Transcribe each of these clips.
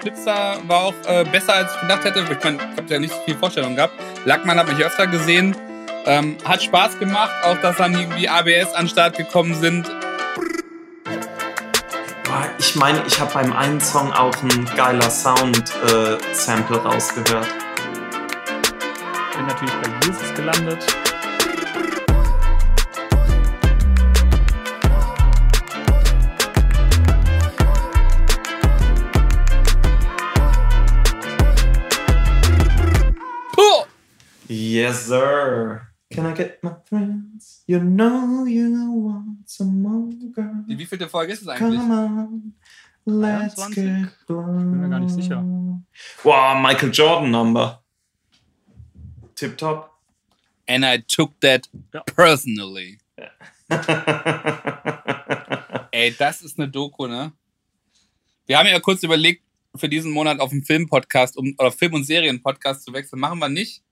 Flipstar war auch äh, besser, als ich gedacht hätte. Ich meine, ich habe ja nicht so viel Vorstellung gehabt. Lackmann hat mich öfter gesehen. Ähm, hat Spaß gemacht, auch dass dann irgendwie ABS an den Start gekommen sind. Ich meine, ich habe beim einen Song auch ein geiler Sound-Sample äh, rausgehört. Bin natürlich bei Jesus gelandet. Yes, sir. Can I get my friends? You know you want some more, girl. Die wievielte Folge ist es eigentlich? Come on, let's 23? get blown. Bin mir gar nicht sicher. Wow, Michael Jordan Number. Tip top. And I took that ja. personally. Ey, das ist eine Doku, ne? Wir haben ja kurz überlegt, für diesen Monat auf einen Film-Podcast um, oder Film- und Serien-Podcast zu wechseln. Machen wir nicht.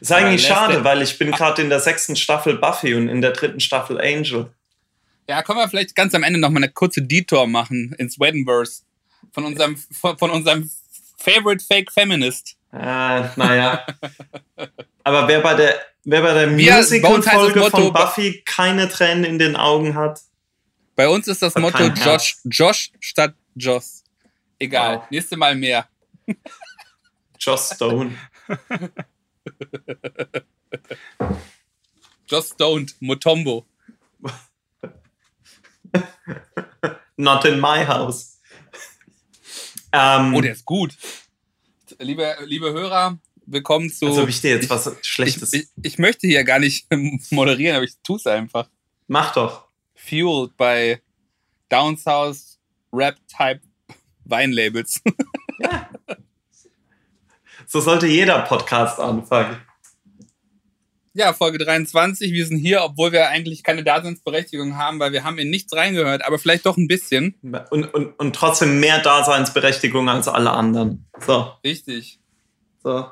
Ist eigentlich schade, weil ich bin gerade in der sechsten Staffel Buffy und in der dritten Staffel Angel. Ja, können wir vielleicht ganz am Ende noch mal eine kurze Detour machen ins Weddenverse von unserem, von, von unserem Favorite Fake Feminist. Ah, naja. Aber wer bei der, wer bei der Musical-Folge von Buffy keine Tränen in den Augen hat. Bei uns ist das Motto Josh, Josh statt Joss. Egal, wow. nächste Mal mehr. Joss Stone. Just don't, Motombo. Not in my house. Ähm, oh, der ist gut. Liebe, liebe Hörer, willkommen zu. Also, ich dir jetzt was Schlechtes. Ich, ich, ich, möchte hier gar nicht moderieren, aber ich tue es einfach. Mach doch. Fueled bei Down South Rap Type Weinlabels. ja. So sollte jeder Podcast anfangen. Ja, Folge 23. Wir sind hier, obwohl wir eigentlich keine Daseinsberechtigung haben, weil wir haben in nichts reingehört, aber vielleicht doch ein bisschen. Und, und, und trotzdem mehr Daseinsberechtigung als alle anderen. So. Richtig. So.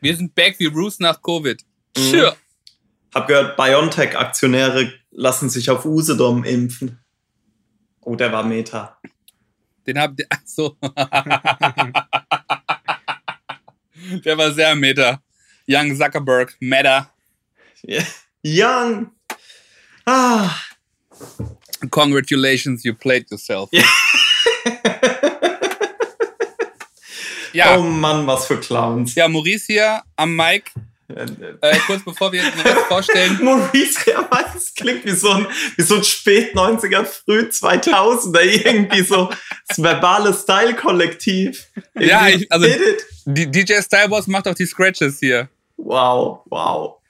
Wir sind back wie Bruce nach Covid. Mhm. Sure. Hab gehört, BioNTech-Aktionäre lassen sich auf Usedom impfen. Oh, der war Meta. Den habt ihr. Ach so. Der war sehr meta. Young Zuckerberg, meta. Yeah. Young. Ah. Congratulations, you played yourself. Yeah. ja. Oh Mann, was für Clowns. Ja, Maurice hier am Mic. Äh, kurz bevor wir den Rest vorstellen. Maurice, ja, das klingt wie so ein, wie so ein spät 90er, früh 2000er, irgendwie so das verbale Style-Kollektiv. Ja, ich, also DJ Styleboss macht auch die Scratches hier. Wow, wow.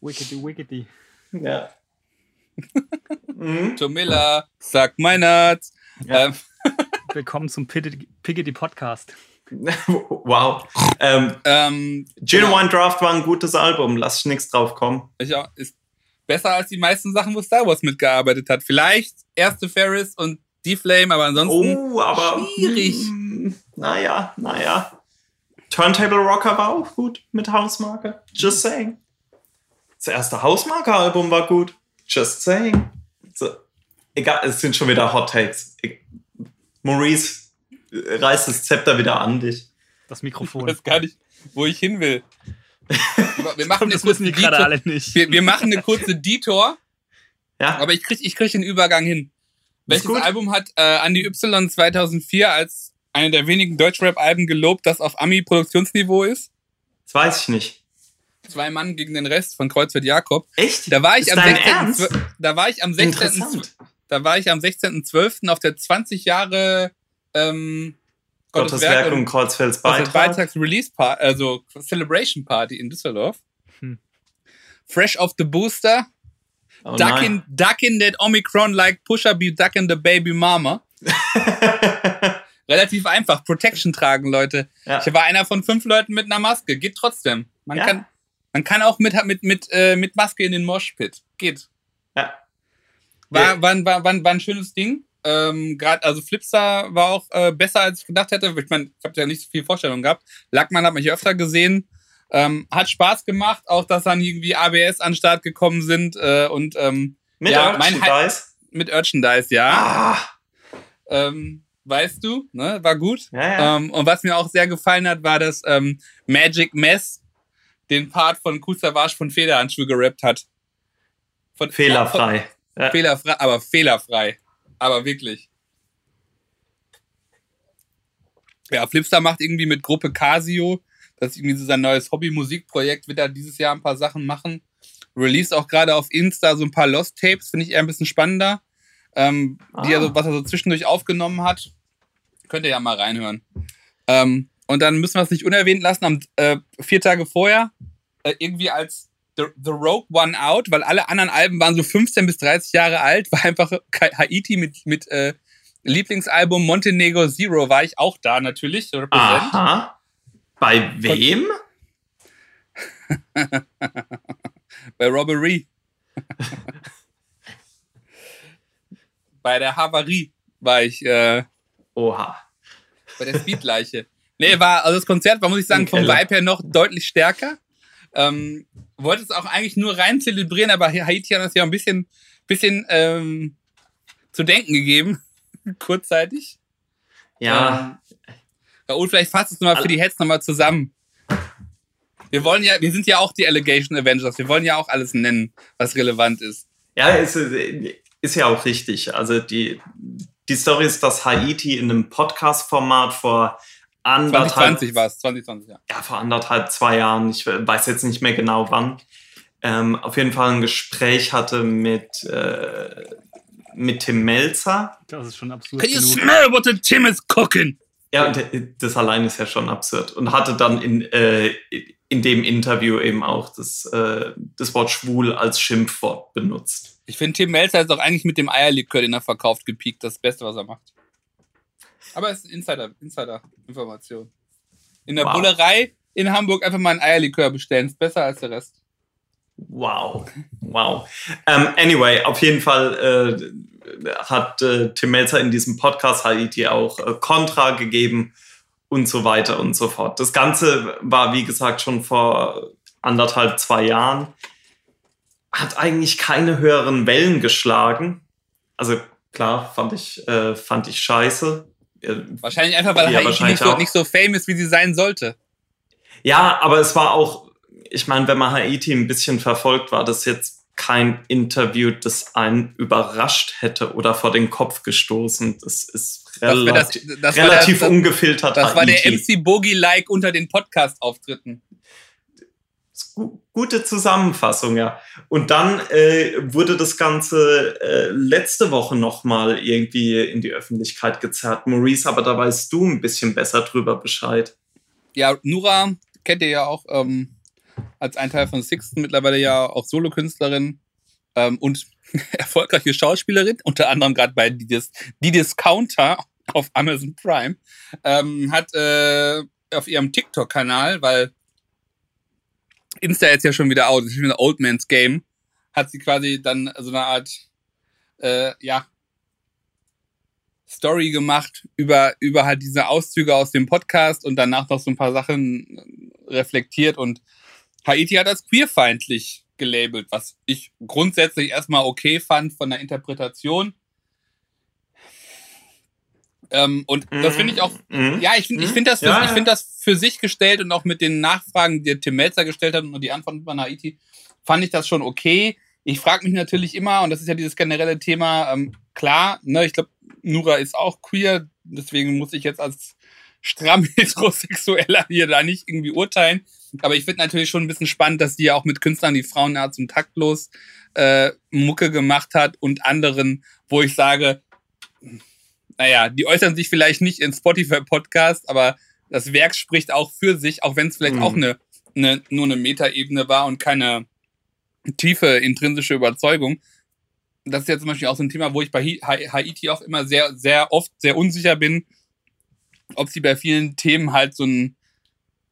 Wickedy, wickedy. Ja. mhm. Tomilla, sag mein Nuts. Ja. Ähm. Willkommen zum Piggity Podcast. wow. Ähm, ähm, Genuine genau. Draft war ein gutes Album, lass ich nichts drauf kommen. Ich auch, ist besser als die meisten Sachen, wo Star Wars mitgearbeitet hat. Vielleicht erste Ferris und D-Flame, aber ansonsten oh, aber, schwierig. Mh, naja, naja. Turntable Rocker war auch gut mit Hausmarke. Just saying. Das erste Hausmarke-Album war gut. Just saying. So. Egal, es sind schon wieder Hot Takes. Maurice reißt das Zepter wieder an dich. Das Mikrofon. Ich weiß gar nicht, wo ich hin will. Wir machen das wissen wir gerade alle nicht. Wir, wir, machen eine kurze Detour. Ja. Aber ich krieg, ich krieg den Übergang hin. Welches Album hat äh, Andy Y 2004 als eine der wenigen Deutschrap-Alben gelobt, das auf Ami-Produktionsniveau ist? Das weiß ich nicht. Zwei Mann gegen den Rest von Kreuzfeld Jakob. Echt? Da war ich ist am 16. Da war ich am 16. Da war ich am 16.12. auf der 20 Jahre ähm, Gottes, Gottes Werk, Werk und Kreuzfelds Beitrag. Beitrags Release Party, also Celebration Party in Düsseldorf. Hm. Fresh off the Booster. Oh ducking, ducking that Omicron like Pusher be ducking the baby mama. Relativ einfach. Protection tragen, Leute. Ja. Ich war einer von fünf Leuten mit einer Maske. Geht trotzdem. Man, ja. kann, man kann auch mit, mit, mit, äh, mit Maske in den Moshpit. Geht. Ja. War, war, war, war, war ein schönes Ding. Ähm, Gerade, also Flipstar war auch äh, besser, als ich gedacht hätte. Ich meine, ich habe ja nicht so viel Vorstellung gehabt. Lackmann hat mich öfter gesehen. Ähm, hat Spaß gemacht, auch dass dann irgendwie ABS an den Start gekommen sind äh, und ähm, mit ja, Merchandise? mit Merchandise, ja. Ah. Ähm, weißt du, ne? War gut. Ja, ja. Ähm, und was mir auch sehr gefallen hat, war, dass ähm, Magic Mess den Part von Kusavage von Federhandschuhe gerappt hat. Von, Fehlerfrei. Ja. Fehlerfrei, aber fehlerfrei. Aber wirklich. Ja, Flipstar macht irgendwie mit Gruppe Casio, das ist irgendwie so sein neues Hobby-Musikprojekt, wird er dieses Jahr ein paar Sachen machen. Release auch gerade auf Insta so ein paar Lost Tapes, finde ich eher ein bisschen spannender. Ähm, die er Ah. so, was er so zwischendurch aufgenommen hat. Könnt ihr ja mal reinhören. Ähm, und dann müssen wir es nicht unerwähnt lassen, am, äh, vier Tage vorher, äh, irgendwie als The, The Rogue One Out, weil alle anderen Alben waren so 15 bis 30 Jahre alt, war einfach Haiti mit, mit äh, Lieblingsalbum Montenegro Zero, war ich auch da natürlich. represent. Aha. Bei wem? Bei Robbery. Bei der Havarie war ich, äh, Oha. bei der Speedleiche. nee, war, also das Konzert war, muss ich sagen, vom. Vibe her noch deutlich stärker. Ähm, wollte es auch eigentlich nur rein zelebrieren, aber Haiti hat uns ja ein bisschen, bisschen ähm, zu denken gegeben. Kurzzeitig. Ja, Raoul, vielleicht fasst es nochmal für die Heads nochmal zusammen. Wir wollen ja, wir sind ja auch die Allegation Avengers. Wir wollen ja auch alles nennen, was relevant ist. ja, ist, ist ja auch richtig. Also die, die Story ist, dass Haiti in einem Podcast-Format vor anderthalb, 2020 war es, 2020, ja. ja, vor anderthalb, zwei Jahren, ich weiß jetzt nicht mehr genau wann, ähm, auf jeden Fall ein Gespräch hatte mit, äh, mit Tim Melzer. Das ist schon absurd. Can you genug. smell what the Tim is cooking? Ja, und das allein ist ja schon absurd. Und hatte dann in, äh, in dem Interview eben auch das, äh, das Wort schwul als Schimpfwort benutzt. Ich finde, Tim Melzer ist auch eigentlich mit dem Eierlikör, den er verkauft, gepiekt. Das Beste, was er macht. Aber es ist Insider, Insider-Information. In der Wow. Bullerei in Hamburg einfach mal ein Eierlikör bestellen. Ist besser als der Rest. Wow, wow. Ähm, anyway, auf jeden Fall äh, hat äh, Tim Melzer in diesem Podcast Haiti auch äh, Kontra gegeben und so weiter und so fort. Das Ganze war, wie gesagt, schon vor anderthalb, zwei Jahren. Hat eigentlich keine höheren Wellen geschlagen. Also klar, fand ich, äh, fand ich scheiße. Wahrscheinlich einfach, weil Ja, Haiti nicht so, auch. nicht so famous, wie sie sein sollte. Ja, aber es war auch, ich meine, wenn man Haiti ein bisschen verfolgt, war das jetzt kein Interview, das einen überrascht hätte oder vor den Kopf gestoßen. Das ist Das das- relati das war relativ der- das- ungefiltert. Das war der Haiti. MC Bogie-like unter den Podcast-Auftritten. Gu- Gute Zusammenfassung, ja. Und dann äh, wurde das Ganze äh, letzte Woche nochmal irgendwie in die Öffentlichkeit gezerrt. Maurice, aber da weißt du ein bisschen besser drüber Bescheid. Ja, Nura kennt ihr ja auch ähm, als ein Teil von Sixten, mittlerweile ja auch Solokünstlerin ähm, und erfolgreiche Schauspielerin, unter anderem gerade bei die, Dis die Discounter auf Amazon Prime, ähm, hat äh, auf ihrem TikTok-Kanal, weil Insta jetzt ja schon wieder out, das ist schon wieder Old Man's Game, hat sie quasi dann so eine Art, äh, ja, Story gemacht über, über halt diese Auszüge aus dem Podcast und danach noch so ein paar Sachen reflektiert. Und Haiti hat als queerfeindlich gelabelt, was ich grundsätzlich erstmal okay fand von der Interpretation. Ähm, und das finde ich auch, Mhm. ja, ich finde ich find das, für- Ja, ich find das für sich gestellt und auch mit den Nachfragen, die Tim Melzer gestellt hat und die Antworten von Haiti, fand ich das schon okay. Ich frage mich natürlich immer, und das ist ja dieses generelle Thema, ähm, klar, ne, ich glaube, Nura ist auch queer, deswegen muss ich jetzt als stramm Heterosexueller hier da nicht irgendwie urteilen. Aber ich finde natürlich schon ein bisschen spannend, dass die ja auch mit Künstlern, die Frauenarzt und taktlos äh, Mucke gemacht hat und anderen, wo ich sage, naja, die äußern sich vielleicht nicht in Spotify-Podcast, aber das Werk spricht auch für sich, auch wenn es vielleicht Mhm. auch eine, eine, nur eine Metaebene war und keine tiefe intrinsische Überzeugung. Das ist ja zum Beispiel auch so ein Thema, wo ich bei Haiti auch immer sehr, sehr oft sehr unsicher bin, ob sie bei vielen Themen halt so ein,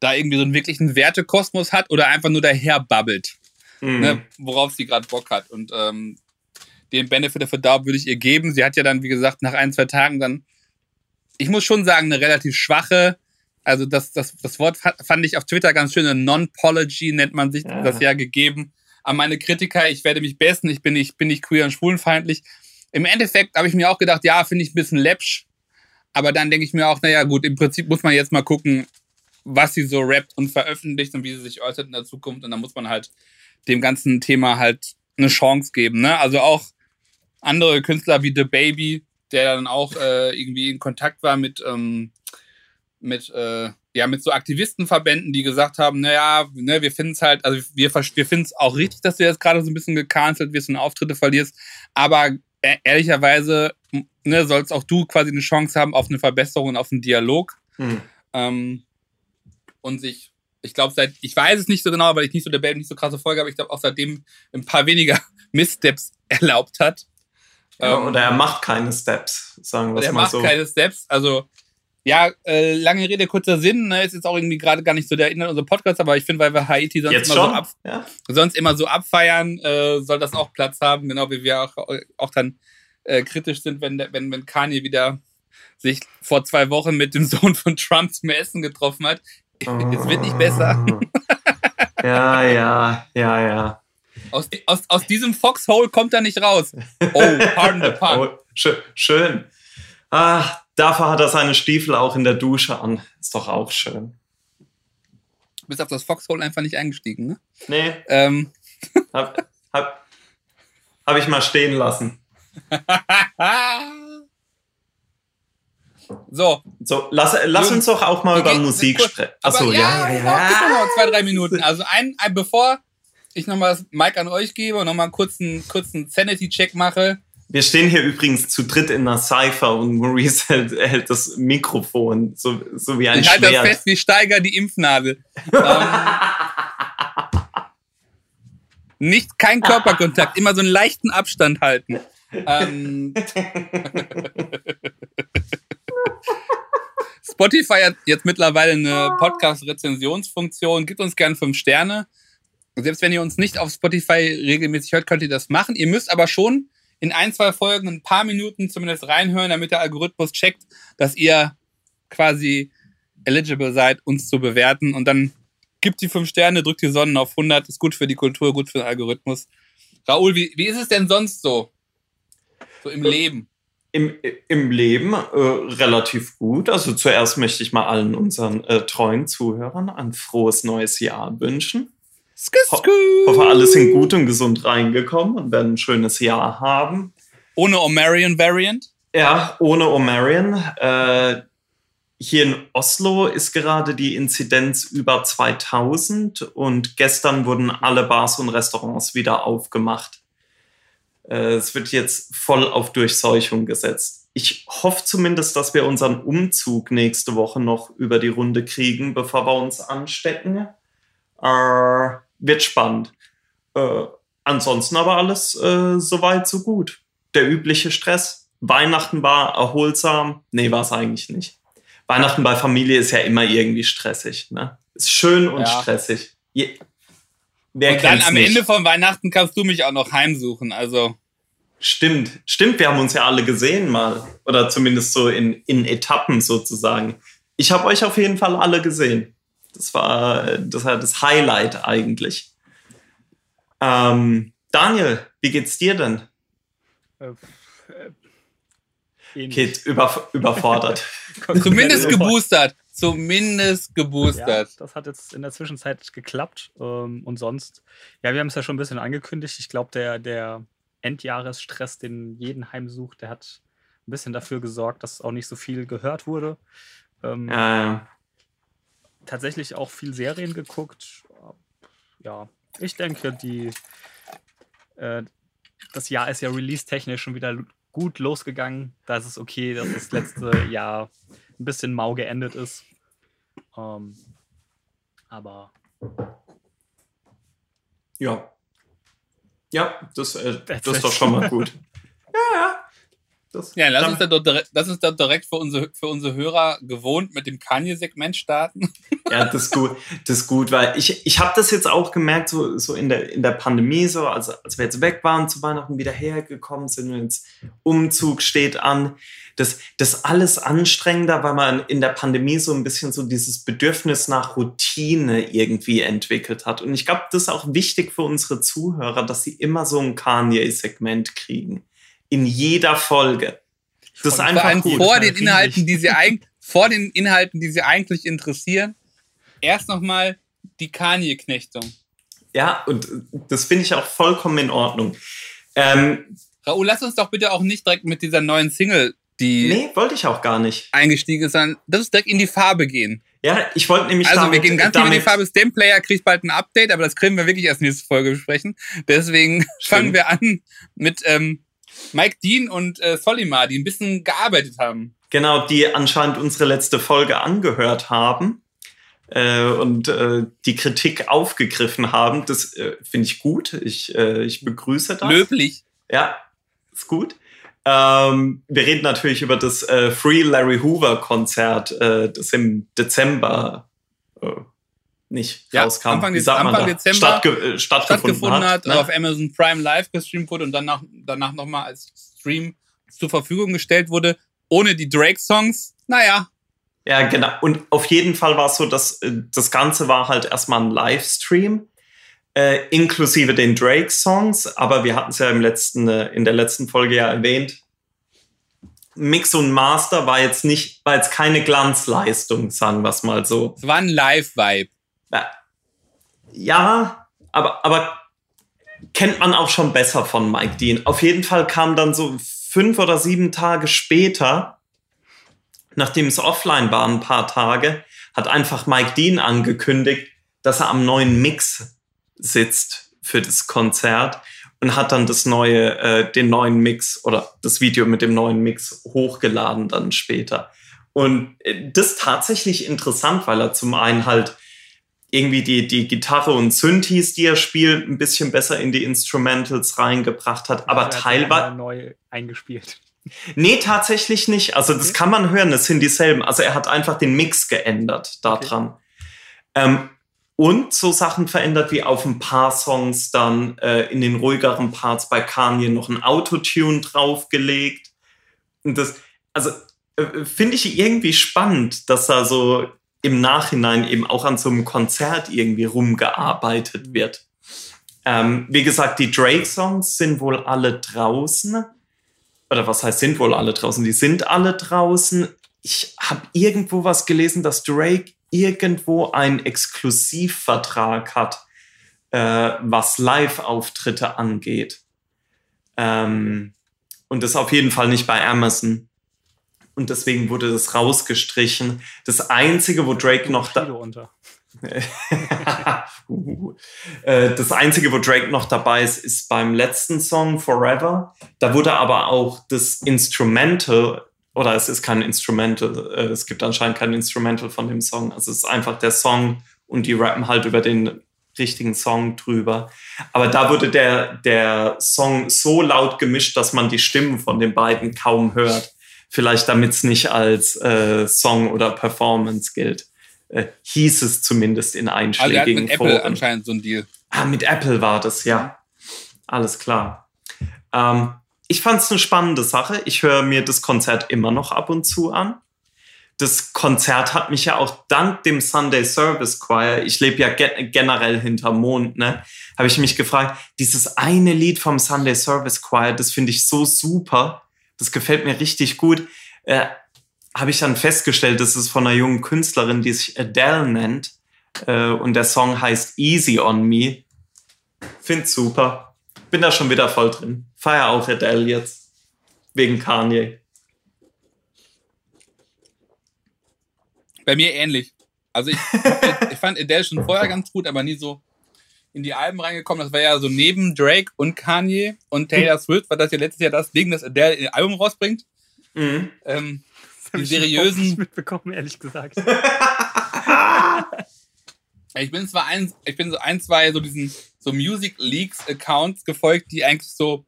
da irgendwie so einen wirklichen Wertekosmos hat oder einfach nur daher babbelt Mhm. ne, worauf sie gerade Bock hat. Und ähm, den Benefit of the Doubt würde ich ihr geben. Sie hat ja dann, wie gesagt, nach ein, zwei Tagen dann, ich muss schon sagen, eine relativ schwache, also das, das, das Wort fa- fand ich auf Twitter ganz schön, eine Non-Pology nennt man sich Ja. das ja gegeben. An meine Kritiker, ich werde mich besten, ich bin nicht, bin nicht queer und schwulenfeindlich. Im Endeffekt habe ich mir auch gedacht, ja, finde ich ein bisschen läppsch. Aber dann denke ich mir auch, naja, gut, im Prinzip muss man jetzt mal gucken, was sie so rappt und veröffentlicht und wie sie sich äußert in der Zukunft. Und dann muss man halt dem ganzen Thema halt eine Chance geben. Ne? Also auch andere Künstler wie The Baby, der dann auch äh, irgendwie in Kontakt war mit, ähm, mit, äh, ja, mit so Aktivistenverbänden, die gesagt haben, naja, ne, wir finden es halt, also wir, wir finden es auch richtig, dass du jetzt gerade so ein bisschen gecancelt wirst und Auftritte verlierst, aber äh, ehrlicherweise ne, sollst auch du quasi eine Chance haben auf eine Verbesserung und auf einen Dialog. Mhm. Ähm, und sich, ich glaube, seit, ich weiß es nicht so genau, weil ich nicht so der Band nicht so krasse Folge habe, ich glaube auch seitdem ein paar weniger Misssteps erlaubt hat. Ja, ähm, oder er macht keine Steps, sagen wir es mal so. Er macht keine Steps, also ja, äh, lange Rede, kurzer Sinn. Ne? Ist jetzt auch irgendwie gerade gar nicht so der Inhalt unseres Podcasts, aber ich finde, weil wir Haiti sonst immer, so ab, ja. sonst immer so abfeiern, äh, soll das auch Platz haben, genau wie wir auch, auch dann äh, kritisch sind, wenn, wenn, wenn Kanye wieder sich vor zwei Wochen mit dem Sohn von Trump zum Essen getroffen hat. Oh. Es wird nicht besser. ja, ja, ja, ja. Aus, aus, aus diesem Foxhole kommt er nicht raus. Oh, pardon the pun. Oh, schön. schön. Ah, dafür hat er seine Stiefel auch in der Dusche an. Ist doch auch schön. Du bist auf das Foxhole einfach nicht eingestiegen, ne? Nee. Ähm. Hab, hab, hab ich mal stehen lassen. so. So, lass, lass uns doch auch mal über Musik sprechen. Achso, ja, ja, ja. noch zwei, drei Minuten. Also ein, ein bevor ich nochmal das Mic an euch gebe und nochmal einen kurzen, kurzen Sanity-Check mache. Wir stehen hier übrigens zu dritt in einer Cypher und Maurice hält, hält das Mikrofon so, so wie ein ich Schwert. Ich halte das fest wie Steiger die Impfnadel. ähm, nicht kein Körperkontakt, immer so einen leichten Abstand halten. Ähm, Spotify hat jetzt mittlerweile eine Podcast-Rezensionsfunktion. Gibt uns gerne fünf Sterne. Selbst wenn ihr uns nicht auf Spotify regelmäßig hört, könnt ihr das machen. Ihr müsst aber schon in ein, zwei Folgen ein paar Minuten zumindest reinhören, damit der Algorithmus checkt, dass ihr quasi eligible seid, uns zu bewerten. Und dann gibt die fünf Sterne, drückt die Sonnen auf 100, ist gut für die Kultur, gut für den Algorithmus. Raoul, wie, wie ist es denn sonst so? So im Leben? Im, im Leben äh, relativ gut. Also zuerst möchte ich mal allen unseren äh, treuen Zuhörern ein frohes neues Jahr wünschen. Ho hoffe, alle sind gut und gesund reingekommen und werden ein schönes Jahr haben. Ohne Omarion Variant? Ja, ohne Omarion. Äh, hier in Oslo ist gerade die Inzidenz über 2000 und gestern wurden alle Bars und Restaurants wieder aufgemacht. Äh, es wird jetzt voll auf Durchseuchung gesetzt. Ich hoffe zumindest, dass wir unseren Umzug nächste Woche noch über die Runde kriegen, bevor wir uns anstecken. Äh, wird spannend. Äh, ansonsten aber alles äh, soweit so gut. Der übliche Stress. Weihnachten war erholsam. Nee, war es eigentlich nicht. Weihnachten bei Familie ist ja immer irgendwie stressig. Ne? Ist schön und ja. stressig. Je Wer und dann am nicht? Ende von Weihnachten kannst du mich auch noch heimsuchen. Also Stimmt, stimmt, wir haben uns ja alle gesehen mal. Oder zumindest so in, in Etappen sozusagen. Ich habe euch auf jeden Fall alle gesehen. Das war das, war das Highlight eigentlich. Ähm, Daniel, wie geht's dir denn? Äh, äh, Geht über, überfordert. Zumindest geboostert. Zumindest geboostert. Ja, das hat jetzt in der Zwischenzeit geklappt. Ähm, und sonst, ja, wir haben es ja schon ein bisschen angekündigt. Ich glaube, der, der Endjahresstress, den jeden heimsucht, der hat ein bisschen dafür gesorgt, dass auch nicht so viel gehört wurde. Ähm, ja, ja. Tatsächlich auch viel Serien geguckt. Ja, ich denke, die, äh, das Jahr ist ja release-technisch schon wieder gut losgegangen. Da ist es okay, dass das letzte Jahr ein bisschen mau geendet ist. Ähm, aber. Ja, ja, das, äh, das ist doch schon mal gut. ja, ja. Das, ja, lass uns, doch direkt, lass uns dann direkt für unsere, für unsere Hörer gewohnt mit dem Kanye-Segment starten. Ja, das ist gut. Das ist gut, weil ich, ich habe das jetzt auch gemerkt, so, so in, der, in der Pandemie, so als, als wir jetzt weg waren, zu Weihnachten wieder hergekommen sind und jetzt Umzug steht an. Das, das alles anstrengender, weil man in der Pandemie so ein bisschen so dieses Bedürfnis nach Routine irgendwie entwickelt hat. Und ich glaube, das ist auch wichtig für unsere Zuhörer, dass sie immer so ein Kanye-Segment kriegen in jeder Folge. Das ist Vor einfach allem gut. vor den Inhalten, die sie eig vor den Inhalten, die sie eigentlich interessieren. Erst nochmal die Kanye-Knechtung. Ja, und das finde ich auch vollkommen in Ordnung. Ähm, Raoul, lass uns doch bitte auch nicht direkt mit dieser neuen Single, die nee, wollte ich auch gar nicht. eingestiegen ist, sondern das ist direkt in die Farbe gehen. Ja, ich wollte nämlich Also damit, wir gehen ganz tief in damit die Farbe. Stem Player kriegt bald ein Update, aber das können wir wirklich erst nächste Folge besprechen. Deswegen fangen wir an mit ähm, Mike Dean und äh, Solimar, die ein bisschen gearbeitet haben. genau, die anscheinend unsere letzte Folge angehört haben äh, und äh, die Kritik aufgegriffen haben. Das äh, finde ich gut. Ich, äh, ich begrüße das. Löblich. Ja, ist gut. Ähm, wir reden natürlich über das äh, Free Larry Hoover Konzert, äh, das im Dezember nicht Ja, rauskam. Anfang Dez- Anfang? Dezember Stattge äh, stattgefunden, stattgefunden hat, ne? auf Amazon Prime live gestreamt wurde und danach, danach nochmal als Stream zur Verfügung gestellt wurde, ohne die Drake-Songs. Naja, Ja, genau. Und auf jeden Fall war es so, dass äh, das Ganze war halt erstmal ein Livestream, äh, inklusive den Drake-Songs, aber wir hatten es ja im letzten, äh, in der letzten Folge ja erwähnt. Mix und Master war jetzt nicht, war jetzt keine Glanzleistung, sagen wir es mal so. es war ein Live-Vibe. Ja, aber, aber kennt man auch schon besser von Mike Dean. Auf jeden Fall kam dann so fünf oder sieben Tage später, nachdem es offline war, ein paar Tage, hat einfach Mike Dean angekündigt, dass er am neuen Mix sitzt für das Konzert und hat dann das neue, äh, den neuen Mix oder das Video mit dem neuen Mix hochgeladen dann später. Und äh, das ist tatsächlich interessant, weil er zum einen halt irgendwie die, die Gitarre und Synthes, die er spielt, ein bisschen besser in die Instrumentals reingebracht hat, aber Er hat teilweise. neu eingespielt. Nee, tatsächlich nicht. Also das Okay. kann man hören, es sind dieselben. Also er hat einfach den Mix geändert daran. Ähm, und so Sachen verändert wie auf ein paar Songs dann äh, in den ruhigeren Parts bei Kanye noch ein Autotune draufgelegt. Und das, also äh, finde ich irgendwie spannend, dass da so im Nachhinein eben auch an so einem Konzert irgendwie rumgearbeitet wird. Ähm, wie gesagt, die Drake-Songs sind wohl alle draußen oder was heißt, sind wohl alle draußen? Die sind alle draußen. Ich habe irgendwo was gelesen, dass Drake irgendwo einen Exklusivvertrag hat, äh, was Live-Auftritte angeht. Ähm, und das auf jeden Fall nicht bei Amazon. Und deswegen wurde das rausgestrichen. Das Einzige, wo Drake noch da, unter. Uh. Äh, das Einzige, wo Drake noch dabei ist, ist beim letzten Song Forever. Da wurde aber auch das Instrumental, oder es ist kein Instrumental, äh, es gibt anscheinend kein Instrumental von dem Song. Also es ist einfach der Song und die rappen halt über den richtigen Song drüber. Aber da wurde der, der Song so laut gemischt, dass man die Stimmen von den beiden kaum hört. Vielleicht damit es nicht als äh, Song oder Performance gilt. Äh, hieß es zumindest in Also hat einschlägigen mit Apple Foren. anscheinend so ein Deal. Ah, mit Apple war das, ja. Alles klar. Ähm, ich fand es eine spannende Sache. Ich höre mir das Konzert immer noch ab und zu an. Das Konzert hat mich ja auch dank dem Sunday Service Choir, ich lebe ja ge generell hinterm Mond, ne, habe ich mich gefragt, dieses eine Lied vom Sunday Service Choir, das finde ich so super, das gefällt mir richtig gut. Äh, habe ich dann festgestellt, das ist von einer jungen Künstlerin, die sich Adele nennt. Äh, und der Song heißt Easy on Me. Find's super. Bin da schon wieder voll drin. Feier auch Adele jetzt. Wegen Kanye. Bei mir ähnlich. Also ich, ich fand Adele schon vorher ganz gut, aber nie so in die Alben reingekommen. Das war ja so neben Drake und Kanye und Taylor Swift war das ja letztes Jahr das Ding, dass Adele ein Album rausbringt. Mhm. Ähm, Die ich seriösen- nicht mitbekommen, ehrlich gesagt. ich bin zwar ein, ich bin so ein, zwei so diesen so Music Leaks Accounts gefolgt, die eigentlich so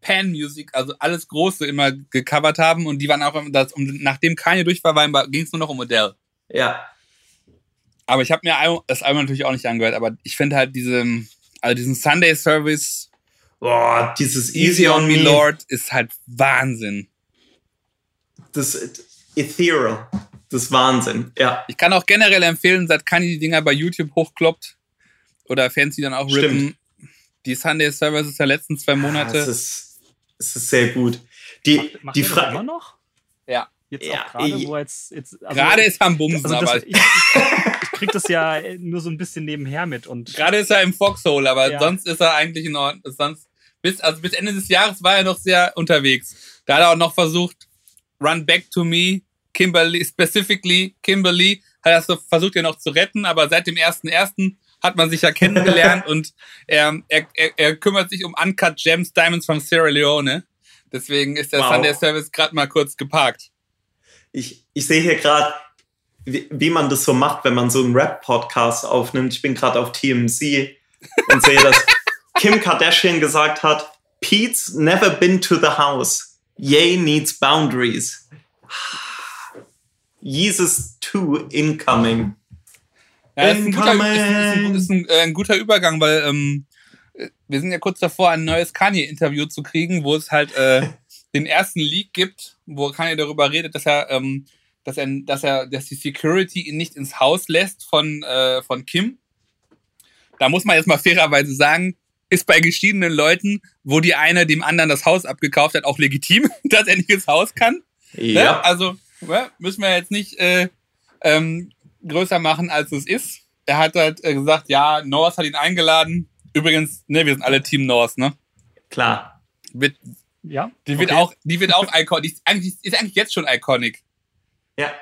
Pan Music, also alles Große immer gecovert haben und die waren auch, das, und nachdem Kanye durch war, ging es nur noch um Adele. Ja. Aber ich habe mir das Album natürlich auch nicht angehört, aber ich finde halt diese, also diesen Sunday Service Boah, dieses Easy on Me Lord ist halt Wahnsinn. Das Ethereal. Das ist Wahnsinn. Ja. Ich kann auch generell empfehlen, seit Kanye die Dinger bei YouTube hochkloppt oder Fans, die dann auch Stimmt. rippen, die Sunday Services der letzten zwei Ah, Es Monate. ist, es ist sehr gut. Die, die Frage. immer noch? Ja. Jetzt Ja, auch gerade, wo jetzt, jetzt also, Gerade ist er am Bumsen, also das, aber ich, ich, krieg das ja nur so ein bisschen nebenher mit und gerade ist er im Foxhole, aber Ja. sonst ist er eigentlich in Ordnung. Sonst, bis, also bis Ende des Jahres war er noch sehr unterwegs. Da hat er auch noch versucht, Run Back to Me, Kimberly, specifically Kimberly, hat er so versucht, ja noch zu retten, aber seit dem 1.1. hat man sich ja kennengelernt und er, er, er, er kümmert sich um Uncut Gems Diamonds von Sierra Leone. Deswegen ist der Wow. Sunday Service gerade mal kurz geparkt. Ich, ich sehe hier gerade, wie, wie man das so macht, wenn man so einen Rap-Podcast aufnimmt. Ich bin gerade auf TMC und sehe, dass Kim Kardashian gesagt hat, Pete's never been to the house. Ye needs boundaries. Jesus 2 incoming. Ja, das ist ein guter, ist, ist ein, Incoming. ist ein, äh, ein guter Übergang, weil ähm, äh, wir sind ja kurz davor, ein neues Kanye-Interview zu kriegen, wo es halt äh, den ersten Leak gibt, wo Kanye darüber redet, dass er, ähm, dass er, dass er, dass die Security ihn nicht ins Haus lässt von, äh, von Kim. Da muss man jetzt mal fairerweise sagen, ist bei geschiedenen Leuten, wo die eine dem anderen das Haus abgekauft hat, auch legitim, dass er nicht ins Haus kann. Ne? Ja. Also ne, müssen wir jetzt nicht äh, ähm, größer machen, als es ist. Er hat halt äh, gesagt, ja, North hat ihn eingeladen. Übrigens, ne, wir sind alle Team North, ne? Klar. Wird, ja. die wird okay. auch, die wird auch iconic. Ist eigentlich, ist eigentlich jetzt schon iconic. Ja.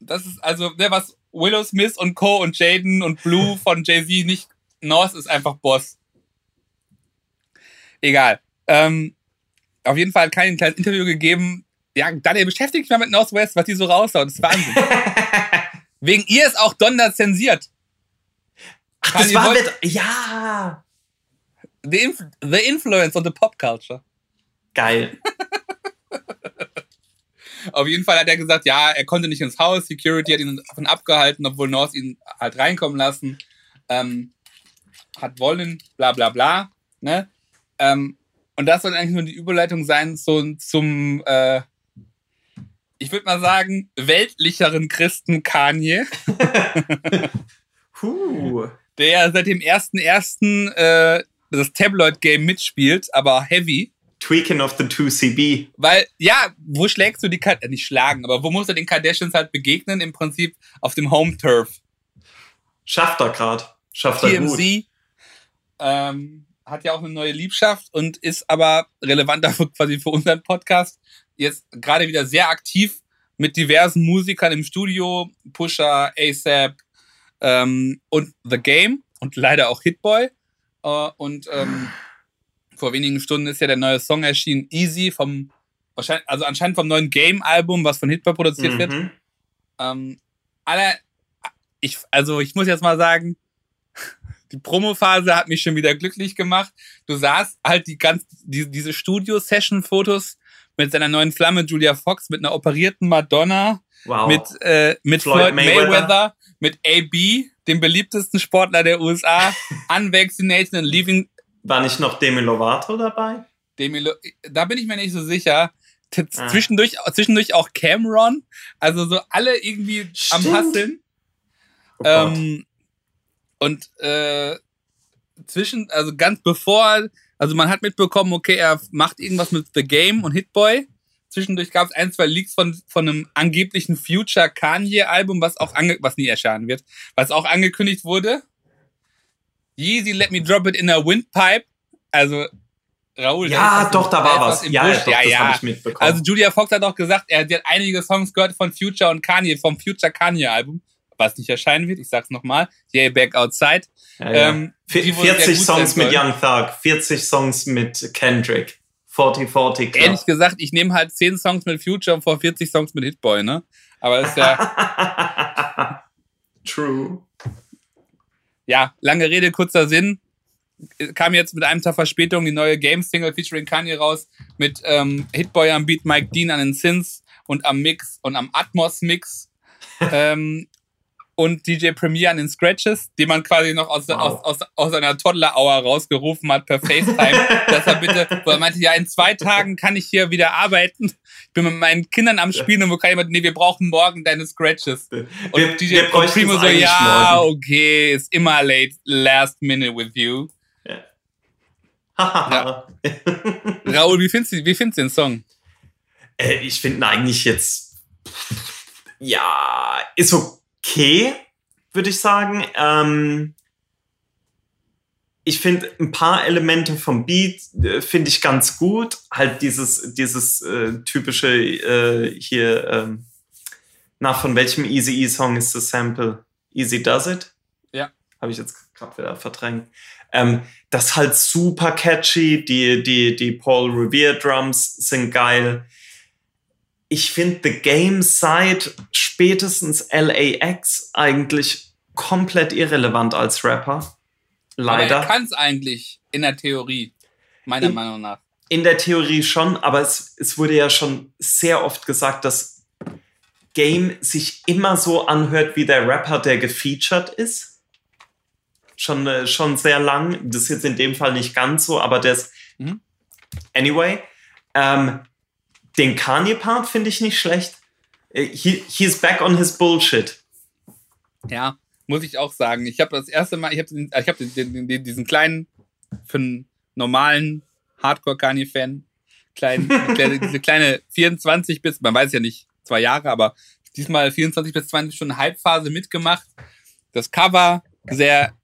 Das ist also, ne, was Willow Smith und Co. und Jaden und Blue von Jay-Z nicht. North ist einfach Boss. Egal. Ähm, auf jeden Fall hat kein kleines Interview gegeben. Ja, Daniel, beschäftigt dich mal mit Northwest, was die so raushaut. Das ist Wahnsinn. Wegen ihr ist auch Donda zensiert. Ach, das Kanye war mit. Ja. The, Inf the Influence on the Pop Culture. Geil. Auf jeden Fall hat er gesagt, ja, er konnte nicht ins Haus, Security hat ihn davon abgehalten, obwohl North ihn halt reinkommen lassen. Ähm, hat wollen, bla bla bla. Ne? Ähm, und das soll eigentlich nur die Überleitung sein so, zum, äh, ich würde mal sagen, weltlicheren Christen Kanye, Huh. der seit dem 1.1. Äh, das Tabloid-Game mitspielt, aber heavy. Tweaking of the 2CB. Weil, ja, wo schlägst du die Kardashians, äh, nicht schlagen, aber wo musst du den Kardashians halt begegnen? Im Prinzip auf dem Home-Turf. Schafft er grad. Schafft er gut. TMZ ähm, hat ja auch eine neue Liebschaft und ist aber relevant dafür quasi für unseren Podcast. Jetzt gerade wieder sehr aktiv mit diversen Musikern im Studio, Pusher, ASAP ähm, und The Game und leider auch Hitboy. Äh, und ähm, vor wenigen Stunden ist ja der neue Song erschienen, Easy, vom wahrscheinlich, also anscheinend vom neuen Game-Album, was von Hitboy produziert wird. Mhm. Ähm, aller, ich, also ich muss jetzt mal sagen, die Promophase hat mich schon wieder glücklich gemacht. Du sahst halt die ganz, die, diese Studio-Session-Fotos mit seiner neuen Flamme Julia Fox, mit einer operierten Madonna, Wow. mit, äh, mit Floyd, Floyd Mayweather. Mayweather. mit AB, dem beliebtesten Sportler der USA, unvaccinated and leaving War nicht noch Demi Lovato dabei? Demi Lo da bin ich mir nicht so sicher. Ah. zwischendurch, zwischendurch auch Cameron, also so alle irgendwie am Stimmt. Hasseln. Oh. Ähm, und äh, zwischen, also ganz bevor, also man hat mitbekommen, okay, er macht irgendwas mit The Game und Hitboy. Zwischendurch gab es ein, zwei Leaks von, von einem angeblichen Future Kanye-Album, was auch ange was nie erscheinen wird, was auch angekündigt wurde. Yeezy Let Me Drop It in a Windpipe. Also, Raoul. ja, doch, da war was. Ja, Busch. ja, doch, ja, das ja. habe ich mitbekommen. Also Julia Fox hat auch gesagt, er hat einige Songs gehört von Future und Kanye, vom Future Kanye Album, was nicht erscheinen wird, ich sag's nochmal, Yay Back Outside. ja, ja. ähm, Vi- die wohl sehr 40 gut Songs mit. Young Thug, 40 Songs mit Kendrick, 40 40 Club. Ehrlich gesagt, ich nehme halt 10 Songs mit Future und vor 40 Songs mit Hitboy, ne? Aber das ist ja, True. ja, lange Rede, kurzer Sinn. Kam jetzt mit einem Tag Verspätung die neue Game-Single featuring Kanye raus mit ähm, Hitboy am Beat, Mike Dean an den Synths und am Mix und am Atmos-Mix. ähm, und DJ Premier an den Scratches, die man quasi noch aus, Wow. aus, aus, aus einer Toddler-Hour rausgerufen hat per FaceTime, dass er bitte, wo er meinte, ja, in zwei Tagen kann ich hier wieder arbeiten. Ich bin mit meinen Kindern am Spielen und wo kann jemand, nee, wir brauchen morgen deine Scratches. Und Wir, DJ wir und Primo es so, ja, morgen. okay, ist immer late, last minute with you. Hahaha. Raoul, wie findest du, wie findest du den Song? Äh, ich finde ihn eigentlich jetzt, ja, ist okay, würde ich sagen. Ähm, ich finde ein paar Elemente vom Beat äh, finde ich ganz gut. Halt dieses, dieses äh, typische äh, hier, ähm, na, von welchem Easy E Song ist das Sample? Easy Does It? Ja. Habe ich jetzt gerade wieder verdrängt. Ähm, das ist halt super catchy. Die, die, die Paul Revere Drums sind geil. Ich finde The Game seit spätestens LAX eigentlich komplett irrelevant als Rapper. Leider. Aber er kann es eigentlich in der Theorie, meiner In- Meinung nach. In der Theorie schon, aber es, es wurde ja schon sehr oft gesagt, dass Game sich immer so anhört wie der Rapper, der gefeatured ist. Schon, äh, schon sehr lang. Das ist jetzt in dem Fall nicht ganz so, aber das. Mhm. Anyway. Ähm, den Kanye-Part finde ich nicht schlecht. Äh, He, he's back on his bullshit. Ja, muss ich auch sagen. Ich habe das erste Mal, ich habe den, ich hab den, den, den, diesen kleinen, für einen normalen Hardcore-Kanye-Fan, kleinen, diese kleine 24 bis, man weiß ja nicht, zwei Jahre, aber diesmal 24 bis 20 Stunden Hype-Phase mitgemacht. Das Cover sehr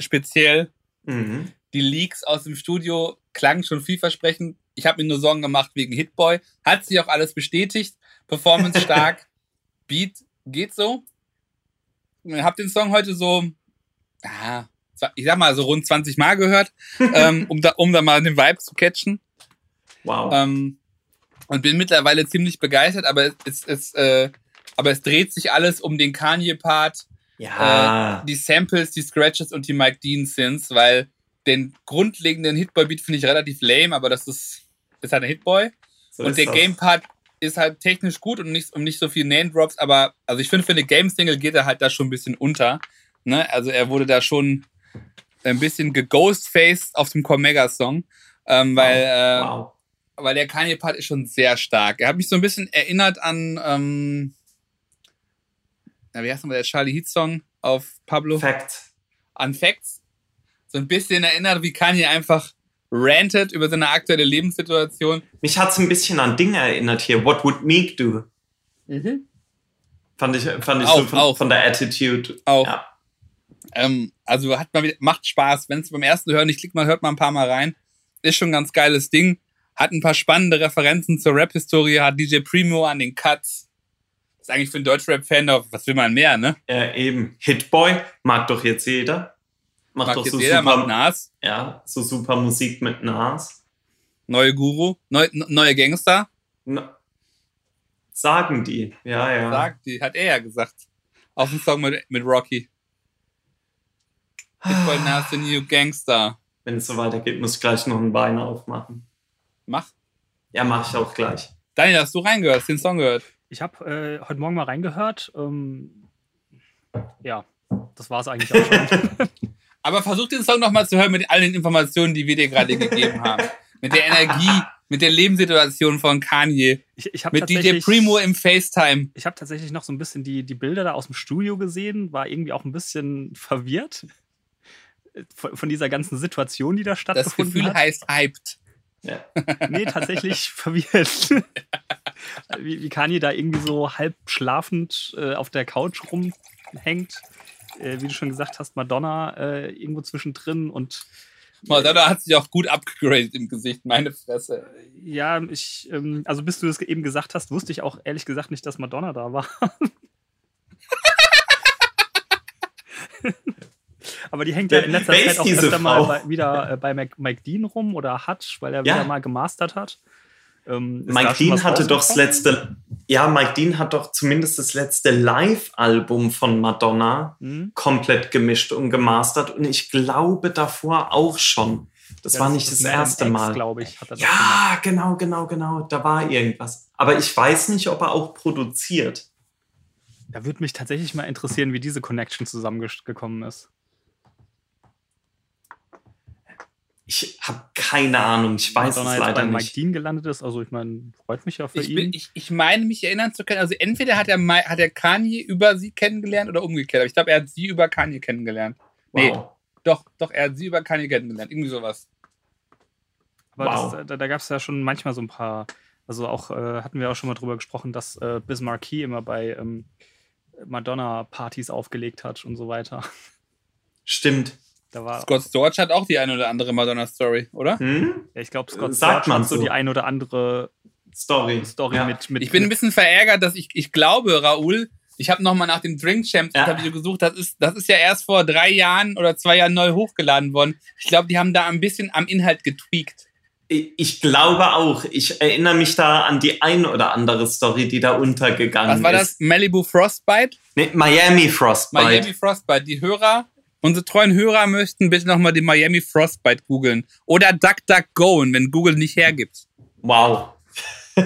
speziell. Mhm. Die Leaks aus dem Studio klangen schon vielversprechend. Ich habe mir nur Sorgen gemacht wegen Hitboy. Hat sich auch alles bestätigt. Performance stark. Beat geht so. Ich habe den Song heute so, ah, ich sag mal, so rund 20 Mal gehört, ähm, um, da, um da mal den Vibe zu catchen. Wow. Ähm, und bin mittlerweile ziemlich begeistert, aber es, es, äh, aber es dreht sich alles um den Kanye-Part ja. äh, die Samples, die Scratches und die Mike Dean Synths, weil den grundlegenden Hitboy-Beat finde ich relativ lame, aber das ist, ist halt ein Hitboy. so und der das. Game-Part ist halt technisch gut und nicht, und nicht so viel Name-Drops, aber also ich finde, für eine Game-Single geht er halt da schon ein bisschen unter. Ne? Also er wurde da schon ein bisschen geghostfaced auf dem Cormega-Song, ähm, weil, äh, Wow. weil der Kanye-Part ist schon sehr stark. Er hat mich so ein bisschen erinnert an, ähm, na, wie heißt nochmal der Charlie Heat-Song auf Pablo? Fact. an Facts so ein bisschen erinnert, wie Kanye einfach rantet über seine aktuelle Lebenssituation. Mich hat es ein bisschen an Dinge erinnert hier. What would Meek do? Fand ich, fand ich so Auch, von, auch. von der Attitude. Auch. Ja. Ähm, also hat wieder, macht Spaß. Wenn es beim ersten Hören nicht klickt, man hört mal ein paar Mal rein. Ist schon ein ganz geiles Ding. Hat ein paar spannende Referenzen zur Rap-Historie, hat DJ Primo an den Cuts. Ist eigentlich für einen Deutschrap-Fan was will man mehr, ne? Ja, eben. Hitboy mag doch jetzt jeder. Macht Mag doch so jeder, super, macht Nas, ja, so super Musik mit Nas. neue Guru, neu, neue Gangster, Na, sagen die. Ja, ja. sagt die, hat er ja gesagt. Auf dem Song mit, mit Rocky. Hitboy Nas, the new Gangster. Wenn es so weitergeht, muss ich gleich noch ein Bein aufmachen. Mach. Ja, mache ich auch gleich. Daniel, hast du reingehört, hast den Song gehört? Ich habe äh, heute Morgen mal reingehört. Ähm, ja, das war es eigentlich auch schon. Aber versuch den Song nochmal zu hören mit all den Informationen, die wir dir gerade gegeben haben. Mit der Energie, mit der Lebenssituation von Kanye, Ich, ich mit DJ Primo im FaceTime. Ich habe tatsächlich noch so ein bisschen die, die Bilder da aus dem Studio gesehen, war irgendwie auch ein bisschen verwirrt von, von dieser ganzen Situation, die da Das stattgefunden Gefühl hat. heißt hyped. Ja. Nee, tatsächlich verwirrt. wie, wie Kanye da irgendwie so halb schlafend äh, auf der Couch rumhängt. Äh, wie du schon gesagt hast, Madonna äh, irgendwo zwischendrin und Madonna hat sich auch gut abgegradet im Gesicht, meine Fresse. ja, ich, ähm, also bis du das eben gesagt hast, wusste ich auch ehrlich gesagt nicht, dass Madonna da war. Aber die hängt ja in letzter Wer Zeit auch öfter mal Frau? bei, wieder äh, bei Mike, Mike Dean rum oder hat, weil er Ja. wieder mal gemastert hat. Ähm, Mike Dean hatte doch das letzte, ja, Mike Dean hat doch zumindest das letzte Live-Album von Madonna Hm? komplett gemischt und gemastert und ich glaube davor auch schon. Das Ja, war nicht das, Madam erste X, Mal. glaube ich, hat er das. Ja, genau, genau, genau. Da war irgendwas. Aber ich weiß nicht, ob er auch produziert. Da würde mich tatsächlich mal interessieren, wie diese Connection zusammengekommen ist. Ich habe keine Ahnung. Ich weiß Madonna es jetzt leider bei Mike nicht. Dean gelandet ist. Also ich meine, freut mich ja für Ich, ihn. bin, ich, ich meine, mich erinnern zu können, also entweder hat er, hat er Kanye über sie kennengelernt oder umgekehrt. Aber ich glaube, er hat sie über Kanye kennengelernt. Nee, Wow. doch, doch, er hat sie über Kanye kennengelernt. Irgendwie sowas. Aber wow. das, da, da gab es ja schon manchmal so ein paar, also auch äh, hatten wir auch schon mal drüber gesprochen, dass äh, Bismarcky immer bei ähm, Madonna-Partys aufgelegt hat und so weiter. Stimmt. Da war Scott Storch hat auch die eine oder andere Madonna-Story, oder? Hm? Ja, ich glaube, Scott Sagt Storch hat so die eine oder andere Story, Story ja. mit, mit. Ich bin ein bisschen verärgert, dass ich, ich glaube, Raoul, ich habe nochmal nach dem Drink Champs ja. Interview gesucht. Das ist, das ist ja erst vor drei Jahren oder zwei Jahren neu hochgeladen worden. Ich glaube, die haben da ein bisschen am Inhalt getweakt. Ich glaube auch. Ich erinnere mich da an die ein oder andere Story, die da untergegangen ist. Was war das? Malibu Frostbite? Nee, Miami Frostbite. Miami Frostbite. Die Hörer Unsere treuen Hörer möchten bitte nochmal die Miami Frostbite googeln. Oder DuckDuckGo, wenn Google nicht hergibt. Wow.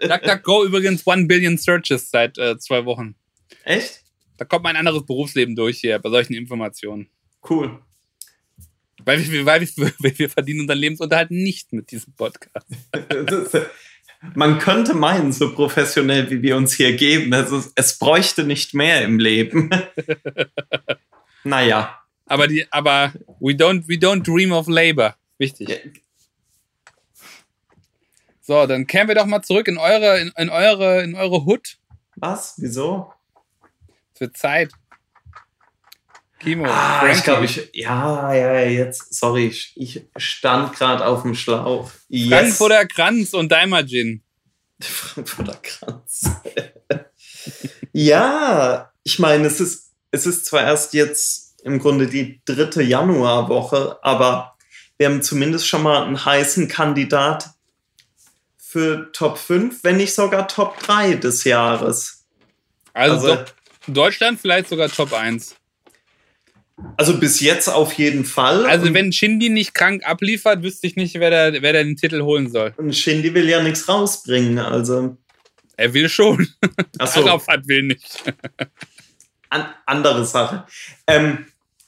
DuckDuckGo übrigens 1 Billion Searches seit äh, zwei Wochen. Echt? Da kommt mein anderes Berufsleben durch hier bei solchen Informationen. Cool. Weil wir, weil wir, weil wir verdienen unseren Lebensunterhalt nicht mit diesem Podcast. man könnte meinen, so professionell wie wir uns hier geben, also es bräuchte nicht mehr im Leben. naja. Aber die, aber we don't, we don't dream of labor. Wichtig. So, dann kehren wir doch mal zurück in eure, in, in eure, in eure Hood. Was? Wieso? Es wird Zeit. Kimo. Ah, ich glaube, ich. Ja, ja, jetzt. Sorry, ich, ich stand gerade auf dem Schlauch. Yes. Frankfurter Kranz und Daimajin. Frankfurter Kranz. ja, ich meine, es ist, es ist zwar erst jetzt im Grunde die dritte Januarwoche, aber wir haben zumindest schon mal einen heißen Kandidat für Top 5, wenn nicht sogar Top 3 des Jahres. Also, also Deutschland vielleicht sogar Top 1. Also bis jetzt auf jeden Fall. Also wenn Shindy nicht krank abliefert, wüsste ich nicht, wer da, wer da den Titel holen soll. Und Shindy will ja nichts rausbringen, also. Er will schon. Ach so. Arafat will nicht. An, andere Sache. Ähm,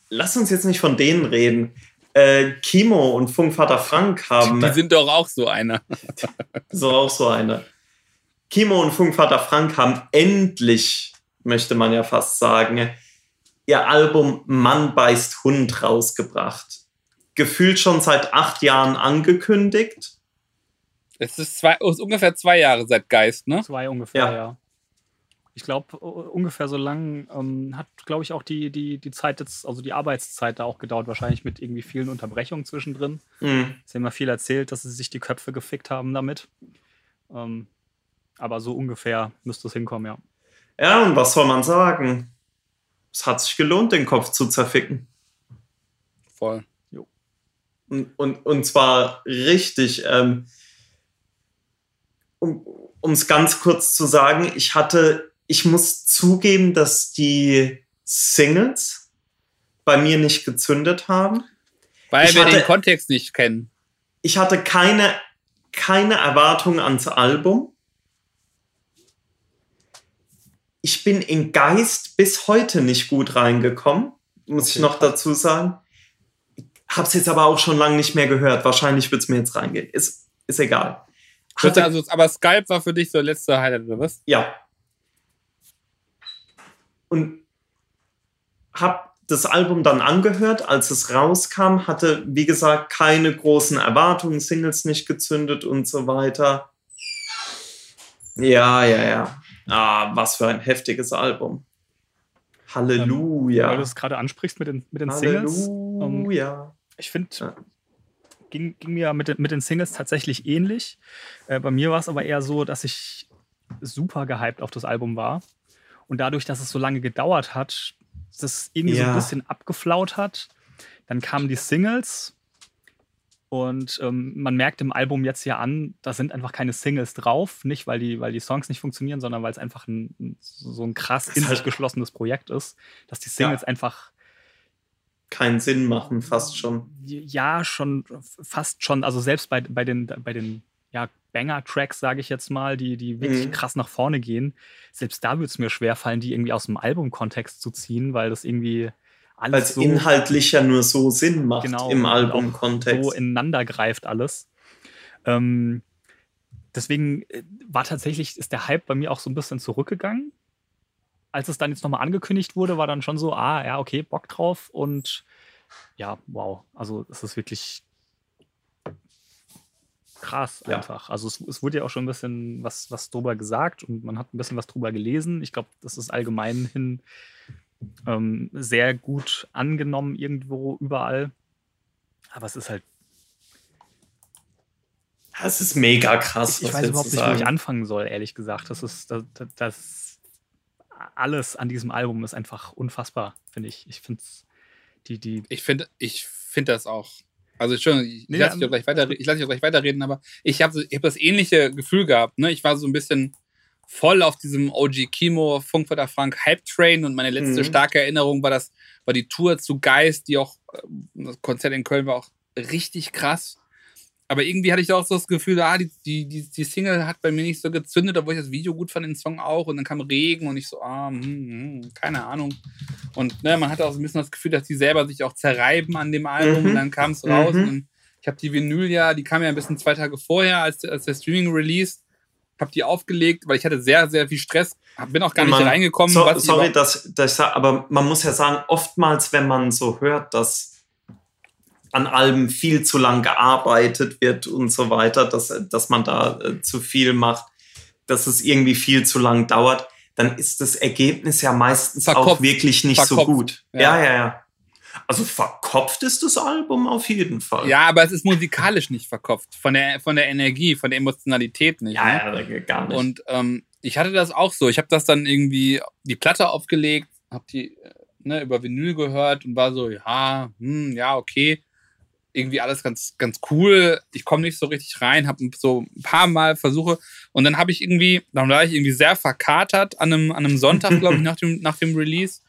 lass uns jetzt nicht von denen reden. Äh, Kimo und Funkvater Frank haben. Die sind doch auch so einer. so auch so einer. Kimo und Funkvater Frank haben endlich, möchte man ja fast sagen, ihr Album Mann beißt Hund rausgebracht. Gefühlt schon seit acht Jahren angekündigt. Es ist, zwei, ist ungefähr zwei Jahre seit Geist, ne? Zwei ungefähr, ja. ja. Ich glaube, ungefähr so lang ähm, hat, glaube ich, auch die, die, die Zeit jetzt, also die Arbeitszeit da auch gedauert, wahrscheinlich mit irgendwie vielen Unterbrechungen zwischendrin. Mhm. Sie haben ja viel erzählt, dass sie sich die Köpfe gefickt haben damit. Ähm, aber so ungefähr müsste es hinkommen, ja. Ja, und was soll man sagen? Es hat sich gelohnt, den Kopf zu zerficken. Voll. Jo. Und, und, und zwar richtig. Ähm, um es ganz kurz zu sagen, ich hatte, ich muss zugeben, dass die Singles bei mir nicht gezündet haben. Weil ich wir hatte, den Kontext nicht kennen. Ich hatte keine, keine Erwartung ans Album ich bin in Geist bis heute nicht gut reingekommen, muss okay. ich noch dazu sagen. Hab's jetzt aber auch schon lange nicht mehr gehört. Wahrscheinlich wird's mir jetzt reingehen. Ist, ist egal. Hatte, also, aber Skype war für dich so letzte Highlight, oder was? Ja. Und hab das Album dann angehört, als es rauskam, hatte, wie gesagt, keine großen Erwartungen, Singles nicht gezündet und so weiter. Ja, ja, ja. Ah, was für ein heftiges Album. Halleluja. Ähm, weil du es gerade ansprichst mit den, mit den Singles. Halleluja. Ähm, ich finde, ja. ging, ging mir mit, mit den Singles tatsächlich ähnlich. Äh, bei mir war es aber eher so, dass ich super gehypt auf das Album war. Und dadurch, dass es so lange gedauert hat, das irgendwie ja. so ein bisschen abgeflaut hat. Dann kamen die Singles und ähm, man merkt im Album jetzt ja an, da sind einfach keine Singles drauf. Nicht, weil die, weil die Songs nicht funktionieren, sondern weil es einfach ein, so ein krass in sich halt geschlossenes Projekt ist, dass die Singles ja. einfach keinen Sinn machen, fast schon. Ja, schon, fast schon. Also selbst bei, bei den, bei den ja, Banger-Tracks, sage ich jetzt mal, die, die wirklich mhm. krass nach vorne gehen, selbst da würde es mir schwerfallen, die irgendwie aus dem Albumkontext zu ziehen, weil das irgendwie alles Weil es so inhaltlich ja nur so Sinn macht genau, im Albumkontext. So ineinander greift alles. Ähm, deswegen äh, war tatsächlich, ist der Hype bei mir auch so ein bisschen zurückgegangen. Als es dann jetzt nochmal angekündigt wurde, war dann schon so, ah, ja, okay, Bock drauf und ja, wow. Also es ist wirklich krass Ja. einfach. Also es, es wurde ja auch schon ein bisschen was, was drüber gesagt und man hat ein bisschen was drüber gelesen. Ich glaube, das ist allgemein hin ähm, sehr gut angenommen irgendwo überall. Aber es ist halt, Das ist mega krass. ich, ich weiß überhaupt nicht, wo ich anfangen soll, ehrlich gesagt. Das ist, das, das, alles an diesem Album ist einfach unfassbar, finde ich. Ich finde es, die, die, Ich finde ich find das auch. Also schon, ich, Nee, ich lasse dich, ähm, lass dich auch gleich weiterreden, aber ich habe ich hab das ähnliche Gefühl gehabt. Ne? Ich war so ein bisschen voll auf diesem OG Kimo Funkvater Frank Hype Train und meine letzte Mhm. starke Erinnerung war das war die Tour zu Geist, die auch äh, das Konzert in Köln war auch richtig krass. Aber irgendwie hatte ich auch so das Gefühl, ah, die, die, die, Single hat bei mir nicht so gezündet, obwohl ich das Video gut fand, den Song auch. Und dann kam Regen und ich so, ah, hm, hm, keine Ahnung. Und ne, man hatte auch so ein bisschen das Gefühl, dass die selber sich auch zerreiben an dem Album. Mhm. Und dann kam es raus. Mhm. Und ich habe die Vinyl ja, die kam ja ein bisschen zwei Tage vorher, als, als der Streaming release. Habe die aufgelegt, weil ich hatte sehr, sehr viel Stress. Bin auch gar nicht Man- reingekommen. So, sorry, dass, dass ich aber man muss ja sagen, oftmals, wenn man so hört, dass an Alben viel zu lang gearbeitet wird und so weiter, dass, dass man da äh, zu viel macht, dass es irgendwie viel zu lang dauert, dann ist das Ergebnis ja meistens auch Verkopft. wirklich nicht so Verkopft. gut. Ja. Ja. ja, ja, Also verkopft ist das Album auf jeden Fall. Ja, aber es ist musikalisch nicht verkopft. Von der, von der Energie, von der Emotionalität nicht. ne? ja, ja gar nicht. Und ähm, ich hatte das auch so. Ich habe das dann irgendwie die Platte aufgelegt, habe die äh, ne, über Vinyl gehört und war so, ja, hm, ja, okay. Irgendwie alles ganz, ganz cool. Ich komme nicht so richtig rein, habe so ein paar Mal Versuche und dann habe ich irgendwie, dann war ich irgendwie sehr verkatert an einem, an einem Sonntag, glaube ich, nach dem, nach dem Release.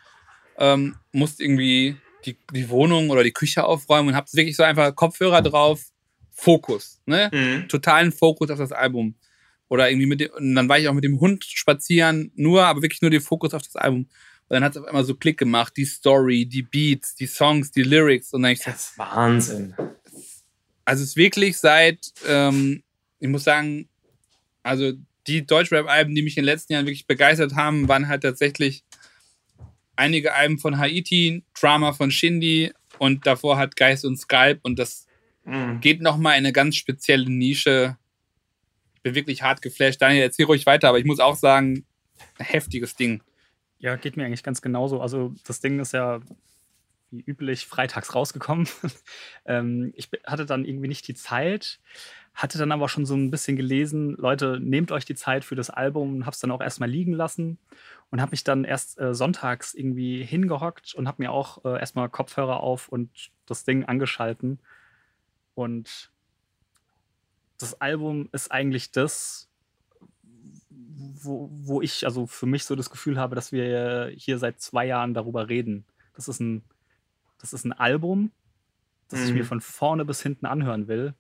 Ähm, musste irgendwie die, die Wohnung oder die Küche aufräumen und habe wirklich so einfach Kopfhörer drauf, Fokus, ne? Mhm. totalen Fokus auf das Album. Oder irgendwie mit dem, und dann war ich auch mit dem Hund spazieren, nur, aber wirklich nur den Fokus auf das Album. Und dann hat es auf einmal so Klick gemacht, die Story, die Beats, die Songs, die Lyrics. Und dann ich Das ist Wahnsinn. also es ist wirklich seit, ähm, ich muss sagen, also die Deutschrap-Alben, die mich in den letzten Jahren wirklich begeistert haben, waren halt tatsächlich einige Alben von Haiti, Drama von Shindy und davor hat Geist und Skype und das Mhm. geht nochmal in eine ganz spezielle Nische. Ich bin wirklich hart geflasht. Daniel, erzähl ruhig weiter, aber ich muss auch sagen, ein heftiges Ding. Ja, geht mir eigentlich ganz genauso. Also das Ding ist ja wie üblich freitags rausgekommen. ähm, ich hatte dann irgendwie nicht die Zeit, hatte dann aber schon so ein bisschen gelesen, Leute, nehmt euch die Zeit für das Album und hab's dann auch erstmal liegen lassen und habe mich dann erst äh, sonntags irgendwie hingehockt und habe mir auch äh, erstmal Kopfhörer auf und das Ding angeschalten. Und das Album ist eigentlich das, wo, wo ich also für mich so das Gefühl habe, dass wir hier seit zwei Jahren darüber reden. Das ist ein, das ist ein Album, das ich Mhm. mir von vorne bis hinten anhören will.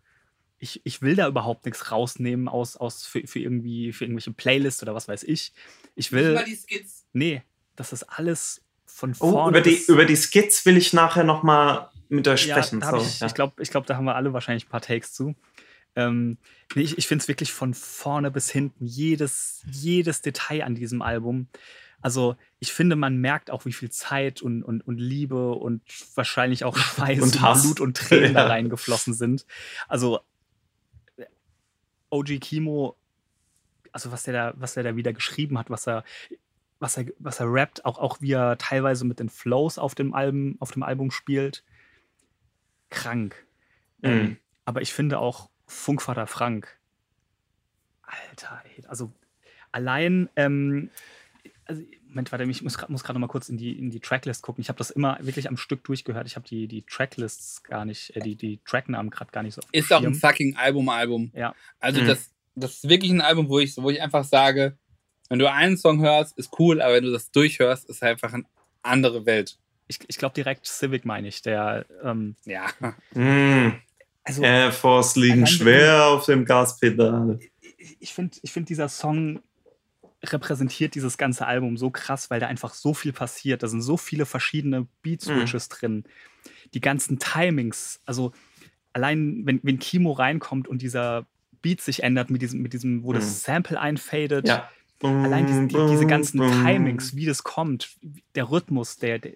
Ich, ich will da überhaupt nichts rausnehmen aus, aus für, für irgendwie für irgendwelche Playlists oder was weiß ich. Ich will. die Skits. Nee, das ist alles von Oh, vorne. über die, über die Skits will ich nachher noch mal mit euch ja, sprechen. da hab sorry, ich ja. ich glaube, ich glaub, da haben wir alle wahrscheinlich ein paar Takes zu. Ähm, nee, ich ich finde es wirklich von vorne bis hinten, jedes, jedes Detail an diesem Album. Also ich finde, man merkt auch, wie viel Zeit und, und, und Liebe und wahrscheinlich auch Schweiß Und und. Blut und Tränen da Ja. reingeflossen sind. Also OG Kimo, also was der da, was der da wieder geschrieben hat, was er, was er, was er rappt, auch, auch wie er teilweise mit den Flows auf dem Album, auf dem Album spielt. Krank. Ähm, Mhm. aber ich finde auch Funkvater Frank. Alter, ey, also allein, ähm, also, Moment, warte, ich muss, muss gerade noch mal kurz in die, in die Tracklist gucken. Ich habe das immer wirklich am Stück durchgehört. Ich habe die, die Tracklists gar nicht, äh, die, die Tracknamen gerade gar nicht so Ist auch ein fucking Album-Album. Ja. Also Mhm. das, das ist wirklich ein Album, wo ich, wo ich einfach sage, wenn du einen Song hörst, ist cool, aber wenn du das durchhörst, ist einfach eine andere Welt. Ich, ich glaube direkt Civic meine ich, der, ähm, Ja. Mm. also Air Force liegen schwer auf dem Gaspedal. ich- ich finde, ich find, dieser Song repräsentiert dieses ganze Album so krass, weil da einfach so viel passiert. Da sind so viele verschiedene Beat-Switches drin. Die ganzen Timings, also allein, wenn, wenn Kimo reinkommt und dieser Beat sich ändert mit diesem, mit diesem wo Mhm. das Sample einfadet, Ja. allein diese, die, diese ganzen. Timings, wie das kommt, der Rhythmus, der, der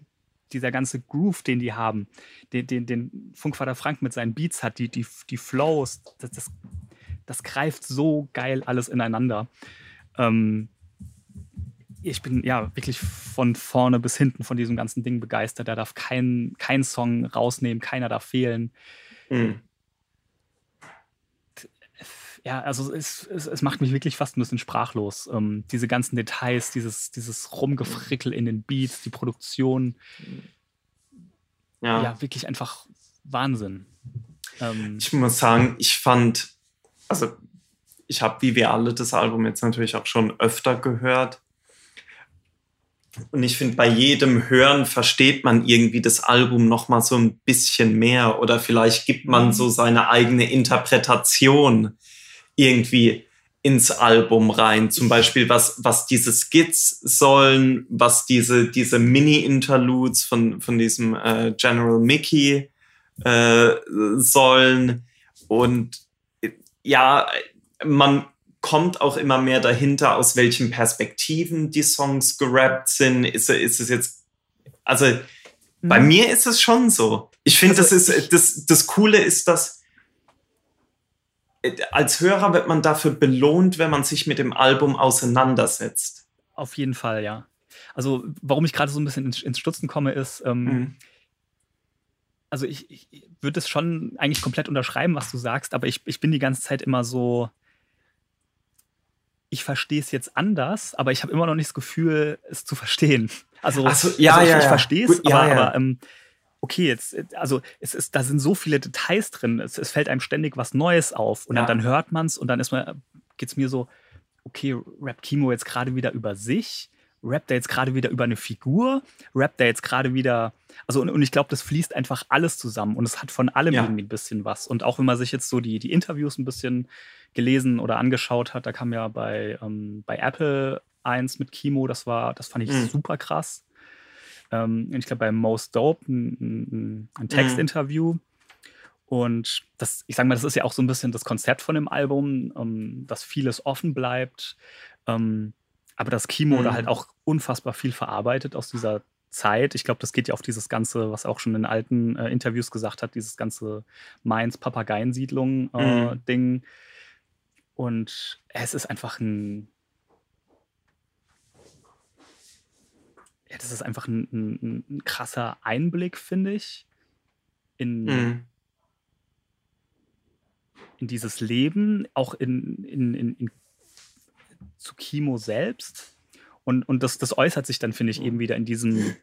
dieser ganze Groove, den die haben, den, den, den Funkvater Frank mit seinen Beats hat, die, die, die Flows, das, das, das greift so geil alles ineinander. Ähm, ich bin ja wirklich von vorne bis hinten von diesem ganzen Ding begeistert. Da darf kein, kein Song rausnehmen, keiner darf fehlen. Mhm. Ja, also es, es, es, macht mich wirklich fast ein bisschen sprachlos. Ähm, diese ganzen Details, dieses, dieses Rumgefrickel in den Beats, die Produktion. Ja, ja wirklich einfach Wahnsinn. Ähm, ich muss sagen, ich fand, also ich habe wie wir alle das Album jetzt natürlich auch schon öfter gehört. Und ich finde, bei jedem Hören versteht man irgendwie das Album noch mal so ein bisschen mehr oder vielleicht gibt man mhm. so seine eigene Interpretation irgendwie ins Album rein. Zum Beispiel, was, was diese Skits sollen, was diese, diese Mini-Interludes von, von diesem äh, General Mickey äh, sollen. Und ja, man kommt auch immer mehr dahinter, aus welchen Perspektiven die Songs gerappt sind. Ist, ist es jetzt, also mhm. bei mir ist es schon so. Ich finde, also das ist, das, das Coole ist, dass als Hörer wird man dafür belohnt, wenn man sich mit dem Album auseinandersetzt. Auf jeden Fall, ja. Also, warum ich gerade so ein bisschen ins, ins Stutzen komme, ist, ähm, mhm. also ich, ich würde es schon eigentlich komplett unterschreiben, was du sagst, aber ich, ich bin die ganze Zeit immer so, ich verstehe es jetzt anders, aber ich habe immer noch nicht das Gefühl, es zu verstehen. Also, so, ja, also ich, ja, ich verstehe es, ja, aber, ja. aber ähm, okay, jetzt, also es ist, da sind so viele Details drin, es, es fällt einem ständig was Neues auf und dann, dann hört man es und dann ist man, geht es mir so, okay, rappt Kimo jetzt gerade wieder über sich, rappt er jetzt gerade wieder über eine Figur, rappt er jetzt gerade wieder, also und, und ich glaube, das fließt einfach alles zusammen und es hat von allem irgendwie ein bisschen was. Und auch wenn man sich jetzt so die, die Interviews ein bisschen gelesen oder angeschaut hat. Da kam ja bei, ähm, bei Apple eins mit Kimo, das war, das fand ich mhm. super krass. Ähm, ich glaube, bei Most Dope ein, ein, ein mhm. Textinterview. Mhm. Und das, ich sage mal, das ist ja auch so ein bisschen das Konzept von dem Album, ähm, dass vieles offen bleibt. Ähm, aber das Kimo mhm. da halt auch unfassbar viel verarbeitet aus dieser Zeit. Ich glaube, das geht ja auf dieses ganze, was auch schon in alten äh, Interviews gesagt hat, dieses ganze Mainz-Papageiensiedlung-Ding. Äh, mhm. Und es ist einfach ein. Ja, das ist einfach ein, ein, ein krasser Einblick, finde ich, in, mhm. in dieses Leben, auch in, in, in, in zu Kimo selbst. Und, und das, das äußert sich dann, finde ich, eben wieder in diesem,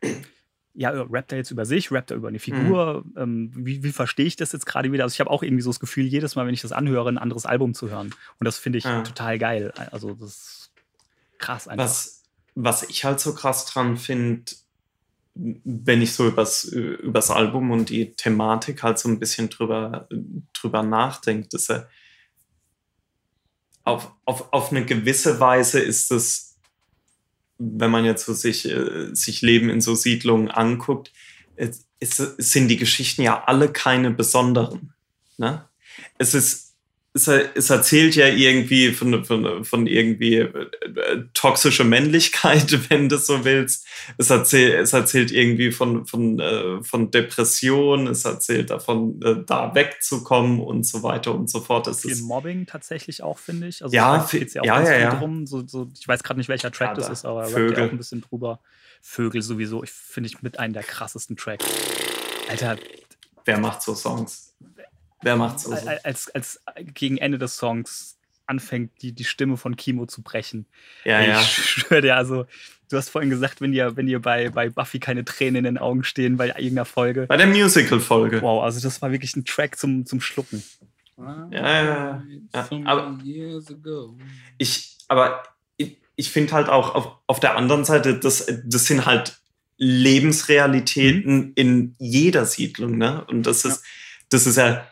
ja, rappt er jetzt über sich, rappt er über eine mhm. Figur? Mhm. Ähm, wie, wie verstehe ich das jetzt gerade wieder? Also ich habe auch irgendwie so das Gefühl, jedes Mal, wenn ich das anhöre, ein anderes Album zu hören. Und das finde ich ja. total geil. Also das ist krass einfach. Was, was ich halt so krass dran finde, wenn ich so übers, übers Album und die Thematik halt so ein bisschen drüber, drüber nachdenke, dass er auf, auf, auf eine gewisse Weise ist es wenn man jetzt so sich, äh, sich Leben in so Siedlungen anguckt, es, es, sind die Geschichten ja alle keine besonderen. Ne? Es ist es, es erzählt ja irgendwie von, von, von irgendwie äh, toxischer Männlichkeit, wenn du so willst. Es erzählt, es erzählt irgendwie von, von, äh, von Depression, es erzählt davon, äh, da wegzukommen und so weiter und so fort. Das viel ist Mobbing tatsächlich auch, finde ich. Also ja, geht es ja auch ja, ja, ja. drum. So, so, ich weiß gerade nicht, welcher Track ja, das ist, aber Vögel. Ja auch ein bisschen drüber. Vögel sowieso, ich finde ich mit einem der krassesten Tracks. Alter. Wer macht so Songs? Wer macht's so? Als, als gegen Ende des Songs anfängt, die, die Stimme von Kimo zu brechen. Ja, ich ja. schwöre dir, also, du hast vorhin gesagt, wenn dir, wenn dir bei, bei Buffy keine Tränen in den Augen stehen bei irgendeiner Folge. Bei der Musical-Folge. Wow, also das war wirklich ein Track zum, zum Schlucken. Ja, ja, ja. Aber ich, aber ich, ich finde halt auch auf, auf der anderen Seite, das, das sind halt Lebensrealitäten mhm. in jeder Siedlung, ne? Und das ist, ja. das ist ja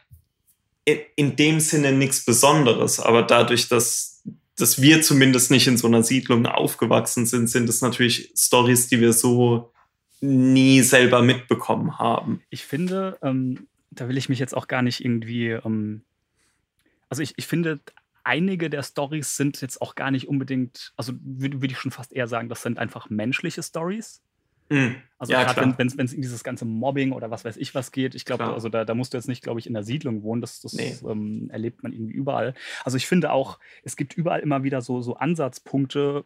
in dem Sinne nichts Besonderes, aber dadurch, dass, dass wir zumindest nicht in so einer Siedlung aufgewachsen sind, sind es natürlich Stories, die wir so nie selber mitbekommen haben. Ich finde, ähm, da will ich mich jetzt auch gar nicht irgendwie, ähm, also ich, ich finde, einige der Stories sind jetzt auch gar nicht unbedingt, also würde würd ich schon fast eher sagen, das sind einfach menschliche Stories. Mhm. Also Ja, gerade wenn es in dieses ganze Mobbing oder was weiß ich was geht, ich glaube, also da, da musst du jetzt nicht, glaube ich, in der Siedlung wohnen. Das, das Nee. ähm, erlebt man irgendwie überall. Also ich finde auch, es gibt überall immer wieder so, so Ansatzpunkte,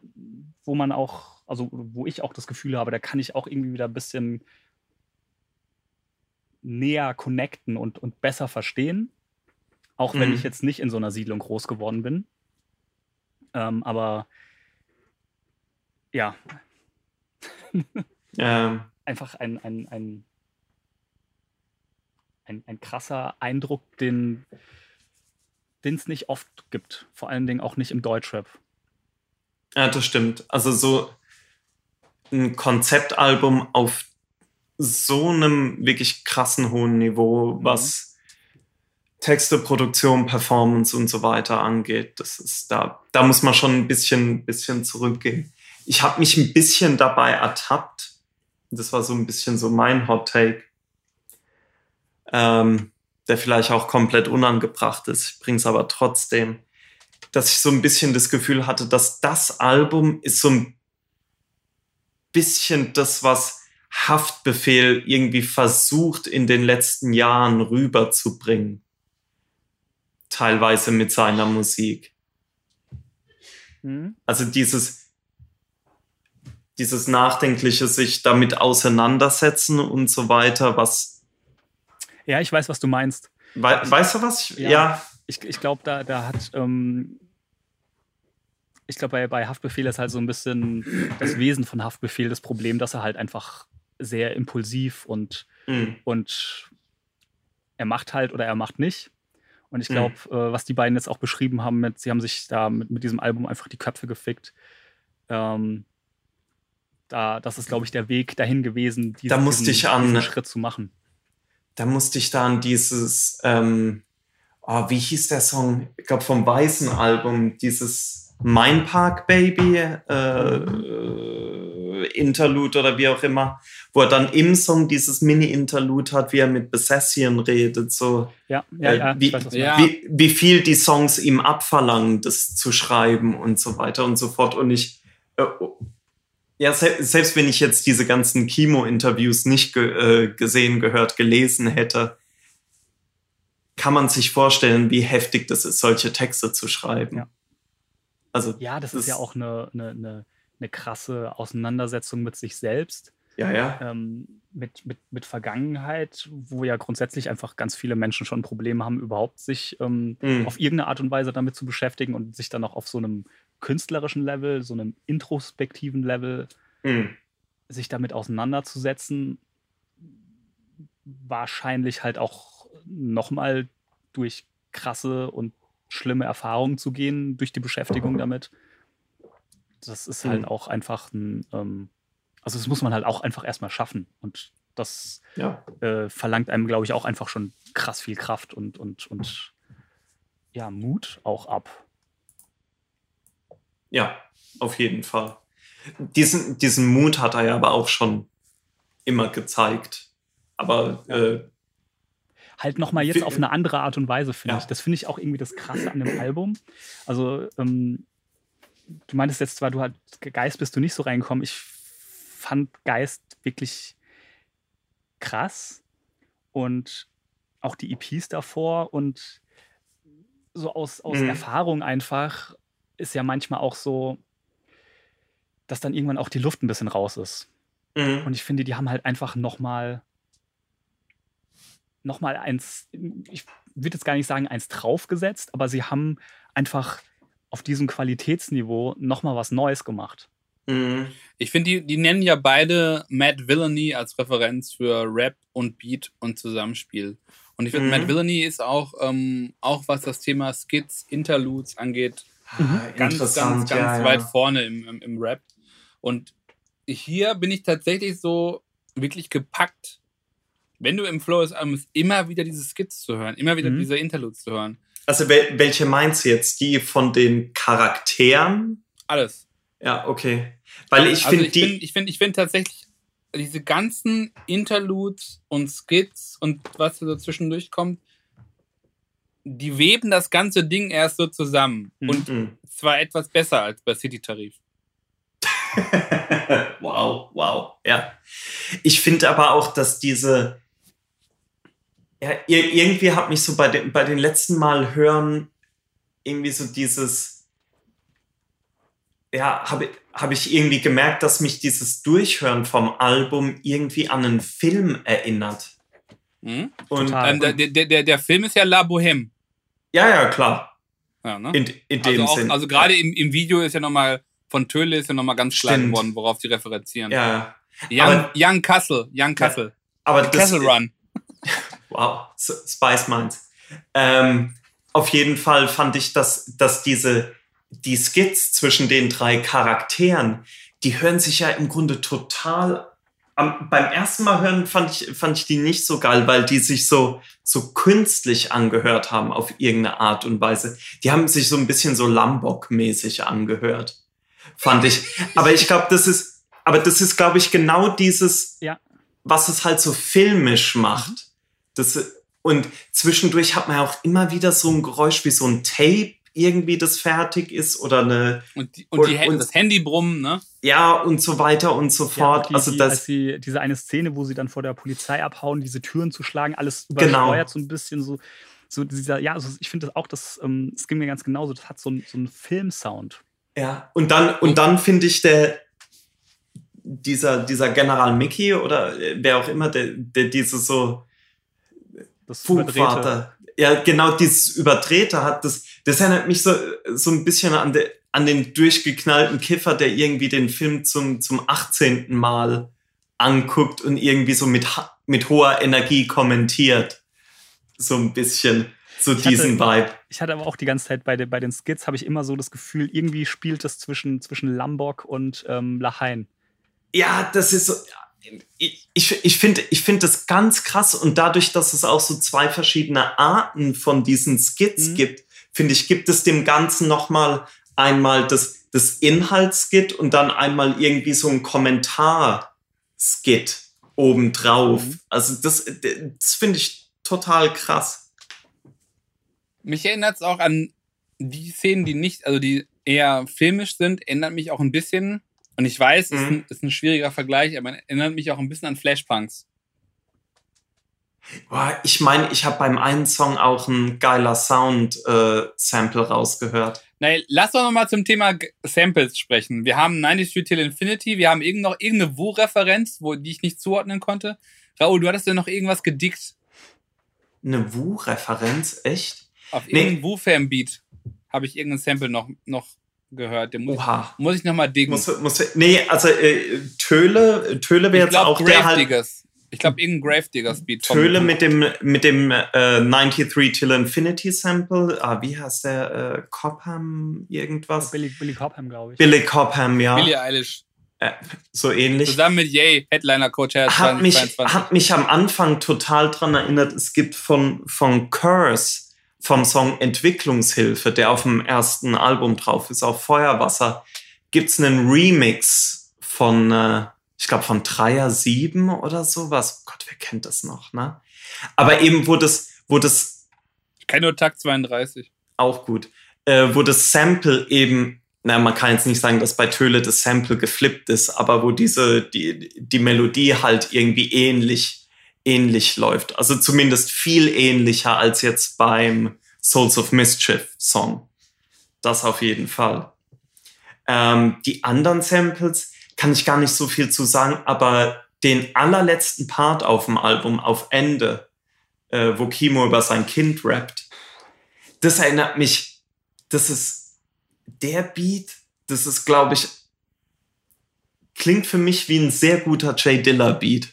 wo man auch, also wo ich auch das Gefühl habe, da kann ich auch irgendwie wieder ein bisschen näher connecten und, und besser verstehen. Auch wenn Mhm. ich jetzt nicht in so einer Siedlung groß geworden bin. Ähm, aber ja, Ähm, einfach ein, ein, ein, ein, ein krasser Eindruck, den es nicht oft gibt. Vor allen Dingen auch nicht im Deutschrap. ja, das stimmt. Also so ein Konzeptalbum auf so einem wirklich krassen hohen Niveau, Mhm. was Texte, Produktion, Performance und so weiter angeht. Das ist da, da muss man schon ein bisschen, bisschen zurückgehen. Ich habe mich ein bisschen dabei ertappt. Das war so ein bisschen so mein Hot Take, ähm, der vielleicht auch komplett unangebracht ist. Ich bringe es aber trotzdem, dass ich so ein bisschen das Gefühl hatte, dass das Album ist so ein bisschen das, was Haftbefehl irgendwie versucht in den letzten Jahren rüberzubringen. Teilweise mit seiner Musik. Also dieses, dieses nachdenkliche sich damit auseinandersetzen und so weiter, was, Ja, ich weiß, was du meinst. wei weißt du was? Ich, Ja. ja. Ich, ich glaube, da, da hat. Ähm, ich glaube, bei, bei Haftbefehl ist halt so ein bisschen das Wesen von Haftbefehl das Problem, dass er halt einfach sehr impulsiv und, Mm, und er macht halt oder er macht nicht. Und ich Mhm. glaube, äh, was die beiden jetzt auch beschrieben haben, mit, sie haben sich da mit, mit diesem Album einfach die Köpfe gefickt. Ähm, da, das ist, glaube ich, der Weg dahin gewesen, diesen, Da musste diesen, ich an- diesen Schritt zu machen. da musste ich da an dieses, ähm, oh, wie hieß der Song? Ich glaube vom Weißen Album, dieses Mein Park Baby äh, Interlude oder wie auch immer, wo er dann im Song dieses Mini-Interlude hat, wie er mit Besession redet, so Ja, ja, Äh, ja. wie- weiß, ja. wie, wie viel die Songs ihm abverlangen, das zu schreiben und so weiter und so fort. Und ich, äh, ja, se selbst wenn ich jetzt diese ganzen Chemo-Interviews nicht ge äh, gesehen, gehört, gelesen hätte, kann man sich vorstellen, wie heftig das ist, solche Texte zu schreiben. Ja. Also, Ja, das, Das- ist ja auch eine, eine, eine, eine krasse Auseinandersetzung mit sich selbst, ja, ja. ähm, mit, mit, mit Vergangenheit, wo ja grundsätzlich einfach ganz viele Menschen schon Probleme haben, überhaupt sich ähm, Mhm. auf irgendeine Art und Weise damit zu beschäftigen und sich dann auch auf so einem künstlerischen Level, so einem introspektiven Level, Mhm. sich damit auseinanderzusetzen, wahrscheinlich halt auch nochmal durch krasse und schlimme Erfahrungen zu gehen, durch die Beschäftigung damit. Das ist halt Mhm. auch einfach ein, ähm, also das muss man halt auch einfach erstmal schaffen. Und das ja. äh, verlangt einem, glaube ich, auch einfach schon krass viel Kraft und, und, und ja, Mut auch ab. Ja, auf jeden Fall. Diesen, diesen Mut hat er ja aber auch schon immer gezeigt. Aber äh, halt nochmal jetzt auf eine andere Art und Weise, finde Ja. ich. Das finde ich auch irgendwie das Krasse an dem Album. Also, ähm, du meintest jetzt zwar, du halt Geist bist du nicht so reingekommen. Ich fand Geist wirklich krass und auch die EPs davor und so aus, aus Mhm. Erfahrung einfach ist ja manchmal auch so, dass dann irgendwann auch die Luft ein bisschen raus ist. mh. Und ich finde, die haben halt einfach nochmal noch mal eins, ich würde jetzt gar nicht sagen, eins draufgesetzt, aber sie haben einfach auf diesem Qualitätsniveau nochmal was Neues gemacht. Mhm. Ich finde, die, die nennen ja beide Matt Villainy als Referenz für Rap und Beat und Zusammenspiel. Und ich finde, Mhm. Matt Villainy ist auch, ähm, auch was das Thema Skits, Interludes angeht, Ah, ganz, ganz, ganz ja, weit ja. vorne im, im, im Rap. Und hier bin ich tatsächlich so wirklich gepackt, wenn du im Flow des Albums immer wieder diese Skits zu hören, immer wieder Mhm. diese Interludes zu hören. Also wel welche meinst du jetzt? Die von den Charakteren? Alles. Ja, okay. Weil ich also finde ich die. finde ich find, ich find tatsächlich diese ganzen Interludes und Skits und was da so zwischendurch kommt, die weben das ganze Ding erst so zusammen. Mhm. Und Mhm. zwar etwas besser als bei City Tarif. wow, wow, ja. Ich finde aber auch, dass diese, ja, irgendwie hat mich so bei den, bei den letzten Mal hören irgendwie so dieses, ja, habe hab ich irgendwie gemerkt, dass mich dieses Durchhören vom Album irgendwie an einen Film erinnert. Mhm. Und ähm, der, der, der Film ist ja La Bohème. Ja, ja, klar. Ja, ne? In, in dem also auch, Sinn. Also gerade im, im Video ist ja nochmal, von Töle ist ja nochmal ganz klar geworden, worauf die referenzieren. Ja. Young, aber, Young Castle, Young Castle. Ja, aber das, Castle Run. wow, Spice Minds. Ähm, auf jeden Fall fand ich, dass, dass diese, die Skits zwischen den drei Charakteren, die hören sich ja im Grunde total am, beim ersten Mal hören fand ich, fand ich die nicht so geil, weil die sich so, so künstlich angehört haben auf irgendeine Art und Weise. Die haben sich so ein bisschen so Lambok-mäßig angehört, fand ich. Aber ich glaube, das ist, aber das ist, glaube ich, genau dieses, ja. was es halt so filmisch macht. Das, und zwischendurch hat man ja auch immer wieder so ein Geräusch wie so ein Tape irgendwie das fertig ist oder eine und, die, und, die, und das Handy brummen, ne? Ja und so weiter und so fort. Ja, die, also die, das diese eine Szene, wo sie dann vor der Polizei abhauen, diese Türen zu schlagen, alles übersteuert genau. so ein bisschen so so dieser ja, also ich finde das auch, das ähm, es ging mir ganz genauso. Das hat so, ein, so einen Filmsound. Ja und dann und dann finde ich der dieser dieser General Mickey oder wer auch immer der der diese so das Fugvater ja genau dieses überdrehte hat das das erinnert mich so, so ein bisschen an, de, an den durchgeknallten Kiffer, der irgendwie den Film zum, zum 18. Mal anguckt und irgendwie so mit, mit hoher Energie kommentiert. So ein bisschen. So ich diesen hatte, Vibe. Ich hatte aber auch die ganze Zeit bei, de, bei den Skits, habe ich immer so das Gefühl, irgendwie spielt das zwischen, zwischen Lambok und ähm, Lahain. Ja, das ist so. Ich, ich, finde ich find das ganz krass und dadurch, dass es auch so zwei verschiedene Arten von diesen Skits mhm. gibt, finde ich, gibt es dem Ganzen nochmal einmal das, das Inhaltsskit und dann einmal irgendwie so ein Kommentar-Skit obendrauf. Mhm. Also das, das finde ich total krass. Mich erinnert es auch an die Szenen, die nicht, also die eher filmisch sind, erinnert mich auch ein bisschen, und ich weiß, mhm. ist, ein, ist ein schwieriger Vergleich, aber erinnert mich auch ein bisschen an Flashpunks. Boah, ich meine, ich habe beim einen Song auch ein geiler Sound-Sample äh, rausgehört. Nein, lass doch noch mal zum Thema Samples sprechen. Wir haben 90 Street Till Infinity, wir haben irgend noch irgendeine Wu-Referenz, die ich nicht zuordnen konnte. Raoul, du hattest ja noch irgendwas gedickt. Eine Wu-Referenz? Echt? Auf irgendeinem nee. Wu-Fam-Beat habe ich irgendein Sample noch, noch gehört. Den muss, Oha. Ich, muss ich noch mal diggen. Muss, muss, nee, also äh, Töle, Töle wäre jetzt auch der halt... Diggers. Ich glaube, irgendein Gravedigger Speed. Töle mit dem, mit dem äh, 93 Till Infinity Sample. Ah, wie heißt der? Äh, Cobham irgendwas? Billy, Billy Cobham, glaube ich. Billy Cobham, ja. Billy Eilish. Äh, so ähnlich. Zusammen mit Yay, Headliner Coach hat 20, mich, Hat mich am Anfang total dran erinnert, es gibt von, von Curse vom Song Entwicklungshilfe, der auf dem ersten Album drauf ist, auf Feuerwasser, gibt es einen Remix von äh, ich glaube von Dreier 7 oder sowas. Oh Gott, wer kennt das noch, ne? Aber eben, wo das, wo das. Ich kenne nur Takt 32. Auch gut. Äh, wo das Sample eben, na, man kann jetzt nicht sagen, dass bei Töle das Sample geflippt ist, aber wo diese, die, die Melodie halt irgendwie ähnlich, ähnlich läuft. Also zumindest viel ähnlicher als jetzt beim Souls of Mischief Song. Das auf jeden Fall. Ähm, die anderen Samples, kann ich gar nicht so viel zu sagen, aber den allerletzten Part auf dem Album, auf Ende, äh, wo Kimo über sein Kind rappt, das erinnert mich, das ist der Beat, das ist, glaube ich, klingt für mich wie ein sehr guter Jay Diller Beat.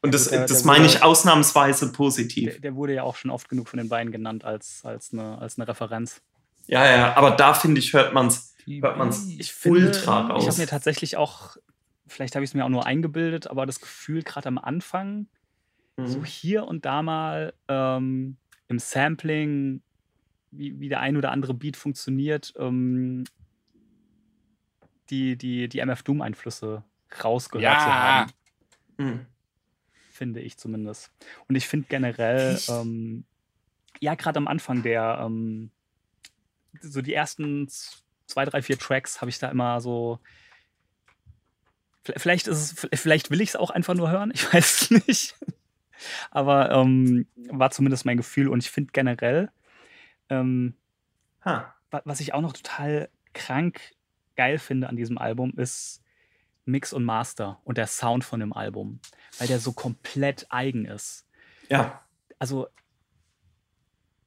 Und das, der, das der meine wurde, ich ausnahmsweise positiv. Der, der, wurde ja auch schon oft genug von den beiden genannt als, als, eine, als eine Referenz. Ja, ja, aber da finde ich, hört man es hört man es ultra raus. Ich habe mir tatsächlich auch, vielleicht habe ich es mir auch nur eingebildet, aber das Gefühl, gerade am Anfang, mhm. so hier und da mal ähm, im Sampling, wie, wie der ein oder andere Beat funktioniert, ähm, die, die, die MF Doom-Einflüsse rausgehört ja. zu haben. Mhm. Finde ich zumindest. Und ich finde generell, ähm, ja, gerade am Anfang der, ähm, so die ersten zwei, drei, vier Tracks habe ich da immer so. Vielleicht ist es, vielleicht will ich es auch einfach nur hören, ich weiß es nicht. Aber ähm, war zumindest mein Gefühl und ich finde generell, ähm, was ich auch noch total krank geil finde an diesem Album, ist Mix und Master und der Sound von dem Album, weil der so komplett eigen ist. Ja. Also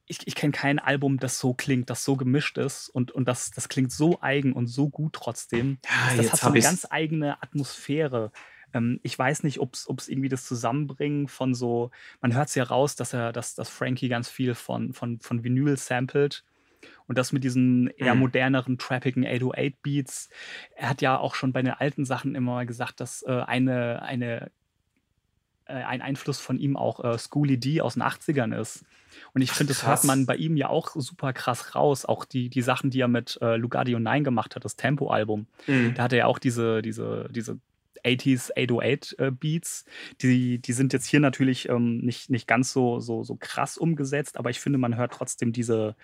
ich, ich kenne kein Album, das so klingt, das so gemischt ist und, und das, das klingt so eigen und so gut trotzdem. Ja, das hat so eine ganz eigene Atmosphäre. Ähm, ich weiß nicht, ob es irgendwie das Zusammenbringen von so, man hört es ja raus, dass er, dass, dass Frankie ganz viel von, von, von Vinyl samplet und das mit diesen eher mhm. moderneren, trappigen 808-Beats. Er hat ja auch schon bei den alten Sachen immer mal gesagt, dass äh, eine, eine, ein Einfluss von ihm auch äh, Schooly D aus den 80ern ist. Und ich finde, das hört man bei ihm ja auch super krass raus. Auch die, die Sachen, die er mit äh, Lugardio 9 gemacht hat, das Tempo-Album. Mhm. Da hat er ja auch diese, diese, diese 80s 808 äh, Beats. Die, die sind jetzt hier natürlich ähm, nicht, nicht ganz so, so, so krass umgesetzt, aber ich finde, man hört trotzdem diese,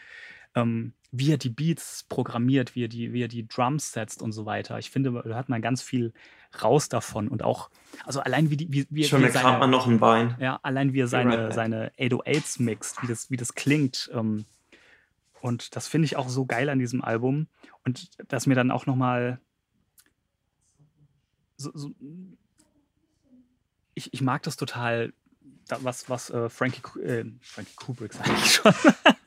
ähm, wie er die Beats programmiert, wie er die, wie er die Drums setzt und so weiter. Ich finde, da hört man ganz viel raus davon und auch, also allein wie die, wie, wie, Schon wie seine, man noch ein Bein. Ja, allein wie er seine, seine 808s mixt, wie das, wie das klingt. Ähm, und das finde ich auch so geil an diesem Album und dass mir dann auch noch mal so, so, ich, ich mag das total, was, was äh, Frankie, äh, Frankie Kubrick sage ich schon.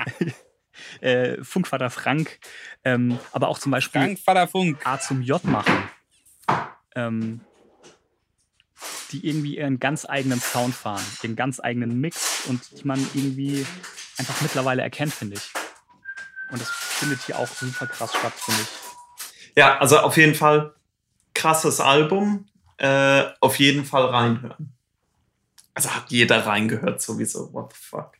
äh, Funkvater Frank, ähm, aber auch zum Beispiel Frankvater Funk. A zum J machen. Ähm, die irgendwie ihren ganz eigenen Sound fahren, ihren ganz eigenen Mix und die man irgendwie einfach mittlerweile erkennt, finde ich. Und das findet hier auch super krass statt, finde ich. Ja, also auf jeden Fall krasses Album. Äh, auf jeden Fall reinhören. Also hat jeder reingehört sowieso. What the fuck?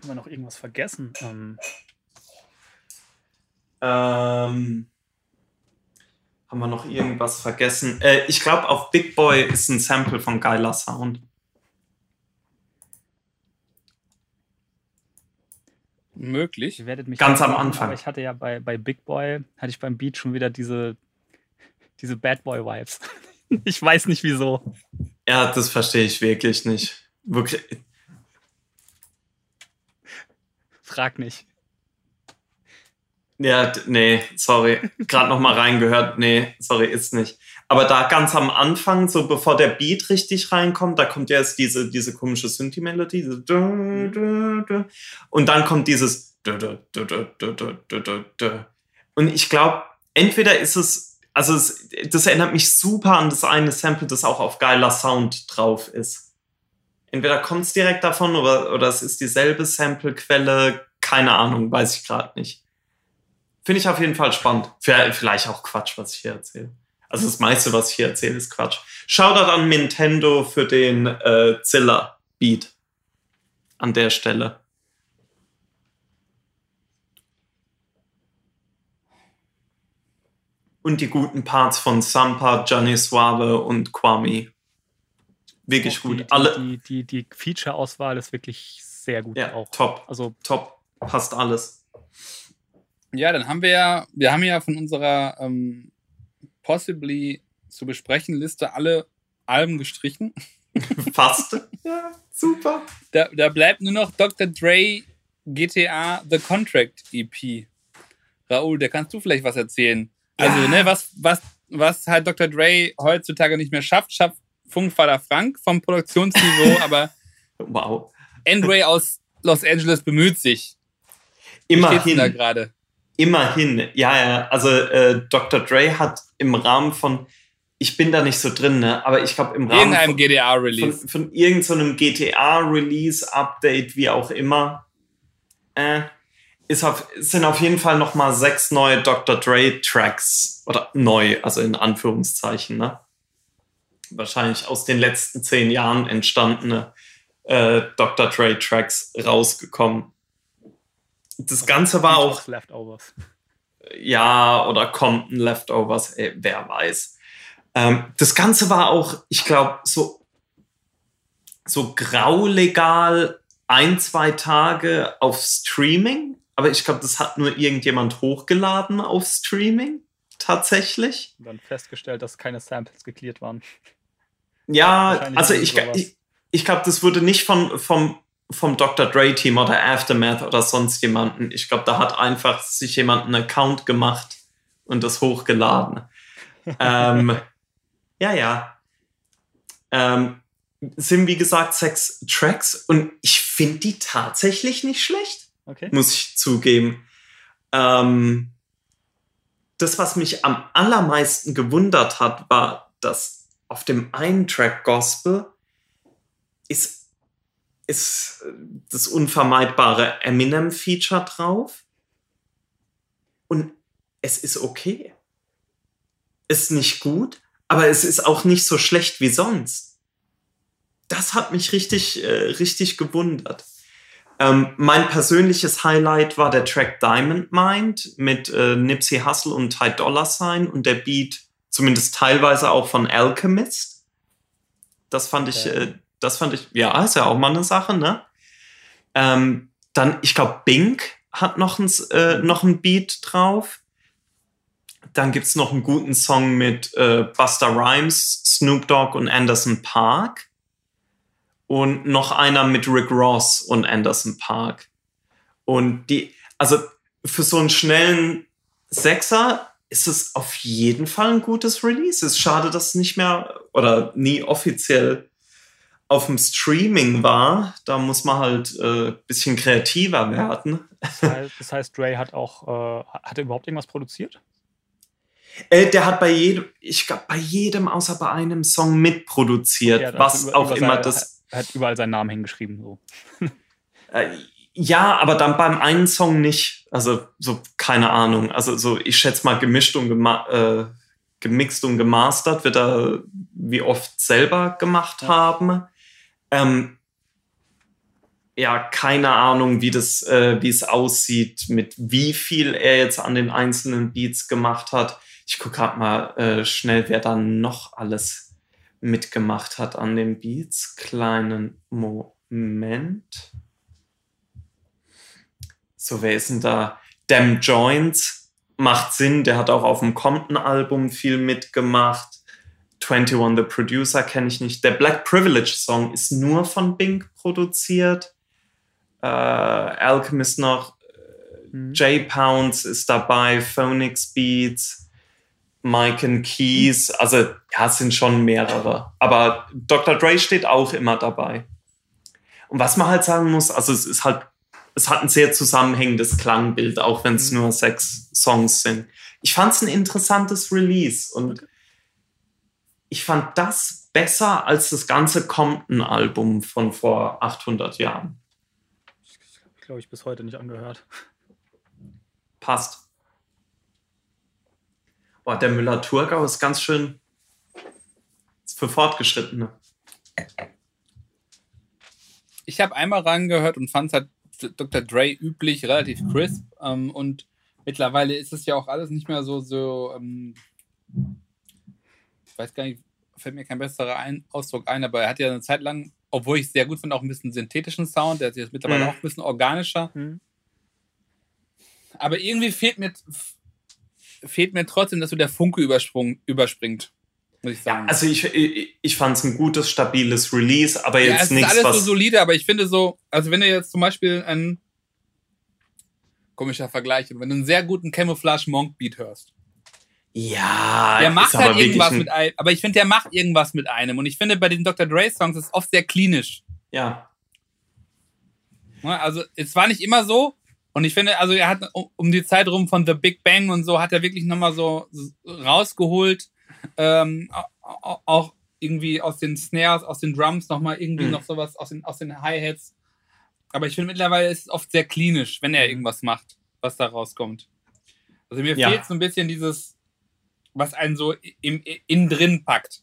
Haben wir noch irgendwas vergessen? Ähm, ähm, haben wir noch irgendwas vergessen? Äh, ich glaube, auf Big Boy ist ein Sample von geiler Sound. Möglich. Ihr werdet mich Ganz am Anfang. Aber ich hatte ja bei, bei Big Boy, hatte ich beim Beat schon wieder diese, diese Bad Boy Vibes. ich weiß nicht wieso. Ja, das verstehe ich wirklich nicht. Wirklich, Frag nicht. Ja, nee, sorry. Gerade noch mal reingehört. Nee, sorry, ist nicht. Aber da ganz am Anfang, so bevor der Beat richtig reinkommt, da kommt ja erst diese, diese komische Synthi-Melodie. Und dann kommt dieses. Und ich glaube, entweder ist es, also es, das erinnert mich super an das eine Sample, das auch auf geiler Sound drauf ist entweder kommt es direkt davon oder, oder es ist dieselbe Sample-Quelle. Keine Ahnung, weiß ich gerade nicht. Finde ich auf jeden Fall spannend. Vielleicht auch Quatsch, was ich hier erzähle. Also das meiste, was ich hier erzähle, ist Quatsch. Shoutout an Nintendo für den äh, Zilla-Beat an der Stelle. Und die guten Parts von Sampa, Gianni Suave und Kwame wirklich gut. Die, Alle die, die, die Feature-Auswahl ist wirklich sehr gut ja, auch. Top. Also top. Passt alles. Ja, dann haben wir ja, wir haben ja von unserer ähm, possibly zu besprechen Liste alle Alben gestrichen. Fast. ja, super. Da, da bleibt nur noch Dr. Dre GTA The Contract EP. Raoul, da kannst du vielleicht was erzählen. Also, ja. ne, was, was, was halt Dr. Dre heutzutage nicht mehr schafft, schafft Funkvater Frank vom Produktionsniveau, aber wow. Andre aus Los Angeles bemüht sich. Immerhin. Da gerade. Immerhin, ja, ja. Also äh, Dr. Dre hat im Rahmen von, ich bin da nicht so drin, ne, aber ich glaube im Rahmen Irgendeinem GTA-Release. Von, von irgendeinem GTA-Release-Update, wie auch immer, äh, ist auf, sind auf jeden Fall noch mal sechs neue Dr. Dre-Tracks oder neu, also in Anführungszeichen, ne? Wahrscheinlich aus den letzten zehn Jahren entstandene äh, Dr. Dre Tracks rausgekommen. Das Ganze war auch. Leftovers. Ja, oder Compton Leftovers, ey, wer weiß. Ähm, das Ganze war auch, ich glaube, so, so graulegal, ein, zwei Tage auf Streaming, aber ich glaube, das hat nur irgendjemand hochgeladen auf Streaming, tatsächlich. Und dann festgestellt, dass keine Samples geklärt waren. Ja, also ich, ich, ich glaube, das wurde nicht von, vom, vom Dr. Dre Team oder Aftermath oder sonst jemanden. Ich glaube, da hat einfach sich jemand einen Account gemacht und das hochgeladen. ähm, ja, ja. Ähm, sind wie gesagt sechs Tracks und ich finde die tatsächlich nicht schlecht. Okay. Muss ich zugeben. Ähm, das, was mich am allermeisten gewundert hat, war, dass auf dem einen Track Gospel ist, ist das unvermeidbare Eminem-Feature drauf. Und es ist okay. Ist nicht gut, aber es ist auch nicht so schlecht wie sonst. Das hat mich richtig, äh, richtig gewundert. Ähm, mein persönliches Highlight war der Track Diamond Mind mit äh, Nipsey Hussle und Ty Dolla Sign und der Beat zumindest teilweise auch von Alchemist. Das fand ich, äh, das fand ich, ja, ist ja auch mal eine Sache, ne? Ähm, dann, ich glaube, Bink hat noch ein, äh, noch ein Beat drauf. Dann gibt es noch einen guten Song mit äh, Buster Rhymes, Snoop Dogg und Anderson Park. Und noch einer mit Rick Ross und Anderson Park. Und die, also für so einen schnellen Sechser ist es auf jeden Fall ein gutes Release. Es ist schade, dass es nicht mehr oder nie offiziell auf dem Streaming war. Da muss man halt ein äh, bisschen kreativer werden. Das heißt, das heißt, Dre hat auch, äh, hat er überhaupt irgendwas produziert? Äh, der hat bei jedem, ich glaube, bei jedem außer bei einem Song mitproduziert, ja, was über, auch über immer seine, das. Er hat überall seinen Namen hingeschrieben. So. Ja, aber dann beim einen Song nicht. Also, so, keine Ahnung. Also, so, ich schätze mal, gemischt und äh, gemixt und gemastert wird er wie oft selber gemacht haben. Ähm, ja, keine Ahnung, wie das, äh, wie es aussieht, mit wie viel er jetzt an den einzelnen Beats gemacht hat. Ich gucke gerade mal äh, schnell, wer da noch alles mitgemacht hat an den Beats. Kleinen Moment. So, wer ist denn da? Damn Joints macht Sinn, der hat auch auf dem Compton-Album viel mitgemacht. 21 The Producer kenne ich nicht. Der Black Privilege Song ist nur von Bink produziert. Äh, Alchemist noch. Mhm. J Pounds ist dabei. Phonix Beats. Mike and Keys, also ja, es sind schon mehrere. Aber Dr. Dre steht auch immer dabei. Und was man halt sagen muss, also es ist halt, es hat ein sehr zusammenhängendes Klangbild, auch wenn es mhm. nur sechs Songs sind. Ich fand es ein interessantes Release und ich fand das besser als das ganze Compton-Album von vor 800 Jahren. Ich glaube, ich bis heute nicht angehört. Passt. Boah, der Müller-Thurgau ist ganz schön ist für Fortgeschrittene. Ich habe einmal reingehört und fand es halt Dr. Dre üblich relativ crisp. Ähm, und mittlerweile ist es ja auch alles nicht mehr so, so ähm, ich weiß gar nicht, fällt mir kein besserer ein Ausdruck ein, aber er hat ja eine Zeit lang, obwohl ich es sehr gut finde, auch ein bisschen synthetischen Sound. Der ist jetzt mittlerweile mhm. auch ein bisschen organischer. Mhm. Aber irgendwie fehlt mir, fehlt mir trotzdem, dass so der Funke überspringt. Muss ich sagen. Ja, also ich, ich, ich fand es ein gutes, stabiles Release, aber jetzt ja, es nichts. Ist alles so solide, aber ich finde so, also wenn du jetzt zum Beispiel ein komischer Vergleich, wenn du einen sehr guten Camouflage Monk Beat hörst. Ja, der macht halt irgendwas mit einem, aber ich finde, der macht irgendwas mit einem. Und ich finde, bei den Dr. Dre Songs ist es oft sehr klinisch. Ja. Also, es war nicht immer so, und ich finde, also er hat um die Zeit rum von The Big Bang und so, hat er wirklich nochmal so rausgeholt, ähm, auch irgendwie aus den Snares, aus den Drums nochmal irgendwie mhm. noch sowas, aus den, aus den Hi-Hats. Aber ich finde mittlerweile ist es oft sehr klinisch, wenn er irgendwas macht, was da rauskommt. Also mir ja. fehlt so ein bisschen dieses, was einen so im, innen drin packt.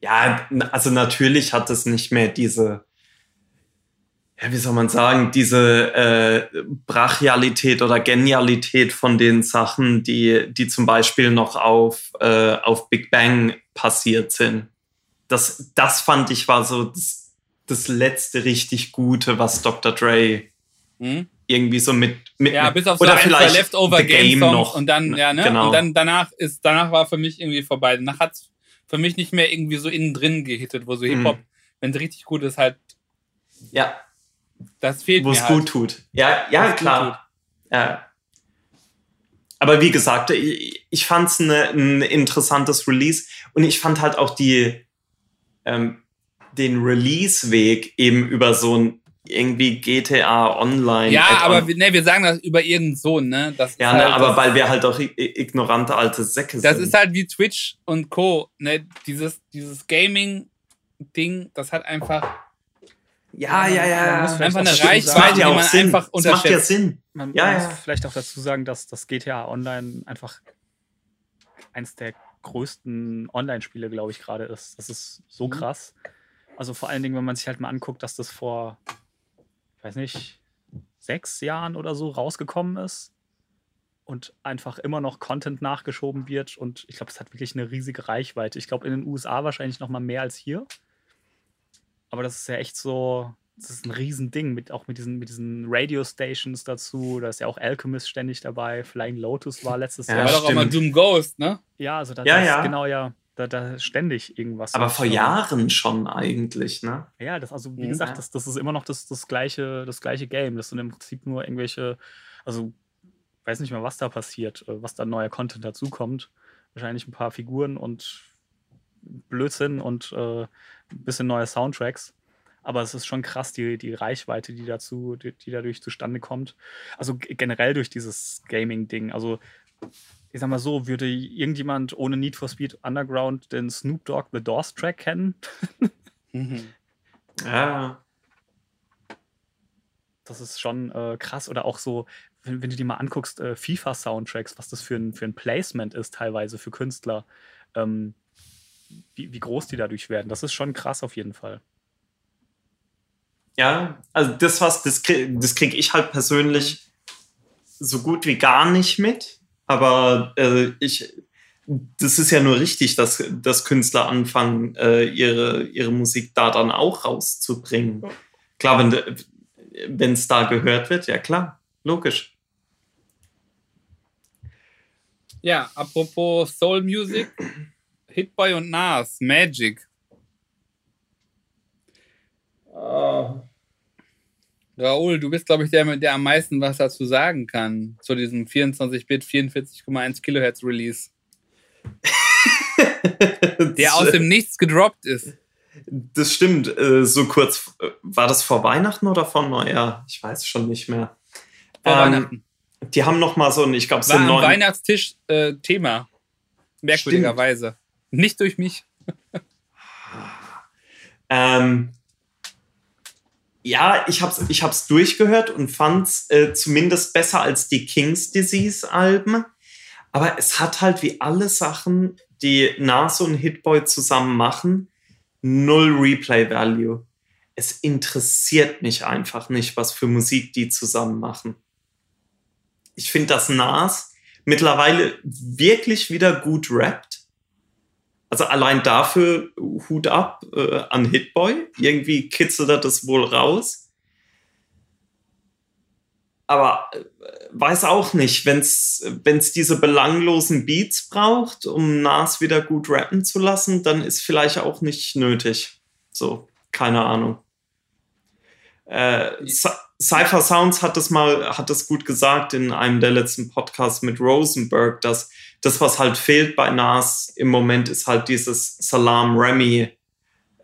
Ja, also natürlich hat es nicht mehr diese ja, wie soll man sagen, diese äh, Brachialität oder Genialität von den Sachen, die, die zum Beispiel noch auf, äh, auf Big Bang passiert sind. Das, das fand ich war so das, das letzte richtig gute, was Dr. Dre Mhm. irgendwie so mit, mit Ja, bis auf so oder vielleicht Leftover The Game Game noch. und dann, ja, ne? Genau. Und dann danach ist, danach war für mich irgendwie vorbei. Danach hat's für mich nicht mehr irgendwie so innen drin gehittet, wo so Mhm. Hip-Hop, wenn es richtig gut ist, halt, ja, das fehlt wo es halt. gut tut. Ja, ja, Wo's klar. Ja. Aber wie gesagt, ich, ich fand es ein interessantes Release und ich fand halt auch die, ähm, den Release-Weg eben über so ein irgendwie GTA Online. Ja, Add-on. aber wir- ne, wir sagen das über irgendeinen Sohn, ne? Das ist Ja, halt, ne, aber das, weil wir halt auch ignorante alte Säcke das sind. ist halt wie Twitch und Co. Ne? Dieses, dieses Gaming-Ding, das hat einfach ja, ja, ja. muss einfach eine Reichweite, sagen- macht die ja auch man Sinn. einfach Das macht ja unterschätzt. Sinn. Man Ja, muss ja. vielleicht auch dazu sagen, dass das GTA Online einfach eins der größten Online-Spiele, glaube ich, gerade ist. Das ist so Mhm. krass. Also vor allen Dingen, wenn man sich halt mal anguckt, dass das vor, ich weiß nicht, sechs Jahren oder so rausgekommen ist und einfach immer noch Content nachgeschoben wird. Und ich glaube, es hat wirklich eine riesige Reichweite. Ich glaube, in den USA wahrscheinlich noch mal mehr als hier. Aber das ist ja echt so, das ist ein Riesending, mit, auch mit diesen, mit diesen Radio-Stations dazu. Da ist ja auch Alchemist ständig dabei. Flying Lotus war letztes Ja, War Jahr. doch auch mal. Doom Ghost, ne? Ja, also da, Ja, das, ja. genau, ja. Da, da ständig irgendwas. Aber vor Jahren schon eigentlich, ne? Ja, das, also wie Mhm. gesagt, das, das ist immer noch das, das, gleiche, das gleiche Game. Das sind im Prinzip nur irgendwelche, also weiß nicht mehr, was da passiert, äh, was da neuer Content dazukommt. Wahrscheinlich ein paar Figuren und Blödsinn und äh, ein bisschen neue Soundtracks. Aber es ist schon krass, die, die Reichweite, die dazu, die, die dadurch zustande kommt. Also generell durch dieses Gaming-Ding. Also, ich sag mal so, würde irgendjemand ohne Need for Speed Underground den Snoop Dogg The Doors Track kennen? Mhm. Ja. Das ist schon äh, krass. Oder auch so, wenn, wenn du dir mal anguckst, äh, FIFA-Soundtracks, was das für ein, für ein Placement ist, teilweise für Künstler, ähm, wie, wie groß die dadurch werden. Das ist schon krass auf jeden Fall. Ja, also das was, das, krieg, das kriege ich halt persönlich so gut wie gar nicht mit. Aber äh, ich, das ist ja nur richtig, dass, dass Künstler anfangen, äh, ihre, ihre Musik da dann auch rauszubringen. Klar, wenn es da gehört wird, ja klar, logisch. Ja, apropos Soul Music, Hitboy und Nas, Magic. Raoul, du bist, glaube ich, der, der am meisten was dazu sagen kann, zu diesem 24-Bit, 44,1 Kilohertz Release, der aus dem Nichts gedroppt ist. Das stimmt. Äh, so kurz, äh, war das vor Weihnachten oder vor Neujahr? Ich weiß schon nicht mehr. Vor Ähm, Weihnachten. Die haben noch mal so ein, ich glaube, ein am neuen. Weihnachtstisch äh, Thema. Merkwürdigerweise. Nicht durch mich. Ähm, ja, ich hab's, ich hab's durchgehört und fand's äh, zumindest besser als die King's Disease Alben. Aber es hat halt wie alle Sachen, die Nas und Hitboy zusammen machen, null Replay Value. Es interessiert mich einfach nicht, was für Musik die zusammen machen. Ich finde, dass Nas mittlerweile wirklich wieder gut rappt. Also allein dafür Hut ab äh, an Hitboy. Irgendwie kitzelt er das wohl raus. Aber äh, weiß auch nicht, wenn es diese belanglosen Beats braucht, um Nas wieder gut rappen zu lassen, dann ist vielleicht auch nicht nötig. So, keine Ahnung. Äh, Cy- Cypher Sounds hat das mal, hat das gut gesagt in einem der letzten Podcasts mit Rosenberg, dass das, was halt fehlt bei Nas im Moment, ist halt dieses Salam Remy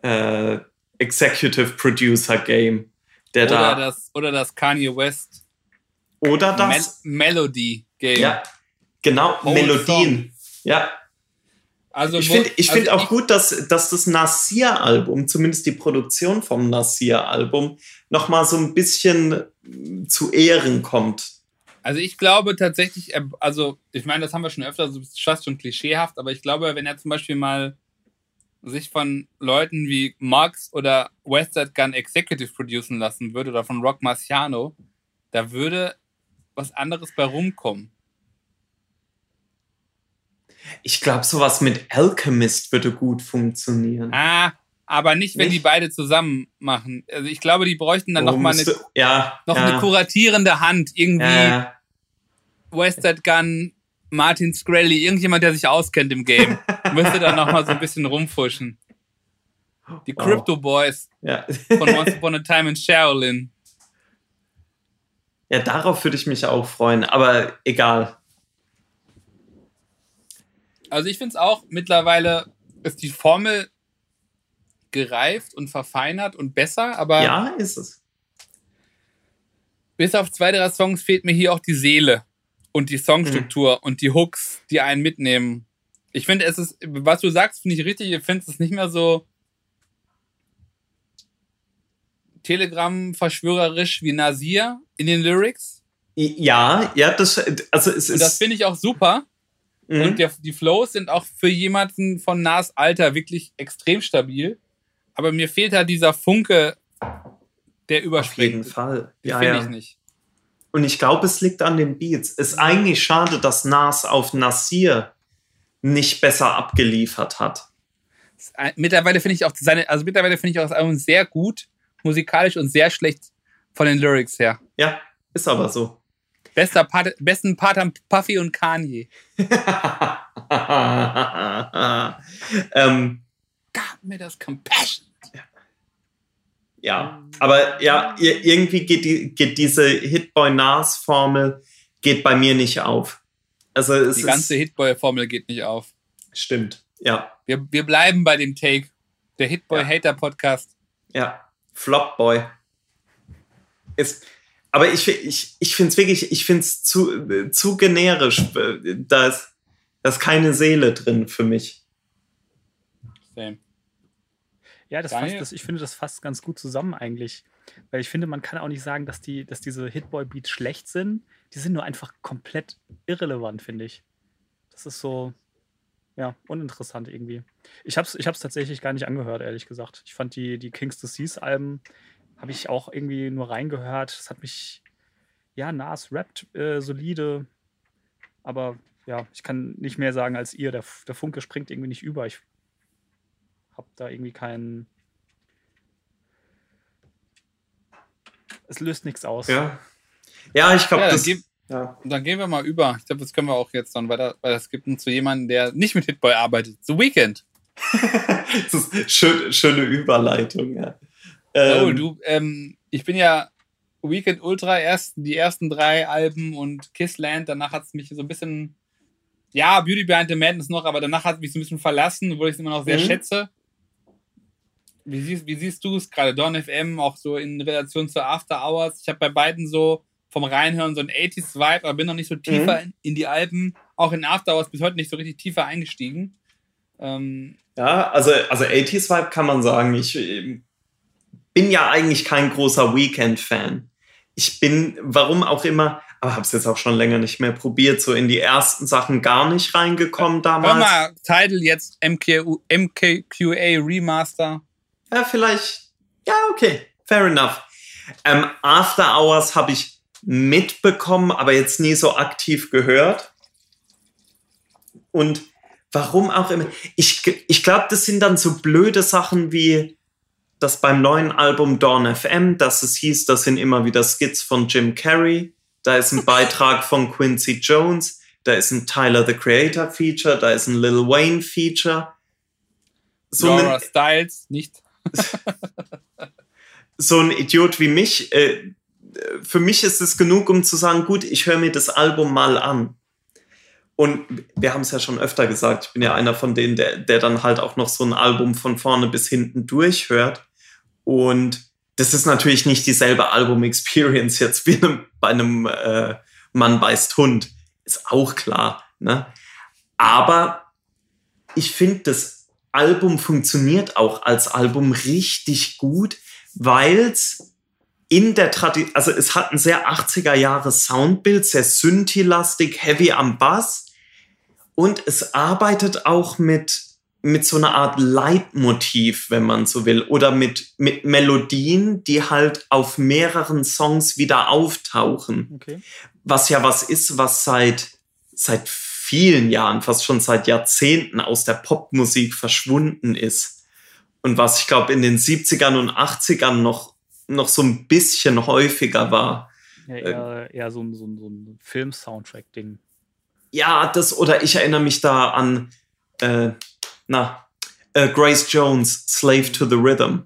äh, Executive Producer Game. Der Oder da, das, oder das Kanye West oder das, Mel Melody Game. ja, genau, Whole Melodien. Ja, Also, ich finde ich also find auch gut, dass, dass das Nasir-Album, zumindest die Produktion vom Nasir-Album, nochmal so ein bisschen zu Ehren kommt. Also ich glaube tatsächlich, also ich meine, das haben wir schon öfter, so ist fast schon klischeehaft, aber ich glaube, wenn er zum Beispiel mal sich von Leuten wie Marx oder Westside Gun Executive producen lassen würde oder von Rock Marciano, da würde was anderes bei rumkommen. Ich glaube, sowas mit Alchemist würde gut funktionieren. Ah, aber nicht, wenn Nicht? die beide zusammen machen. Also ich glaube, die bräuchten dann Oh, noch mal eine, ja, noch ja, eine kuratierende Hand. Irgendwie ja, Western Gun, Martin Screlly, irgendjemand, der sich auskennt im Game, müsste dann noch mal so ein bisschen rumfuschen. Die Wow. Crypto Boys ja. von Once Upon a Time in Shaolin. ja, darauf würde ich mich auch freuen, aber egal. Also ich finde es auch, mittlerweile ist die Formel gereift und verfeinert und besser, aber Ja, ist es. bis auf zwei, drei Songs fehlt mir hier auch die Seele und die Songstruktur Mhm. und die Hooks, die einen mitnehmen. Ich finde, es ist, was du sagst, finde ich richtig. Ich finde es nicht mehr so Telegram-verschwörerisch wie Nasir in den Lyrics. Ja, ja, das, also es Und ist. das finde ich auch super. Mhm. Und der, die Flows sind auch für jemanden von Nas Alter wirklich extrem stabil. Aber mir fehlt halt dieser Funke, der auf überspringt. jeden Fall. Den Ja, finde ja. ich nicht. Und ich glaube, es liegt an den Beats. Es ist eigentlich schade, dass Nas auf Nasir nicht besser abgeliefert hat. Mittlerweile finde ich auch seine, also mittlerweile finde ich auch das Album sehr gut, musikalisch und sehr schlecht von den Lyrics her. Ja, ist aber so. Bester Part, besten Part haben Puffy und Kanye. ähm, Gab mir das Compassion. Ja, aber ja, ir- irgendwie geht, die, geht diese Hitboy Nas Formel geht bei mir nicht auf. Also es Die ganze Hitboy-Formel geht nicht auf. stimmt. Ja, Wir, wir bleiben bei dem Take. Der Hitboy-Hater-Podcast. ja, Flopboy. Ist, aber ich, ich, ich finde es wirklich, ich finde es zu, zu generisch. Da ist, da ist keine Seele drin für mich. Same. Ja, das Daniel? fasst, das, ich finde, das fasst ganz gut zusammen eigentlich. Weil ich finde, man kann auch nicht sagen, dass, die, dass diese Hitboy-Beats schlecht sind. Die sind nur einfach komplett irrelevant, finde ich. Das ist so, ja, uninteressant irgendwie. Ich habe es ich hab's tatsächlich gar nicht angehört, ehrlich gesagt. Ich fand die, die Kings to Seas Alben, habe ich auch irgendwie nur reingehört. Das hat mich, ja, Nas rappt äh, solide. Aber ja, ich kann nicht mehr sagen als ihr. Der, der Funke springt irgendwie nicht über. Ich habe da irgendwie keinen. Es löst nichts aus. Ja, ja ich glaube, Ja, dann, das. geh, Ja. dann gehen wir mal über. Ich glaube, das können wir auch jetzt dann weiter, weil das gibt uns zu jemandem, der nicht mit Hitboy arbeitet. The Weeknd. das ist schön, schöne Überleitung. Ja. Oh, Ähm, du, ähm, ich bin ja Weekend Ultra, erst die ersten drei Alben und Kissland, danach hat es mich so ein bisschen, ja, Beauty Behind the Madness noch, aber danach hat es mich so ein bisschen verlassen, obwohl ich es immer noch sehr Mhm. schätze. Wie siehst, wie siehst du es gerade? Dawn FM, auch so in Relation zu After Hours. Ich habe bei beiden so vom Reinhören so ein 80s-Vibe, aber bin noch nicht so tiefer in, in die Alben, auch in After Hours bis heute nicht so richtig tiefer eingestiegen. Ähm, Ja, also, also 80s Vibe kann man sagen. Ich ähm, bin ja eigentlich kein großer Weekend-Fan. Ich bin, warum auch immer, aber habe es jetzt auch schon länger nicht mehr probiert, so in die ersten Sachen gar nicht reingekommen hör damals. mal, Title jetzt MKU, MKQA Remaster. Ja, vielleicht. Ja, okay. Fair enough. Ähm, After Hours habe ich mitbekommen, aber jetzt nie so aktiv gehört. Und warum auch immer. Ich, ich glaube, das sind dann so blöde Sachen wie das beim neuen Album Dawn FM, dass es hieß, das sind immer wieder Skits von Jim Carrey. Da ist ein Beitrag von Quincy Jones. Da ist ein Tyler the Creator Feature. Da ist ein Lil Wayne Feature. So Laura Styles, nicht. So ein Idiot wie mich, äh, für mich ist es genug, um zu sagen, gut, ich höre mir das Album mal an. Und wir haben es ja schon öfter gesagt, ich bin ja einer von denen, der, der dann halt auch noch so ein Album von vorne bis hinten durchhört. Und das ist natürlich nicht dieselbe Album-Experience jetzt wie einem, bei einem äh, Mann beißt Hund. Ist auch klar. Ne? Aber ich finde, das Album funktioniert auch als Album richtig gut, weil es in der Tradition, also es hat ein sehr 80er Jahre Soundbild, sehr synthi-lastig, heavy am Bass und es arbeitet auch mit mit so einer Art Leitmotiv, wenn man so will, oder mit, mit Melodien, die halt auf mehreren Songs wieder auftauchen Okay. was ja was ist, was seit, seit vielen Jahren, fast schon seit Jahrzehnten aus der Popmusik verschwunden ist. und was ich glaube in den 70ern und 80ern noch, noch so ein bisschen häufiger war. Ja, eher, eher so ein, so ein, so ein Film-Soundtrack-Ding. Ja, das, oder ich erinnere mich da an, äh, na, äh, Grace Jones, Slave to the Rhythm.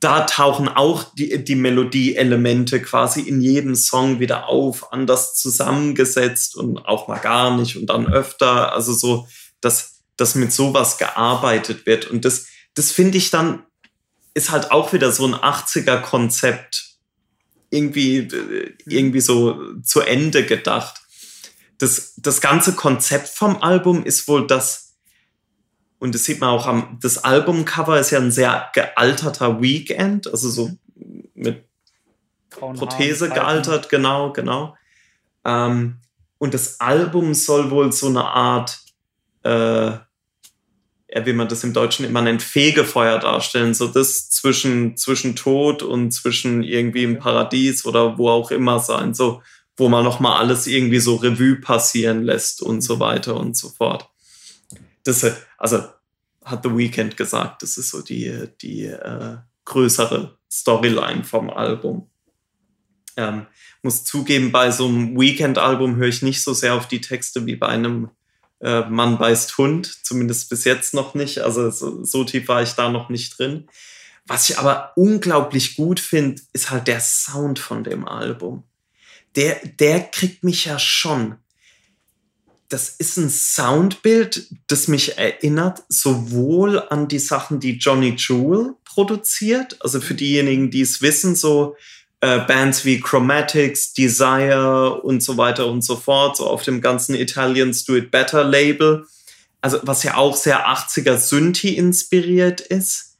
Da tauchen auch die, die Melodie-Elemente quasi in jedem Song wieder auf, anders zusammengesetzt und auch mal gar nicht und dann öfter. Also so, dass, dass mit sowas gearbeitet wird. Und das, das finde ich dann, ist halt auch wieder so ein 80er-Konzept irgendwie, äh, irgendwie so zu Ende gedacht. Das, das ganze Konzept vom Album ist wohl das, und das sieht man auch am, das Albumcover ist ja ein sehr gealterter Weekend, also so mit Grauen Prothese Haaren, gealtert, genau, genau. Ähm, und das Album soll wohl so eine Art, äh, wie man das im Deutschen immer nennt, Fegefeuer darstellen. So das zwischen, zwischen Tod und zwischen irgendwie im Paradies oder wo auch immer sein. So, wo man nochmal alles irgendwie so Revue passieren lässt und so mhm. weiter und so fort. Das, also hat The Weeknd gesagt, das ist so die, die äh, größere Storyline vom Album. Ähm, muss zugeben, bei so einem Weekend-Album höre ich nicht so sehr auf die Texte wie bei einem äh, Mann beißt Hund, zumindest bis jetzt noch nicht. Also so, so tief war ich da noch nicht drin. Was ich aber unglaublich gut finde, ist halt der Sound von dem Album. Der, der kriegt mich ja schon. Das ist ein Soundbild, das mich erinnert sowohl an die Sachen, die Johnny Jewel produziert, also für diejenigen, die es wissen, so äh, Bands wie Chromatics, Desire und so weiter und so fort, so auf dem ganzen Italians Do It Better Label. Also was ja auch sehr 80er Synthi inspiriert ist.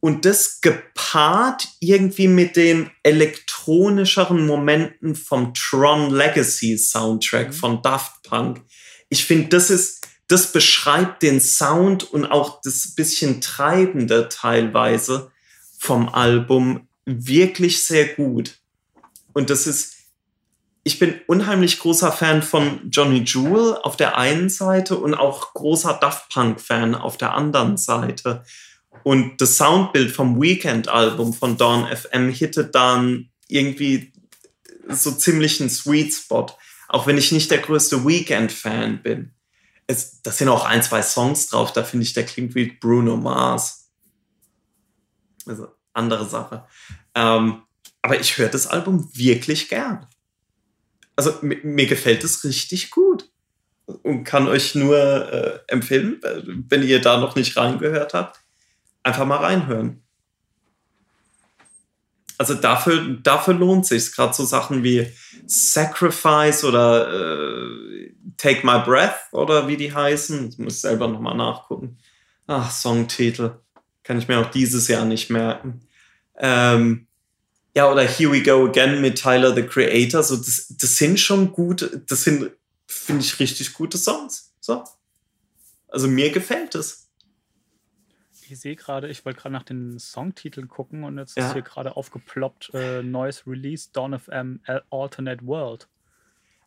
Und das gepaart irgendwie mit den elektronischeren Momenten vom Tron Legacy Soundtrack mhm. von Daft Punk. Ich finde, das ist, das beschreibt den Sound und auch das bisschen Treibende teilweise vom Album wirklich sehr gut. Und das ist, ich bin unheimlich großer Fan von Johnny Jewel auf der einen Seite und auch großer Daft Punk Fan auf der anderen Seite. Und das Soundbild vom Weekend-Album von Dawn FM hittet dann irgendwie so ziemlich einen Sweet Spot. Auch wenn ich nicht der größte Weekend-Fan bin. Es, da sind auch ein, zwei Songs drauf, da finde ich, der klingt wie Bruno Mars. Also, andere Sache. Ähm, aber ich höre das Album wirklich gern. Also mir gefällt es richtig gut und kann euch nur äh, empfehlen, wenn ihr da noch nicht reingehört habt, einfach mal reinhören. Also dafür, dafür lohnt sich gerade so Sachen wie Sacrifice oder äh, Take My Breath oder wie die heißen. Ich muss selber nochmal nachgucken. Ach, Songtitel. Kann ich mir auch dieses Jahr nicht merken. Ähm, ja, oder Here We Go Again mit Tyler the Creator. So, das, das sind schon gute, das sind, finde ich, richtig gute Songs. So. Also mir gefällt es. Ich sehe gerade, ich wollte gerade nach den Songtiteln gucken und jetzt ja. ist hier gerade aufgeploppt äh, neues Release Dawn of M Alternate World.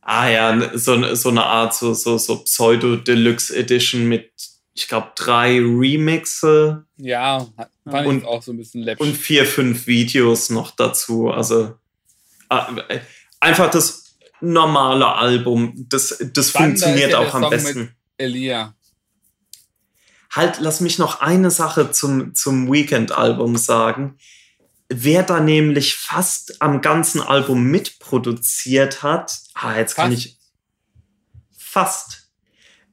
Ah ja, so, so eine Art so, so, so Pseudo-Deluxe Edition mit ich glaube, drei Remixe. Ja, fand und, ich auch so ein bisschen läppisch. Und vier, fünf Videos noch dazu. Also äh, einfach das normale Album. Das, das funktioniert ja auch am Song besten. Elia. Halt, lass mich noch eine Sache zum, zum Weekend-Album sagen. Wer da nämlich fast am ganzen Album mitproduziert hat, ah, jetzt fast. kann ich fast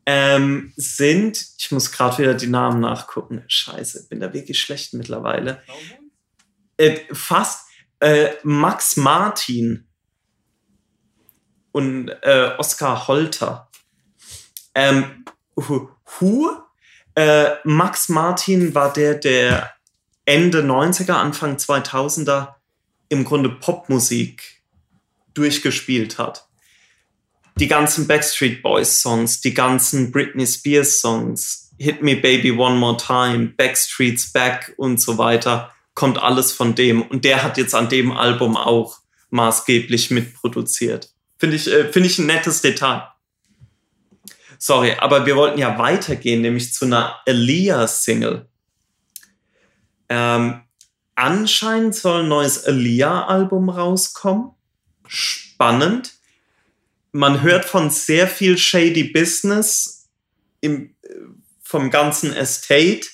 ähm, sind, ich muss gerade wieder die Namen nachgucken. Scheiße, bin da wirklich schlecht mittlerweile. Äh, fast äh, Max Martin und äh, Oskar Holter. Ähm, Hu, äh, Max Martin war der, der Ende 90er, Anfang 2000er im Grunde Popmusik durchgespielt hat die ganzen Backstreet Boys Songs, die ganzen Britney Spears Songs, Hit Me Baby One More Time, Backstreet's Back und so weiter, kommt alles von dem. Und der hat jetzt an dem Album auch maßgeblich mitproduziert. Finde ich, äh, finde ich ein nettes Detail. Sorry, aber wir wollten ja weitergehen, nämlich zu einer Elia-Single. Ähm, anscheinend soll ein neues Alia-Album rauskommen. Spannend. Man hört von sehr viel Shady Business im, äh, vom ganzen Estate.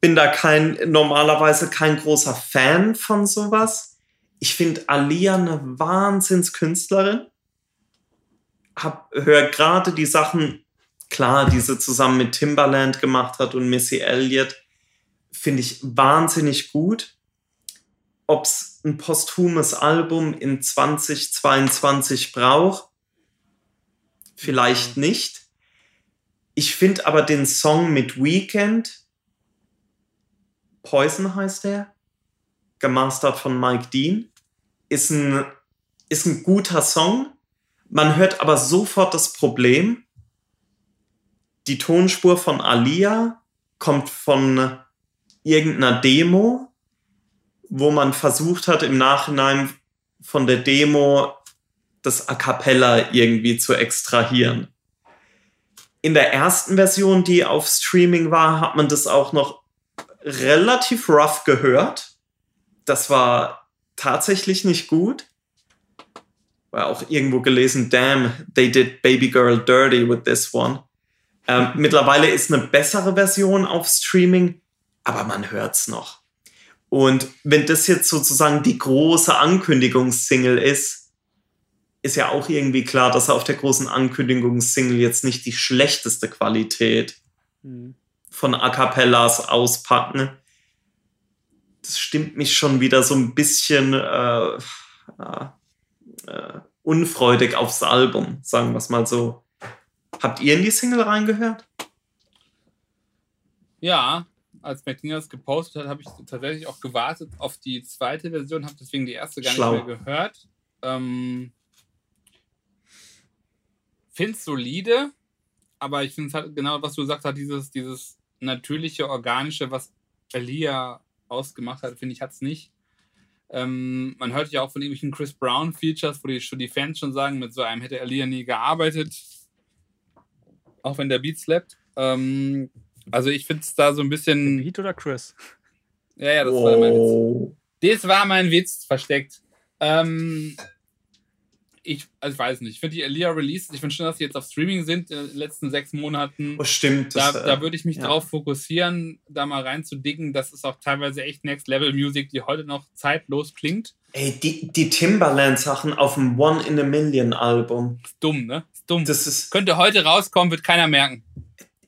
Bin da kein, normalerweise kein großer Fan von sowas. Ich finde Alia eine Wahnsinnskünstlerin. Hab, hör gerade die Sachen, klar, die sie zusammen mit Timbaland gemacht hat und Missy Elliott, finde ich wahnsinnig gut. Ob es ein posthumes Album in 2022 braucht, vielleicht nicht. Ich finde aber den Song mit Weekend, Poison heißt der, gemastert von Mike Dean, ist ein, ist ein guter Song. Man hört aber sofort das Problem. Die Tonspur von Alia kommt von irgendeiner Demo, wo man versucht hat, im Nachhinein von der Demo das A cappella irgendwie zu extrahieren. In der ersten Version, die auf Streaming war, hat man das auch noch relativ rough gehört. Das war tatsächlich nicht gut. War auch irgendwo gelesen, damn, they did Baby Girl dirty with this one. Ähm, mittlerweile ist eine bessere Version auf Streaming, aber man hört's noch. Und wenn das jetzt sozusagen die große Ankündigungssingle ist, ist ja auch irgendwie klar, dass er auf der großen Ankündigungssingle jetzt nicht die schlechteste Qualität mhm. von A Cappellas auspacken. Das stimmt mich schon wieder so ein bisschen äh, äh, unfreudig aufs Album, sagen wir es mal so. Habt ihr in die Single reingehört? Ja, als Martina das gepostet hat, habe ich tatsächlich auch gewartet auf die zweite Version, habe deswegen die erste gar Schlau. nicht mehr gehört. Ähm, finde es solide, aber ich finde es halt genau, was du gesagt hast, dieses, dieses natürliche, organische, was Elia ausgemacht hat, finde ich, hat es nicht. Ähm, man hört ja auch von irgendwelchen Chris Brown Features, wo die, die Fans schon sagen, mit so einem hätte Elia nie gearbeitet. Auch wenn der Beat slappt. Ähm, also ich finde es da so ein bisschen. Beat oder Chris? Ja, ja, das oh. war mein Witz. Oh. Das war mein Witz versteckt. Ähm, ich, also ich weiß nicht. Ich finde die Elia Releases, ich finde schon, dass die jetzt auf Streaming sind in den letzten sechs Monaten. Oh, stimmt. Da, das, da würde ich mich ja. drauf fokussieren, da mal reinzudicken. Das ist auch teilweise echt Next Level Music, die heute noch zeitlos klingt. Ey, die, die Timbaland-Sachen auf dem One in a Million Album. Ist dumm, ne? Ist dumm. Das ist, Könnte heute rauskommen, wird keiner merken.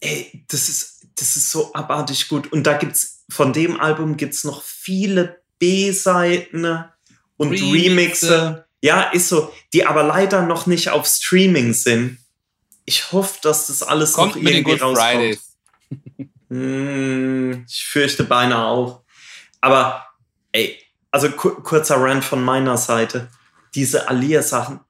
Ey, das ist das ist so abartig gut. Und da gibt's, von dem Album gibt's noch viele B-Seiten und Remixe. Remixe. Ja, ist so, die aber leider noch nicht auf Streaming sind. Ich hoffe, dass das alles Kommt noch irgendwie rauskommt. hm, ich fürchte beinahe auch. Aber, ey, also kurzer Rant von meiner Seite. Diese Alia-Sachen,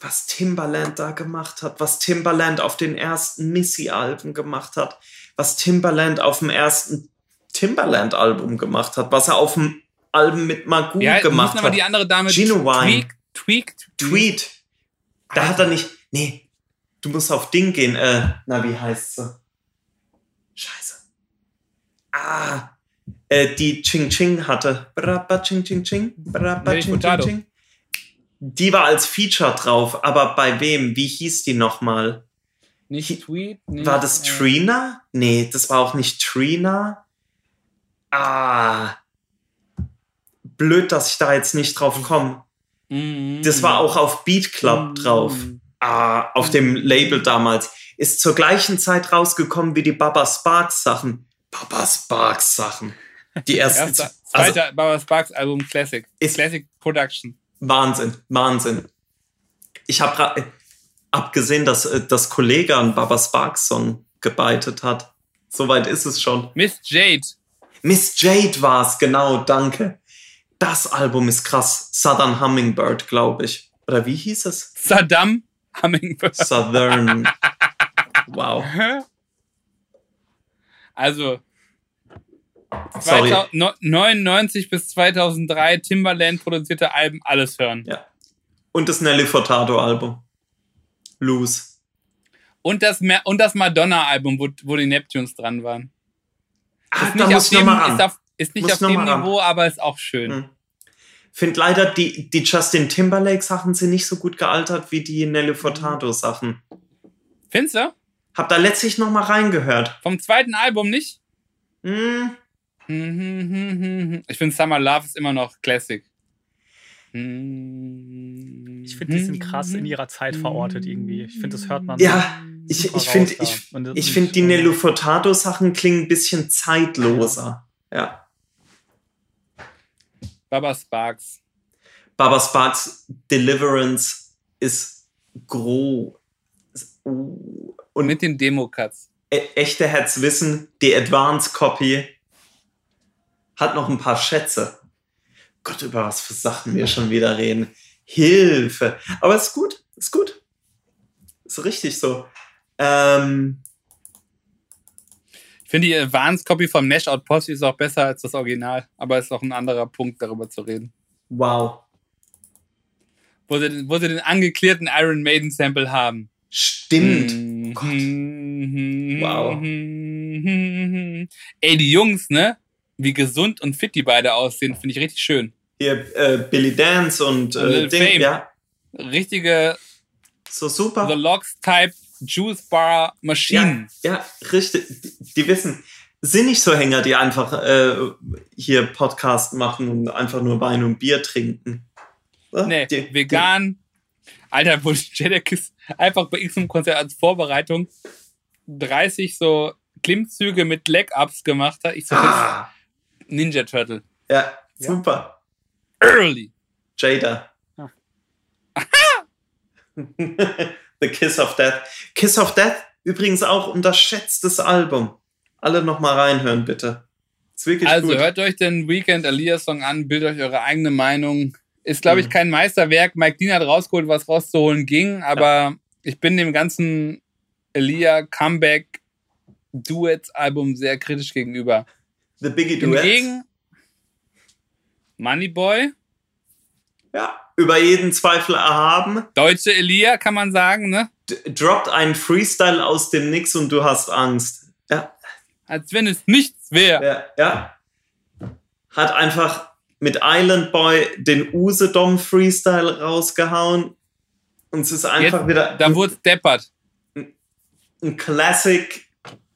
was Timbaland da gemacht hat, was Timbaland auf den ersten Missy-Alben gemacht hat, was Timbaland auf dem ersten Timbaland-Album gemacht hat, was er auf dem Album mit Magoo ja, gemacht hat. aber die andere Dame Genuine. Tweak, Tweak, Tweet. Da hat er nicht. Nee, du musst auf Ding gehen. Äh, na, wie heißt sie? Scheiße. Ah, äh, die Ching Ching hatte. Brabba Ching Ching Ching. Brabba Ching Ching Ching die war als Feature drauf, aber bei wem? Wie hieß die nochmal? Nicht Tweet? Nicht, war das äh, Trina? Nee, das war auch nicht Trina. Ah. Blöd, dass ich da jetzt nicht drauf komme. Mm, das war auch auf Beat Club mm, drauf. Ah, auf dem Label damals. Ist zur gleichen Zeit rausgekommen wie die Baba Sparks Sachen. Baba Sparks Sachen. Die. Erste, zweite also, Baba Sparks Album Classic. Ist Classic Production. Wahnsinn, Wahnsinn. Ich habe abgesehen, dass äh, das Kollege an Baba Sparks Song gebeitet hat. Soweit ist es schon. Miss Jade. Miss Jade war's, genau, danke. Das Album ist krass. Southern Hummingbird, glaube ich. Oder wie hieß es? Saddam Hummingbird. Southern. wow. Also, 99 bis 2003 Timbaland produzierte Alben, alles hören. Ja. Und das Nelly Furtado Album. Loose. Und das, und das Madonna-Album, wo, wo die Neptunes dran waren. Ah, ist da muss ich noch dem, mal ran. ist auf, ist nicht Muss auf dem mal ran. Niveau, aber ist auch schön. Hm. Find leider, die, die Justin Timberlake-Sachen sind nicht so gut gealtert wie die Nelly Furtado-Sachen. Findest du? Hab da letztlich noch mal reingehört. Vom zweiten Album nicht? Hm, Ich finde Summer Love ist immer noch Classic. Ich finde, die sind krass in ihrer Zeit verortet irgendwie. Ich finde, das hört man. Ja, ich, ich finde, ich, ich find, die Nelly Furtado-Sachen klingen ein bisschen zeitloser. Ja. Baba Sparks. Baba Sparks Deliverance ist groß. Uh, Und Mit den Demo-Cuts. e echte Herz wissen, die Advanced Copy hat noch ein paar Schätze. Gott, über was für Sachen wir schon wieder reden. Hilfe. Aber ist gut, ist gut. Ist richtig so. Ähm, finde die Advanced Copy vom Nash Out Posse ist auch besser als das Original, aber ist auch ein anderer Punkt, darüber zu reden. wow. Wo sie, wo sie den angeklärten Iron Maiden Sample haben. Stimmt. Mhm. Wow. Ey, die Jungs, ne? Wie gesund und fit die beide aussehen, finde ich richtig schön. Hier äh, Billy Dance und Und äh, Lil Ding, Fame. ja, Richtige so super. The Logs Type Juice Bar Maschinen. Ja, richtig. Die, die wissen, sind nicht so Hänger, die einfach äh, hier Podcast machen und einfach nur Wein und Bier trinken. Ja, Nee, die- vegan. Alter, wo Jedekis einfach bei x Konzert als Vorbereitung 30 so Klimmzüge mit Leg-Ups gemacht hat. Ich Die, so, das ah, ist Ninja Turtle. ja, Ja. super. Early. Jada. Ah. The Kiss of Death. Kiss of Death, übrigens auch unterschätztes Album. Alle noch mal reinhören, bitte. Ist wirklich Also gut. hört euch den Weekend Elias Song an, bildet euch eure eigene Meinung. Ist, glaube ich, Mhm. kein Meisterwerk. Mike Dean hat rausgeholt, was rauszuholen ging, aber ich bin dem ganzen Elia Comeback Duets Album sehr kritisch gegenüber. The Biggie Duets. Hingegen Moneyboy, Ja, über jeden Zweifel erhaben. deutsche Elia, kann man sagen, ne? D droppt einen Freestyle aus dem Nix und du hast Angst. Ja, Als wenn es nichts wäre. ja, ja. Hat einfach mit Island Boy den Usedom Freestyle rausgehauen. Und es ist einfach Jetzt- wieder Da wurde deppert. ein Classic,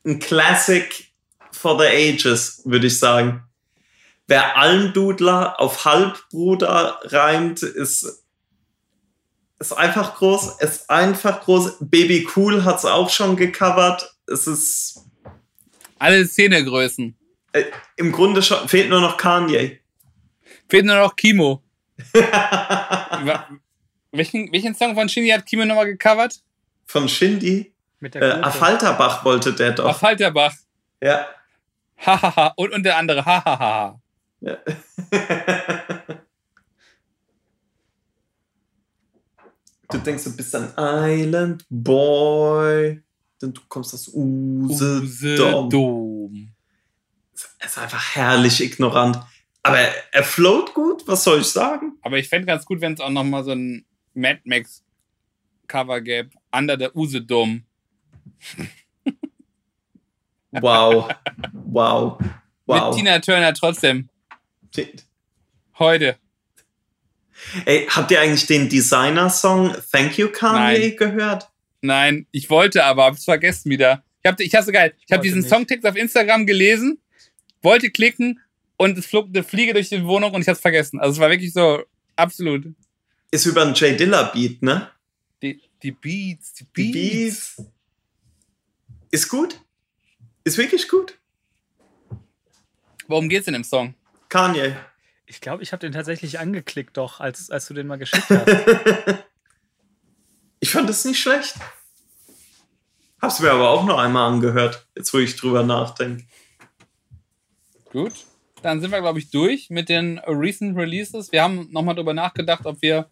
ein Classic for the ages, würde ich sagen. Wer Almdudler auf Halbbruder reimt, ist, ist einfach groß. Ist einfach groß. Baby Cool hat es auch schon gecovert. Es ist Alle Szenegrößen. äh, im Grunde schon, fehlt nur noch Kanye. Fehlt nur noch Kimo. Welchen, welchen Song von Shindy hat Kimo nochmal gecovert? Von Shindy. Mit der Äh. Affalterbach wollte der doch. Auf Halterbach. ja. Hahaha. und, und der andere. Hahaha. Ja. du denkst, du bist ein Island Boy. Denn du kommst aus Usedom. Dom. Er ist einfach herrlich ignorant. Aber er, er float gut, was soll ich sagen? Aber ich fände ganz gut, wenn es auch nochmal so ein Mad Max Cover gäbe. Under der Usedom. Wow. Wow. Wow. Mit Tina Turner trotzdem. Heute. Ey, habt ihr eigentlich den Designer-Song Thank You Kanye Nein. gehört? Nein, ich wollte aber, hab's vergessen wieder. Ich hab, ich hab's so geil. Ich habe Heute diesen nicht. Songtext auf Instagram gelesen, wollte klicken und es flog eine Fliege durch die Wohnung und ich hab's vergessen. Also es war wirklich so absolut. Ist über einen Jay Dilla Beat, ne? Die, die Beats, die Die Beats. Beats. Ist gut. Ist wirklich gut. Worum geht's denn im Song? Kanye. Ich glaube, ich habe den tatsächlich angeklickt, doch, als, als du den mal geschickt hast. ich fand das nicht schlecht. Hab's mir aber auch noch einmal angehört, jetzt wo ich drüber nachdenke. Gut. Dann sind wir, glaube ich, durch mit den Recent Releases. Wir haben nochmal drüber nachgedacht, ob wir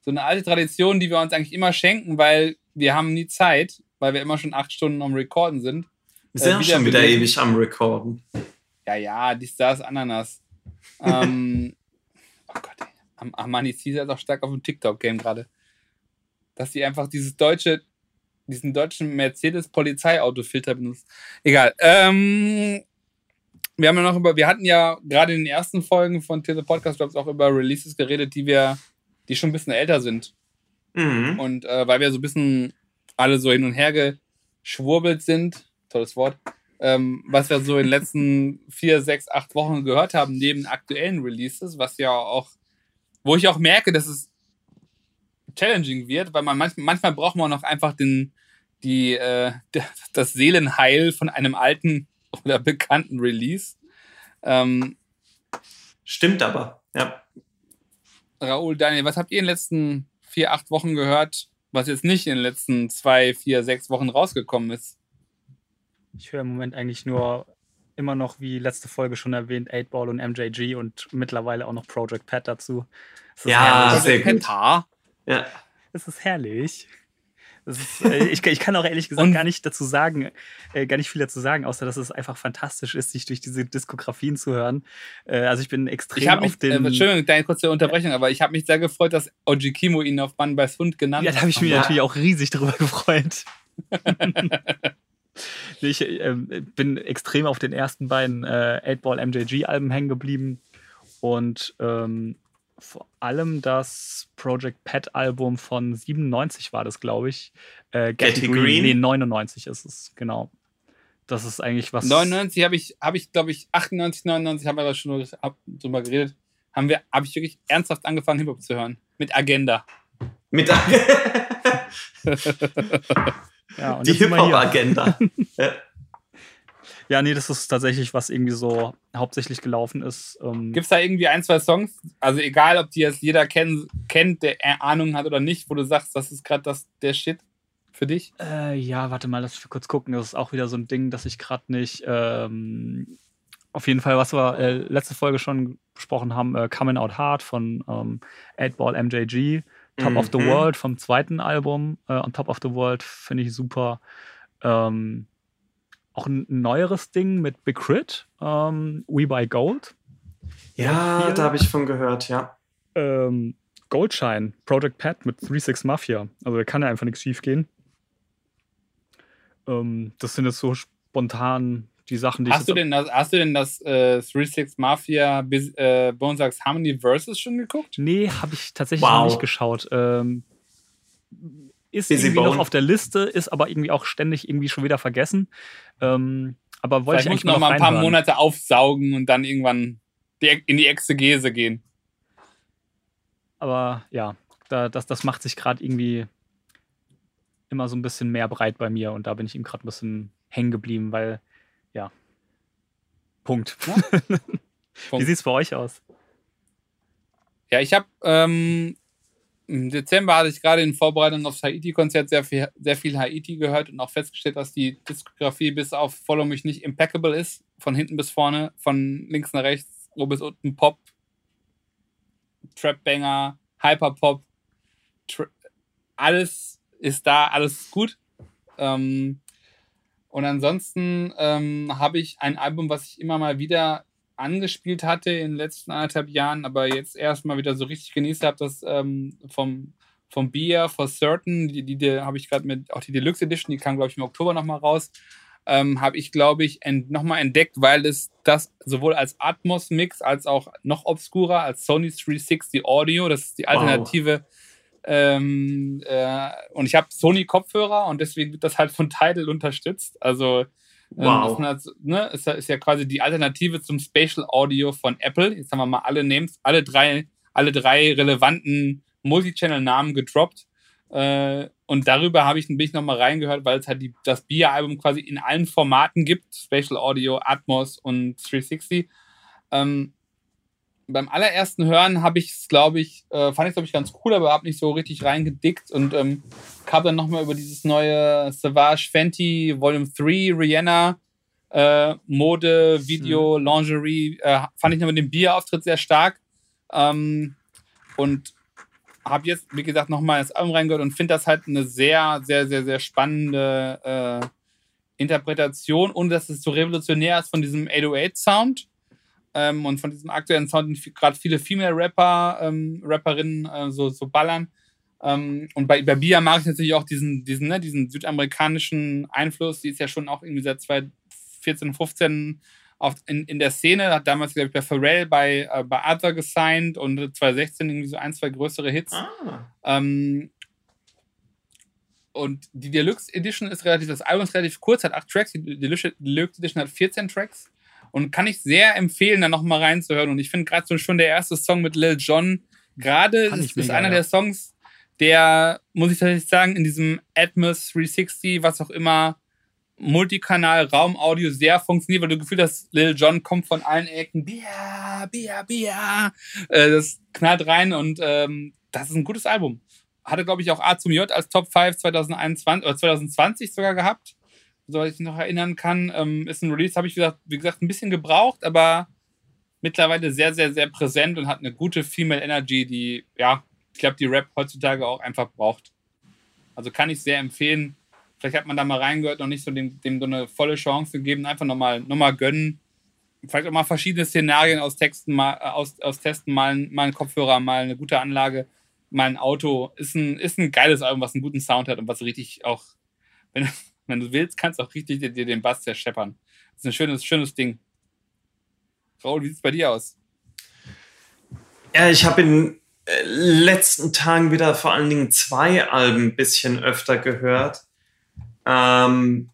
so eine alte Tradition, die wir uns eigentlich immer schenken, weil wir haben nie Zeit, weil wir immer schon acht Stunden am Recorden sind. Wir sind Äh, wieder schon wieder ewig am Recorden. Ja, ja, dies, das, Ananas. ähm, oh Gott, ey. Am- Armani Caesar ist auch stark auf dem TikTok-Game gerade. Dass sie einfach dieses deutsche, diesen deutschen Mercedes-Polizeiauto-Filter benutzt. Egal. Ähm, wir haben ja noch über, wir hatten ja gerade in den ersten Folgen von the Podcast, ich, auch über Releases geredet, die wir, die schon ein bisschen älter sind. Mhm. Und äh, weil wir so ein bisschen alle so hin und her geschwurbelt sind, tolles Wort, ähm, was wir so in den letzten vier, sechs, acht Wochen gehört haben, neben aktuellen Releases, was ja auch, wo ich auch merke, dass es challenging wird, weil man manchmal, manchmal braucht man auch noch einfach den, die, äh, das Seelenheil von einem alten oder bekannten Release. Ähm, Stimmt aber, ja. Raoul, Daniel, was habt ihr in den letzten vier, acht Wochen gehört, was jetzt nicht in den letzten zwei, vier, sechs Wochen rausgekommen ist? Ich höre im Moment eigentlich nur immer noch, wie letzte Folge schon erwähnt, 8-Ball und MJG und mittlerweile auch noch Project Pat dazu. Es ist Ja, herrlich. sehr gut. Ja. Es ist herrlich. Es ist, äh, ich, ich kann auch ehrlich gesagt Und- gar nicht dazu sagen, äh, gar nicht viel dazu sagen, außer dass es einfach fantastisch ist, sich durch diese Diskografien zu hören. Äh, also ich bin extrem Ich habe mich, auf den. äh, Entschuldigung, deine kurze Unterbrechung, aber ich habe mich sehr gefreut, dass Oji Kimo ihn auf Bann bei Fund genannt Ja, da habe ich mich Ja. natürlich auch riesig drüber gefreut. Ich ähm, bin extrem auf den ersten beiden äh, 8-Ball MJG-Alben hängen geblieben und ähm, vor allem das Project Pet-Album von 97 war das, glaube ich. Äh, Getty Green? Nee, 99 ist es, genau. Das ist eigentlich was. 99 habe ich, habe ich glaube ich, 98, 99 haben wir da schon drüber geredet. Haben wir, habe ich wirklich ernsthaft angefangen, Hip-Hop zu hören. Mit Agenda. Mit Ja, und die. Hip-Hop-Agenda. ja. Nee, das ist tatsächlich, was irgendwie so hauptsächlich gelaufen ist. Ähm, Gibt es da irgendwie ein, zwei Songs? Also egal, ob die jetzt jeder kenn, kennt, der Ahnung hat oder nicht, wo du sagst, das ist gerade das der Shit für dich? Äh, ja, warte mal, lass mich kurz gucken. Das ist auch wieder so ein Ding, das ich gerade nicht. Ähm, auf jeden Fall, was wir äh, letzte Folge schon besprochen haben, äh, Coming Out Hard von ähm, 8-Ball MJG, Top of the Mhm. World vom zweiten Album. Äh, on Top of the World finde ich super. Ähm, auch ein neueres Ding mit Big Crit, ähm, We Buy Gold. ja, da habe ich von gehört, ja. Ähm, Goldshine, Project Pat mit 3-6 Mafia. Also da kann ja einfach nichts schief gehen. Ähm, das sind jetzt so spontan die Sachen, die Hast ich du denn das, hast du denn das äh, 3-6 Mafia äh, Bone Thugs Harmony Versus schon geguckt? Nee, habe ich tatsächlich Wow. noch nicht geschaut. Ähm, ist Busy irgendwie noch Bone. auf der Liste, ist aber irgendwie auch ständig irgendwie schon wieder vergessen. Ähm, aber wollte Vielleicht ich muss eigentlich noch mal ein paar reinhören. Monate aufsaugen und dann irgendwann in die Exegese gehen. Aber ja, da, das, das macht sich gerade irgendwie immer so ein bisschen mehr breit bei mir und da bin ich ihm gerade ein bisschen hängen geblieben, weil, ja. Punkt. Wie Punkt. sieht's bei euch aus? Ja, ich habe ähm, im Dezember hatte ich gerade in Vorbereitung aufs Haiti-Konzert sehr viel, sehr viel Haiti gehört und auch festgestellt, dass die Diskografie bis auf Follow mich nicht impeccable ist. Von hinten bis vorne, von links nach rechts, oben bis unten Pop, Trap-Banger, Hyperpop, Tra alles ist da, alles gut. Ähm, und ansonsten ähm, habe ich ein Album, was ich immer mal wieder angespielt hatte in den letzten anderthalb Jahren, aber jetzt erst mal wieder so richtig genießt habe, das ähm, vom, vom Beer for Certain, die, die, die habe ich gerade mit, auch die Deluxe Edition, die kam, glaube ich, im Oktober nochmal raus, ähm, habe ich, glaube ich, ent, nochmal entdeckt, weil es das sowohl als Atmos-Mix als auch noch obskurer als Sony 360 Audio, das ist die Alternative. Ähm, äh, und ich habe Sony-Kopfhörer und deswegen wird das halt von Tidal unterstützt. Also ähm, Wow. das halt, ne, ist, ja- ist ja quasi die Alternative zum Spatial Audio von Apple. Jetzt haben wir mal alle Names, alle drei, alle drei relevanten Multichannel-Namen gedroppt. Äh, und darüber habe ich ein bisschen nochmal reingehört, weil es halt die, das Bier-Album quasi in allen Formaten gibt: Spatial Audio, Atmos und 360. Ähm, beim allerersten Hören habe ich es, glaube ich, äh, fand ich glaube ich ganz cool, aber habe nicht so richtig reingedickt und ähm, kam dann nochmal über dieses neue Savage Fenty Volume 3 Rihanna äh, Mode, Video, Lingerie, äh, fand ich noch mit dem Bierauftritt sehr stark ähm, und habe jetzt, wie gesagt, nochmal ins Album reingehört und finde das halt eine sehr, sehr, sehr, sehr spannende äh, Interpretation und dass es so revolutionär ist von diesem 808-Sound ähm, und von diesem aktuellen Sound, den gerade viele Female-Rapper, ähm, Rapperinnen äh, so, so ballern. Ähm, und bei, bei Bia mag ich natürlich auch diesen, diesen, ne, diesen südamerikanischen Einfluss. Die ist ja schon auch irgendwie seit 2014, 15 auf, in, in der Szene, hat damals, glaube ich, bei Pharrell bei, äh, bei Other gesigned und 2016 irgendwie so ein, zwei größere Hits. Ah. Ähm, und die Deluxe Edition ist relativ, das Album ist relativ kurz, hat acht Tracks, die Deluxe Deluxe Edition hat 14 Tracks und kann ich sehr empfehlen, da nochmal reinzuhören. Und ich finde gerade so schon der erste Song mit Lil Jon, gerade ist, ist einer ja. der Songs, der, muss ich tatsächlich sagen, in diesem Atmos 360, was auch immer, Multikanal, Raumaudio sehr funktioniert, weil du das Gefühl hast, Lil Jon kommt von allen Ecken, Bia, Bia, Bia. Äh, das knallt rein und ähm, das ist ein gutes Album. Hatte, glaube ich, auch A zum J als Top 5 2021 oder 2020 sogar gehabt, soweit ich mich noch erinnern kann. Ähm, ist ein Release, habe ich, gesagt, wie gesagt, ein bisschen gebraucht, aber mittlerweile sehr, sehr, sehr präsent und hat eine gute Female Energy, die, ja, ich glaube, die Rap heutzutage auch einfach braucht. Also kann ich sehr empfehlen. Vielleicht hat man da mal reingehört, noch nicht so dem, dem so eine volle Chance gegeben, einfach nochmal noch mal gönnen. Vielleicht auch mal verschiedene Szenarien aus Texten, mal, äh, aus, aus Testen, mal, mal ein Kopfhörer, mal eine gute Anlage, mal ein Auto. Ist ein, ist ein geiles Album, was einen guten Sound hat und was richtig auch, wenn, wenn du willst, kannst du auch richtig dir, den Bass zerscheppern. ist ein schönes, schönes Ding. Raul, wie sieht es bei dir aus? Ja, ich habe in äh, letzten Tagen wieder vor allen Dingen zwei Alben ein bisschen öfter gehört. Ähm,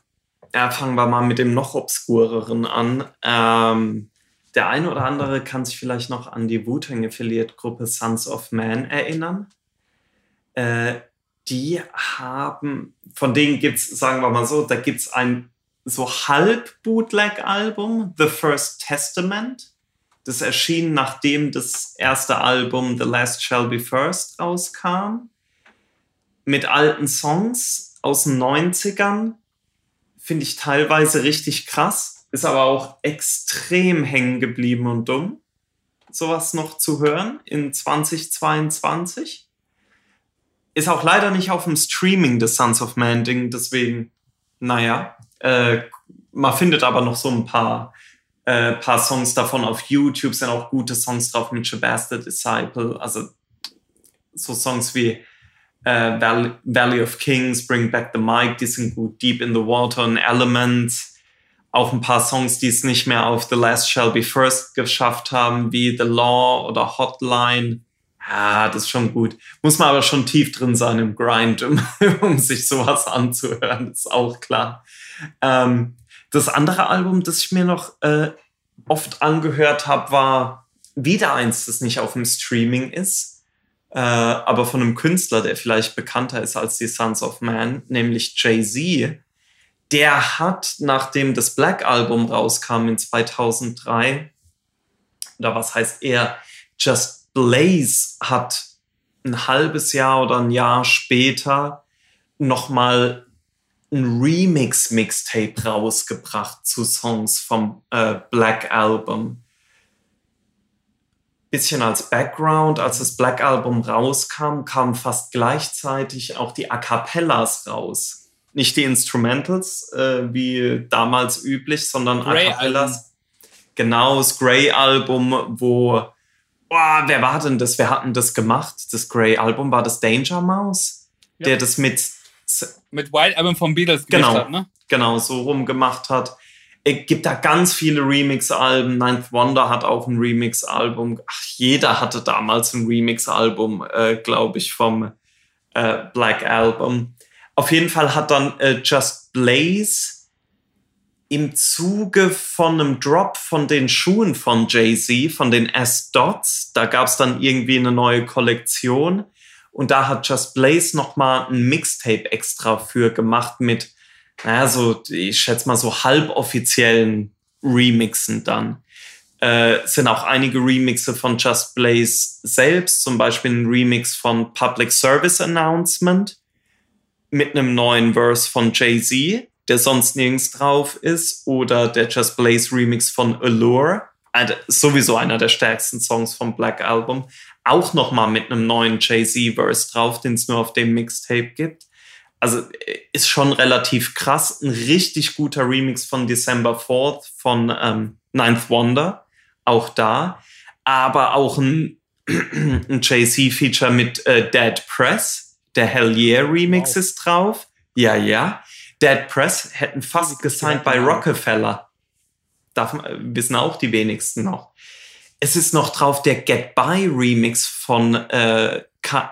ja, fangen wir mal mit dem noch obskureren an. Ähm, der eine oder andere kann sich vielleicht noch an die Wu-Tang Affiliate Gruppe Sons of Man erinnern. Äh, die haben, von denen gibt es, sagen wir mal so, da gibt es ein so halb Bootleg-Album, The First Testament. Das erschien, nachdem das erste Album The Last Shall Be First rauskam. Mit alten Songs aus den 90ern. Finde ich teilweise richtig krass. Ist aber auch extrem hängen geblieben und dumm, sowas noch zu hören in 2022. Ist auch leider nicht auf dem Streaming des Sons of Man Ding, deswegen, naja. Äh, man findet aber noch so ein paar äh, paar Songs davon auf YouTube, sind auch gute Songs drauf mit Shabazz Disciple, also so Songs wie äh, Valley, Valley of Kings, Bring Back the Mic, die sind gut, Deep in the Water and Elements, auch ein paar Songs, die es nicht mehr auf The Last Shall Be First geschafft haben, wie The Law oder Hotline. Ja, das ist schon gut. Muss man aber schon tief drin sein im Grind, um, um sich sowas anzuhören, ist auch klar. Ähm, das andere Album, das ich mir noch äh, oft angehört habe, war wieder eins, das nicht auf dem Streaming ist, äh, aber von einem Künstler, der vielleicht bekannter ist als die Sons of Man, nämlich Jay-Z. Der hat, nachdem das Black Album rauskam in 2003, oder was heißt er, Just Blaze hat ein halbes Jahr oder ein Jahr später nochmal ein Remix-Mixtape rausgebracht zu Songs vom äh, Black Album. Bisschen als Background, als das Black Album rauskam, kamen fast gleichzeitig auch die A Cappellas raus. Nicht die Instrumentals, äh, wie damals üblich, sondern A Grey Cappellas. Genau, das Grey-Album, wo. Boah, wer war denn das? Wer hat denn das gemacht? Das Grey-Album war das Danger Mouse, Ja. der das mit Mit White Album von Beatles Genau. hat, ne? genau so rum gemacht hat. Es gibt da ganz viele Remix-Alben. Ninth Wonder hat auch ein Remix-Album. Ach, jeder hatte damals ein Remix-Album, äh, glaube ich, vom äh, Black Album. Auf jeden Fall hat dann äh, Just Blaze im Zuge von einem Drop von den Schuhen von Jay-Z, von den S-Dots, da gab es dann irgendwie eine neue Kollektion. Und da hat Just Blaze nochmal ein Mixtape extra für gemacht mit, naja, so, ich schätze mal so halboffiziellen Remixen dann. Äh, sind auch einige Remixe von Just Blaze selbst, zum Beispiel ein Remix von Public Service Announcement mit einem neuen Verse von Jay-Z, der sonst nirgends drauf ist, oder der Just Blaze Remix von Allure, äh, sowieso einer der stärksten Songs vom Black Album, auch nochmal mit einem neuen Jay-Z-Verse drauf, den es nur auf dem Mixtape gibt. Also ist schon relativ krass. Ein richtig guter Remix von December 4th von ähm, Ninth Wonder, auch da. Aber auch ein, ein Jay-Z-Feature mit äh, Dead Press. Der Hell Yeah Remix Wow. ist drauf. Ja, ja. Dead Press hätten fast gesigned bei. Rockefeller. darf, wissen auch die wenigsten noch. Es ist noch drauf der Get By Remix von äh,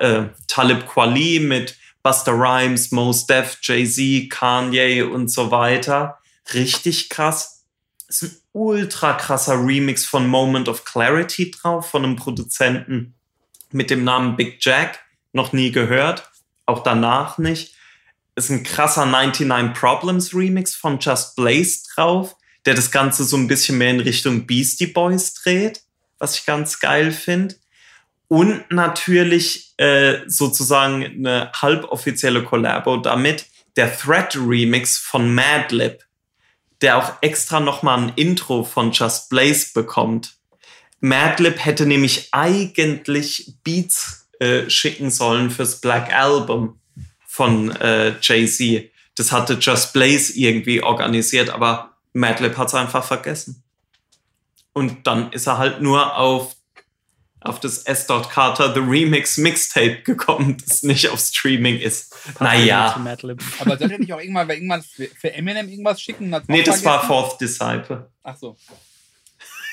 äh, Talib Kweli mit Buster Rhymes, Mos Def, Jay-Z, Kanye und so weiter. Richtig krass. Es ist ein ultra krasser Remix von Moment of Clarity drauf, von einem Produzenten mit dem Namen Big Jack. Noch nie gehört, auch danach nicht. Ist ein krasser 99 Problems Remix von Just Blaze drauf, der das Ganze so ein bisschen mehr in Richtung Beastie Boys dreht, was ich ganz geil finde. Und natürlich äh, sozusagen eine halboffizielle Collabo damit, der Threat Remix von Madlib, der auch extra nochmal ein Intro von Just Blaze bekommt. Madlib hätte nämlich eigentlich Beats äh, schicken sollen fürs Black Album von äh, Jay-Z. Das hatte Just Blaze irgendwie organisiert, aber Madlib hat es einfach vergessen. Und dann ist er halt nur auf, auf das S. Carter The Remix Mixtape gekommen, das nicht auf Streaming ist. Naja. Aber soll er nicht auch irgendwann, irgendwann für Eminem irgendwas schicken? Nee, das war Fourth Disciple. Ach so.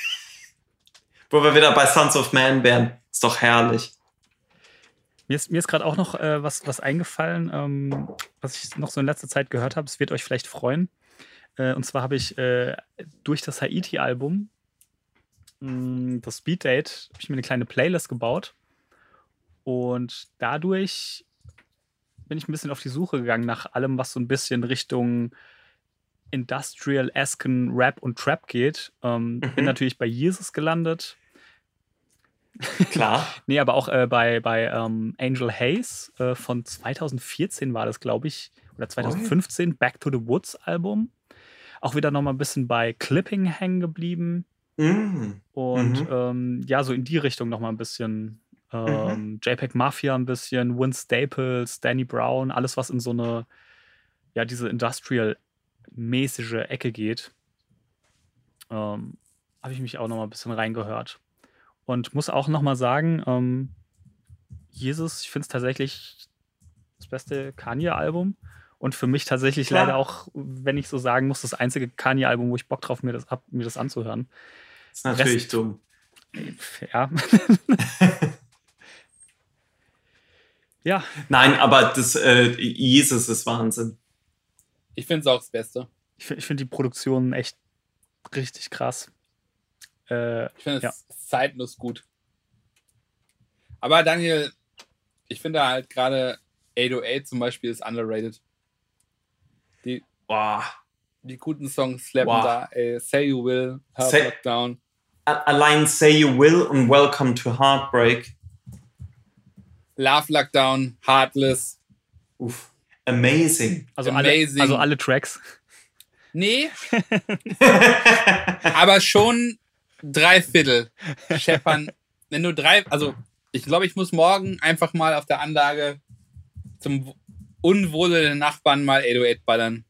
Wo wir wieder bei Sons of Man wären. Ist doch herrlich. Mir ist, mir ist gerade auch noch äh, was, was eingefallen, ähm, was ich noch so in letzter Zeit gehört habe. Es wird euch vielleicht freuen. Äh, und zwar habe ich äh, durch das Haiti-Album, mm, das Speed Date, habe ich mir eine kleine Playlist gebaut. Und dadurch bin ich ein bisschen auf die Suche gegangen nach allem, was so ein bisschen Richtung Industrial-esken Rap und Trap geht. Ähm, mhm. Bin natürlich bei Jesus gelandet. Klar. nee, aber auch äh, bei, bei ähm, Angel Hayes äh, von 2014 war das, glaube ich, oder 2015, oh. Back to the Woods Album. Auch wieder nochmal ein bisschen bei Clipping hängen geblieben. Mm. Und mhm. ähm, ja, so in die Richtung nochmal ein bisschen. Ähm, mhm. JPEG Mafia ein bisschen, Win Staples, Danny Brown, alles, was in so eine, ja, diese Industrial-mäßige Ecke geht. Ähm, Habe ich mich auch nochmal ein bisschen reingehört. Und muss auch nochmal sagen, ähm, Jesus, ich finde es tatsächlich das beste Kanye-Album. Und für mich tatsächlich Klar. leider auch, wenn ich so sagen muss, das einzige Kanye-Album, wo ich Bock drauf mir das, hab, mir das anzuhören. Das ist natürlich Rest, dumm. Ja. ja. Nein, aber das äh, Jesus ist Wahnsinn. Ich finde es auch das Beste. Ich finde find die Produktion echt richtig krass. Äh, ich finde es ja. zeitlos gut. Aber Daniel, ich finde halt gerade 808 zum Beispiel ist underrated. Die, boah. die guten Songs slappen wow. da. Ey, Say You Will, Help Say, Down. Allein Say You Will und Welcome to Heartbreak. Love Lockdown, Heartless. Uff. Amazing. Also, Amazing. Alle, also alle Tracks. Nee. aber schon drei Viertel scheppern. Wenn du drei, also ich glaube, ich muss morgen einfach mal auf der Anlage zum Unwohle der Nachbarn mal 808 ballern.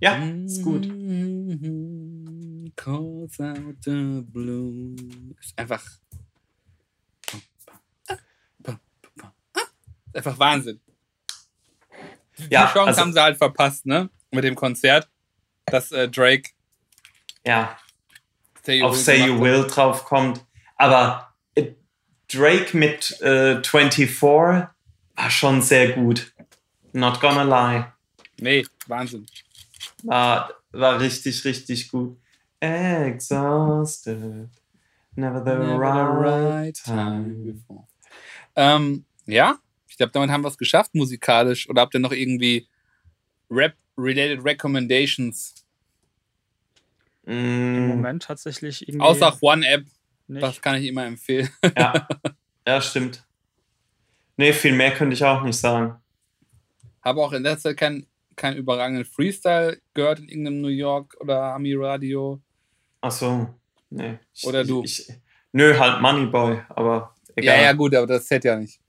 Ja, ist gut. Calls out the blue. Ist einfach. Einfach Wahnsinn. Ja, Die Chance also, haben sie halt verpasst, ne? Mit dem Konzert, dass äh, Drake ja. Say auf Say You Will drauf kommt. Aber äh, Drake mit äh, 24 war schon sehr gut. Not gonna lie. Nee, Wahnsinn. War, war richtig, richtig gut. Exhausted. Never the, Never right, the right time. Ähm, ja, ich glaube, damit haben wir es geschafft, musikalisch. Oder habt ihr noch irgendwie Rap-related Recommendations? Im mm. Moment tatsächlich irgendwie. Außer One-App. Das kann ich immer empfehlen. Ja. ja, stimmt. Nee, viel mehr könnte ich auch nicht sagen. Habe auch in letzter Zeit keinen kein überragenden Freestyle gehört in irgendeinem New York oder Ami Radio. Ach so, nee. Ich, oder du? Ich, nö, halt Moneyboy, aber egal. Ja, ja, gut, aber das zählt ja nicht.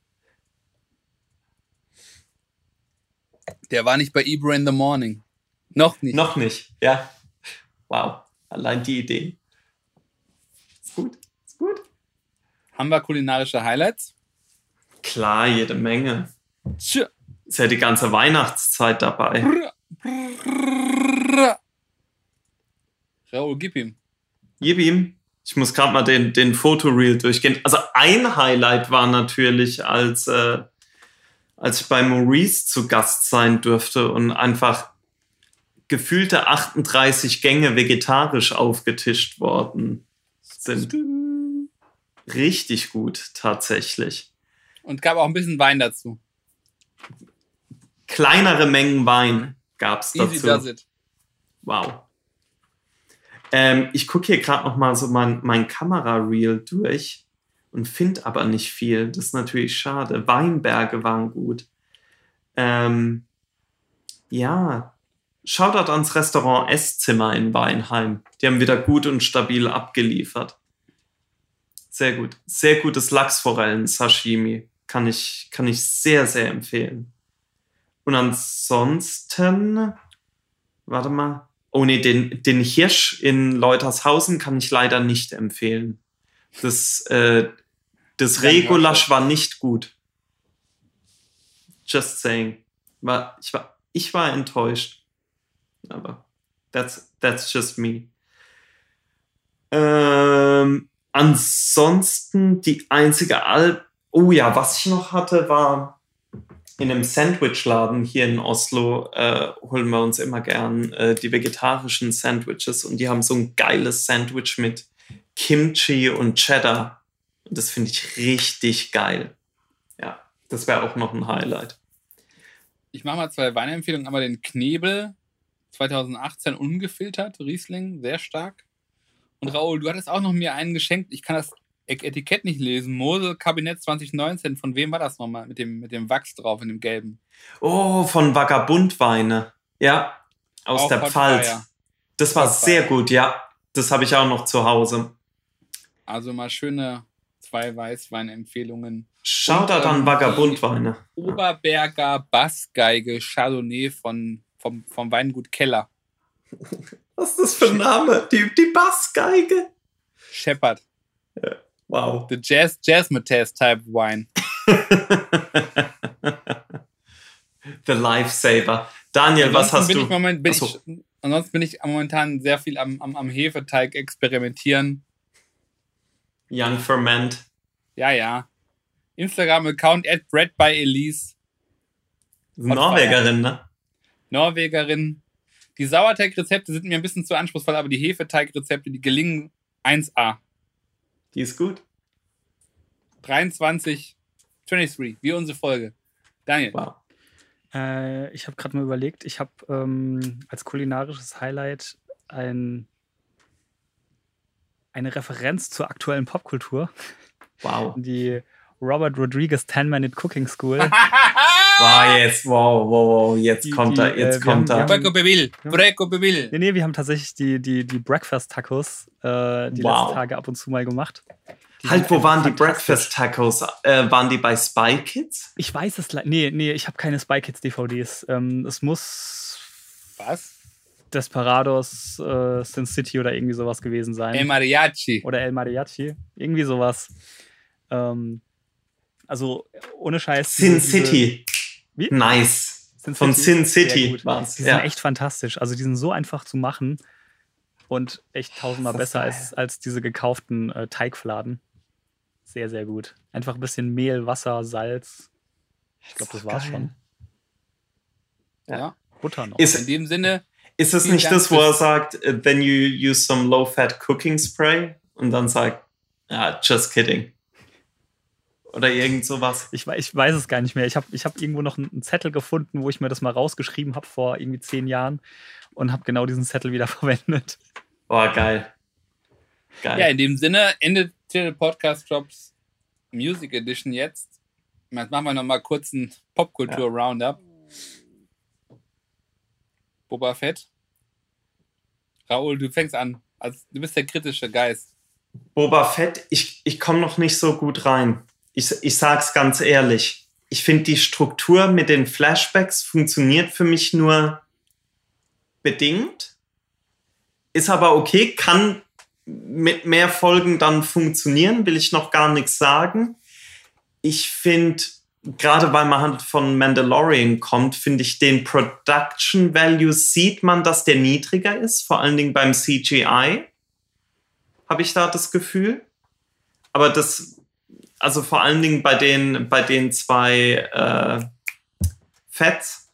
Der war nicht bei Ibra in the Morning. Noch nicht. Noch nicht, ja. Wow. Allein die Idee. Ist gut, ist gut. Haben wir kulinarische Highlights? Klar, jede Menge. Tja. Ist ja die ganze Weihnachtszeit dabei. Raoul, gib ihm. Gib ihm. Ich muss gerade mal den, den Fotoreel durchgehen. Also ein Highlight war natürlich, als, äh, als ich bei Maurice zu Gast sein durfte und einfach gefühlte 38 Gänge vegetarisch aufgetischt worden sind. Richtig gut, tatsächlich. Und gab auch ein bisschen Wein dazu. Kleinere Mengen Wein gab es dazu. Easy does it. Wow. Ähm, ich gucke hier gerade noch mal so mein, mein Kamera-Reel durch und finde aber nicht viel. Das ist natürlich schade. Weinberge waren gut. Ähm, ja, Shoutout ans Restaurant Esszimmer in Weinheim. Die haben wieder gut und stabil abgeliefert. Sehr gut. Sehr gutes Lachsforellen-Sashimi. Kann ich, kann ich sehr, sehr empfehlen. Und ansonsten, warte mal. Oh nee, den, den Hirsch in Leutershausen kann ich leider nicht empfehlen. Das, äh, das Regulasch war nicht gut. Just saying. War, ich, war, ich war enttäuscht. Aber that's, that's just me. Ähm, ansonsten die einzige Al Oh ja, was ich noch hatte, war in einem Sandwichladen hier in Oslo äh, holen wir uns immer gern äh, die vegetarischen Sandwiches und die haben so ein geiles Sandwich mit Kimchi und Cheddar. Und das finde ich richtig geil. Ja, das wäre auch noch ein Highlight. Ich mache mal zwei Weinempfehlungen. Einmal den Knebel 2018 ungefiltert, Riesling, sehr stark. Und Raoul, du hattest auch noch mir einen geschenkt. Ich kann das Etikett nicht lesen. Mosel Kabinett 2019. Von wem war das nochmal? Mit dem, mit dem Wachs drauf, in dem gelben. Oh, von Vagabundweine. Ja, aus Auch der Pfalz. Das war sehr gut, ja. Das habe ich auch noch zu Hause. Also mal schöne zwei Weißweinempfehlungen. Shoutout Und, ähm, an Vagabundweine. Oberberger Bassgeige Chardonnay von, vom, vom Weingut Keller. Was ist das für ein Name? Die, die Bassgeige. Shepard. Wow. The Jazz, Jazzmatazz Type Wine. The Lifesaver. Daniel, was Ansonsten hast bin du? Moment, bin so. ich, ansonsten bin ich momentan sehr viel am, am, am Hefeteig experimentieren. Young Ferment. Ja, ja. Instagram-Account at bread by Elise. Norwegerin, ne? Norwegerin. Die Sauerteigrezepte sind mir ein bisschen zu anspruchsvoll, aber die Hefeteigrezepte, die gelingen 1A. Die ist gut. 23, 23, wie unsere Folge. Daniel. Wow. Äh, ich habe gerade mal überlegt, ich habe ähm, als kulinarisches Highlight ein, eine Referenz zur aktuellen Popkultur, Wow. die Robert Rodriguez 10-Minute Cooking School. Wow, jetzt, wow, wow, wow, jetzt Die- kommt die, er, jetzt äh, kommt haben- er. Breco Bebil. Breco nee, Bebil. nee, wir haben tatsächlich die, die, die Breakfast-Tacos äh, die Wow. letzten Tage ab und zu mal gemacht. Die Halt, wo waren die fantastisch. Breakfast Tacos? Äh, waren die bei Spy Kids? Ich weiß es leider. Nee, nee, ich habe keine Spy Kids DVDs. Ähm, es muss Was? Desperados, äh, Sin City oder irgendwie sowas gewesen sein. El Mariachi. oder El Mariachi. Irgendwie sowas. Ähm, also ohne Scheiß. Sin City. Wie? Nice. Sin Von Sin City war's. Die sind Ja. echt fantastisch. Also die sind so einfach zu machen und echt tausendmal besser geil. als, als diese gekauften äh, Teigfladen. Sehr, sehr gut. Einfach ein bisschen Mehl, Wasser, Salz. Ich glaube, das war's geil. schon. Ja. Butter noch. Ist, In dem Sinne, ist es nicht das, wo er sagt, then you use some low-fat cooking spray und dann sagt, ah, just kidding. Oder irgend sowas. Ich, ich weiß es gar nicht mehr. Ich habe ich hab irgendwo noch einen Zettel gefunden, wo ich mir das mal rausgeschrieben habe vor irgendwie zehn Jahren und habe genau diesen Zettel wieder verwendet. Boah, geil. Geil. ja, in dem Sinne endet der Podcast Drops Music Edition jetzt. Jetzt machen wir nochmal kurz einen Popkultur-Roundup. Boba Fett. Raoul, du fängst an. Also, du bist der kritische Geist. Boba Fett, ich, ich komme noch nicht so gut rein. Ich, ich sag's ganz ehrlich. Ich finde, die Struktur mit den Flashbacks funktioniert für mich nur bedingt. Ist aber okay, kann mit mehr Folgen dann funktionieren, will ich noch gar nichts sagen. Ich finde gerade weil man halt von Mandalorian kommt, finde ich den Production Value sieht man, dass der niedriger ist, vor allen Dingen beim CGI. Habe ich da das Gefühl. Aber das, also vor allen Dingen bei den, bei den zwei äh, Fets,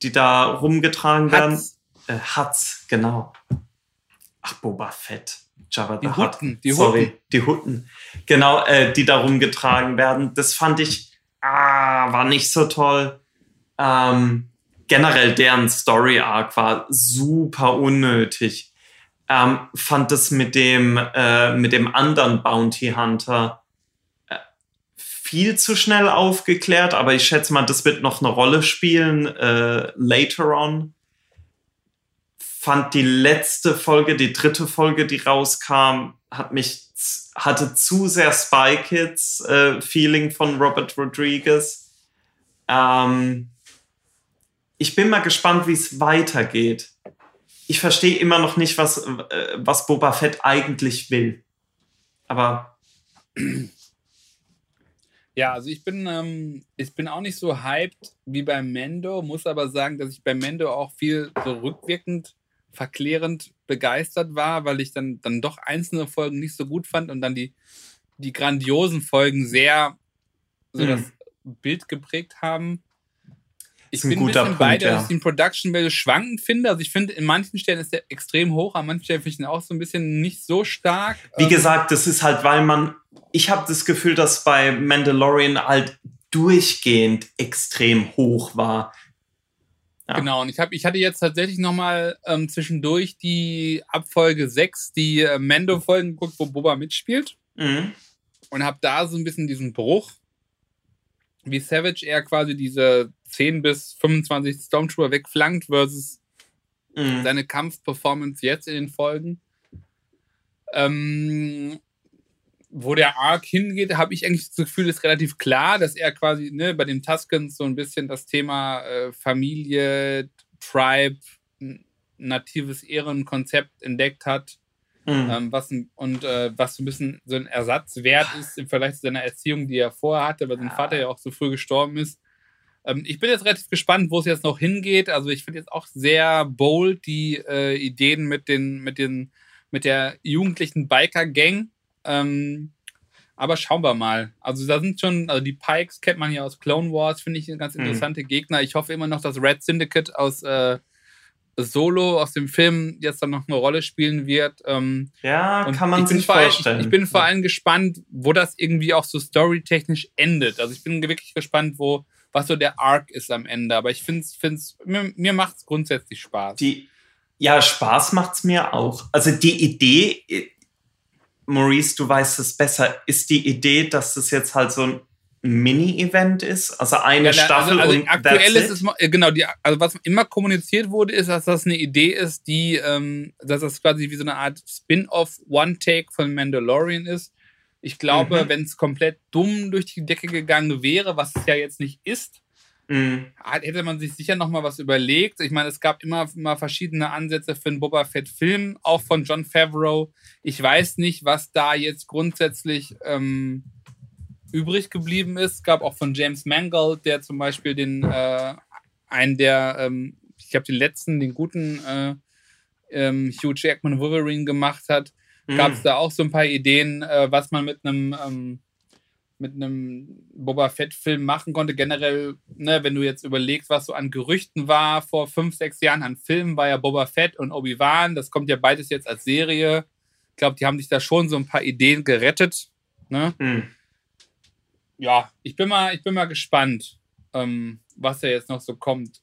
die da rumgetragen werden. Hutts. Äh, Huts, genau. Ach, Boba Fett. Jabba Die. Hutten, die Sorry, Hutten. die Hutten. Genau, äh, die da rumgetragen werden. Das fand ich, ah, war nicht so toll. Ähm, generell deren Story Arc war super unnötig. Ähm, fand das mit dem, äh, mit dem anderen Bounty Hunter viel zu schnell aufgeklärt, aber ich schätze mal, das wird noch eine Rolle spielen äh, later on. Fand die letzte Folge, die dritte Folge, die rauskam, hat mich hatte zu sehr Spy Kids äh, Feeling von Robert Rodriguez. Ähm, ich bin mal gespannt, wie es weitergeht. Ich verstehe immer noch nicht, was, äh, was Boba Fett eigentlich will. Aber Ja, also ich bin, ähm, ich bin auch nicht so hyped wie bei Mendo, muss aber sagen, dass ich bei Mendo auch viel so rückwirkend, verklärend begeistert war, weil ich dann, dann doch einzelne Folgen nicht so gut fand und dann die, die grandiosen Folgen sehr so Mhm. das Bild geprägt haben. Ich Ist ein bin ein guter Punkt, bei dir, ja. dass ich den Production Value schwankend finde. Also ich finde, in manchen Stellen ist der extrem hoch, an manchen Stellen finde ich ihn auch so ein bisschen nicht so stark. wie Ähm, gesagt, das ist halt, weil man, ich habe das Gefühl, dass bei Mandalorian halt durchgehend extrem hoch war. Ja. Genau, und ich, hab, ich hatte jetzt tatsächlich nochmal ähm, zwischendurch die Abfolge 6, die äh, Mando-Folgen geguckt, wo Boba mitspielt. Mhm. Und habe da so ein bisschen diesen Bruch, wie Savage eher quasi diese 10 bis 25 Stormtrooper wegflankt versus Mhm. seine Kampfperformance jetzt in den Folgen. Ähm, wo der Arc hingeht, habe ich eigentlich das Gefühl, ist relativ klar, dass er quasi ne, bei den Tuskens so ein bisschen das Thema äh, Familie, Tribe, natives Ehrenkonzept entdeckt hat, Mhm. ähm, was ein, und äh, was so ein bisschen so ein Ersatzwert ist im Vergleich zu seiner Erziehung, die er vorher hatte, weil sein Ja. Vater ja auch so früh gestorben ist. Ähm, ich bin jetzt relativ gespannt, wo es jetzt noch hingeht. Also ich finde jetzt auch sehr bold die äh, Ideen mit den, mit den, mit der jugendlichen Biker-Gang. Ähm, aber schauen wir mal. Also da sind schon, also die Pikes kennt man ja aus Clone Wars, finde ich ganz Mhm. interessante Gegner. Ich hoffe immer noch, dass Red Syndicate aus äh, Solo, aus dem Film, jetzt dann noch eine Rolle spielen wird. Ähm, ja, kann man sich vor allem- vorstellen. Ich, ich bin vor allem gespannt, wo das irgendwie auch so storytechnisch endet. Also ich bin wirklich gespannt, wo, was so der Arc ist am Ende. Aber ich finde es, mir, mir macht es grundsätzlich Spaß. Die, ja, Spaß macht's mir auch. Also die Idee, äh, Maurice, du weißt es besser, ist die Idee, dass das jetzt halt so ein Mini-Event ist? Also eine Ja, na, Staffel also, also und aktuell ist es, äh, genau, die, also was immer kommuniziert wurde, ist, dass das eine Idee ist, die, ähm, dass das quasi wie so eine Art Spin-off One-Take von Mandalorian ist. Ich glaube, Mhm. wenn es komplett dumm durch die Decke gegangen wäre, was es ja jetzt nicht ist, Mhm. hätte man sich sicher noch mal was überlegt. Ich meine, es gab immer, immer verschiedene Ansätze für einen Boba Fett-Film, auch von John Favreau. Ich weiß nicht, was da jetzt grundsätzlich ähm, übrig geblieben ist. Es gab auch von James Mangold, der zum Beispiel den äh, einen der, ähm, ich glaube, den letzten, den guten äh, ähm, Hugh Jackman Wolverine gemacht hat gab es Mhm. da auch so ein paar Ideen, äh, was man mit einem ähm, mit einem Boba Fett-Film machen konnte. Generell, ne, wenn du jetzt überlegst, was so an Gerüchten war vor fünf, sechs Jahren an Filmen, war ja Boba Fett und Obi-Wan. Das kommt ja beides jetzt als Serie. Ich glaube, die haben sich da schon so ein paar Ideen gerettet. Ne? Mhm. Ja, ich bin mal, ich bin mal gespannt, ähm, was da jetzt noch so kommt.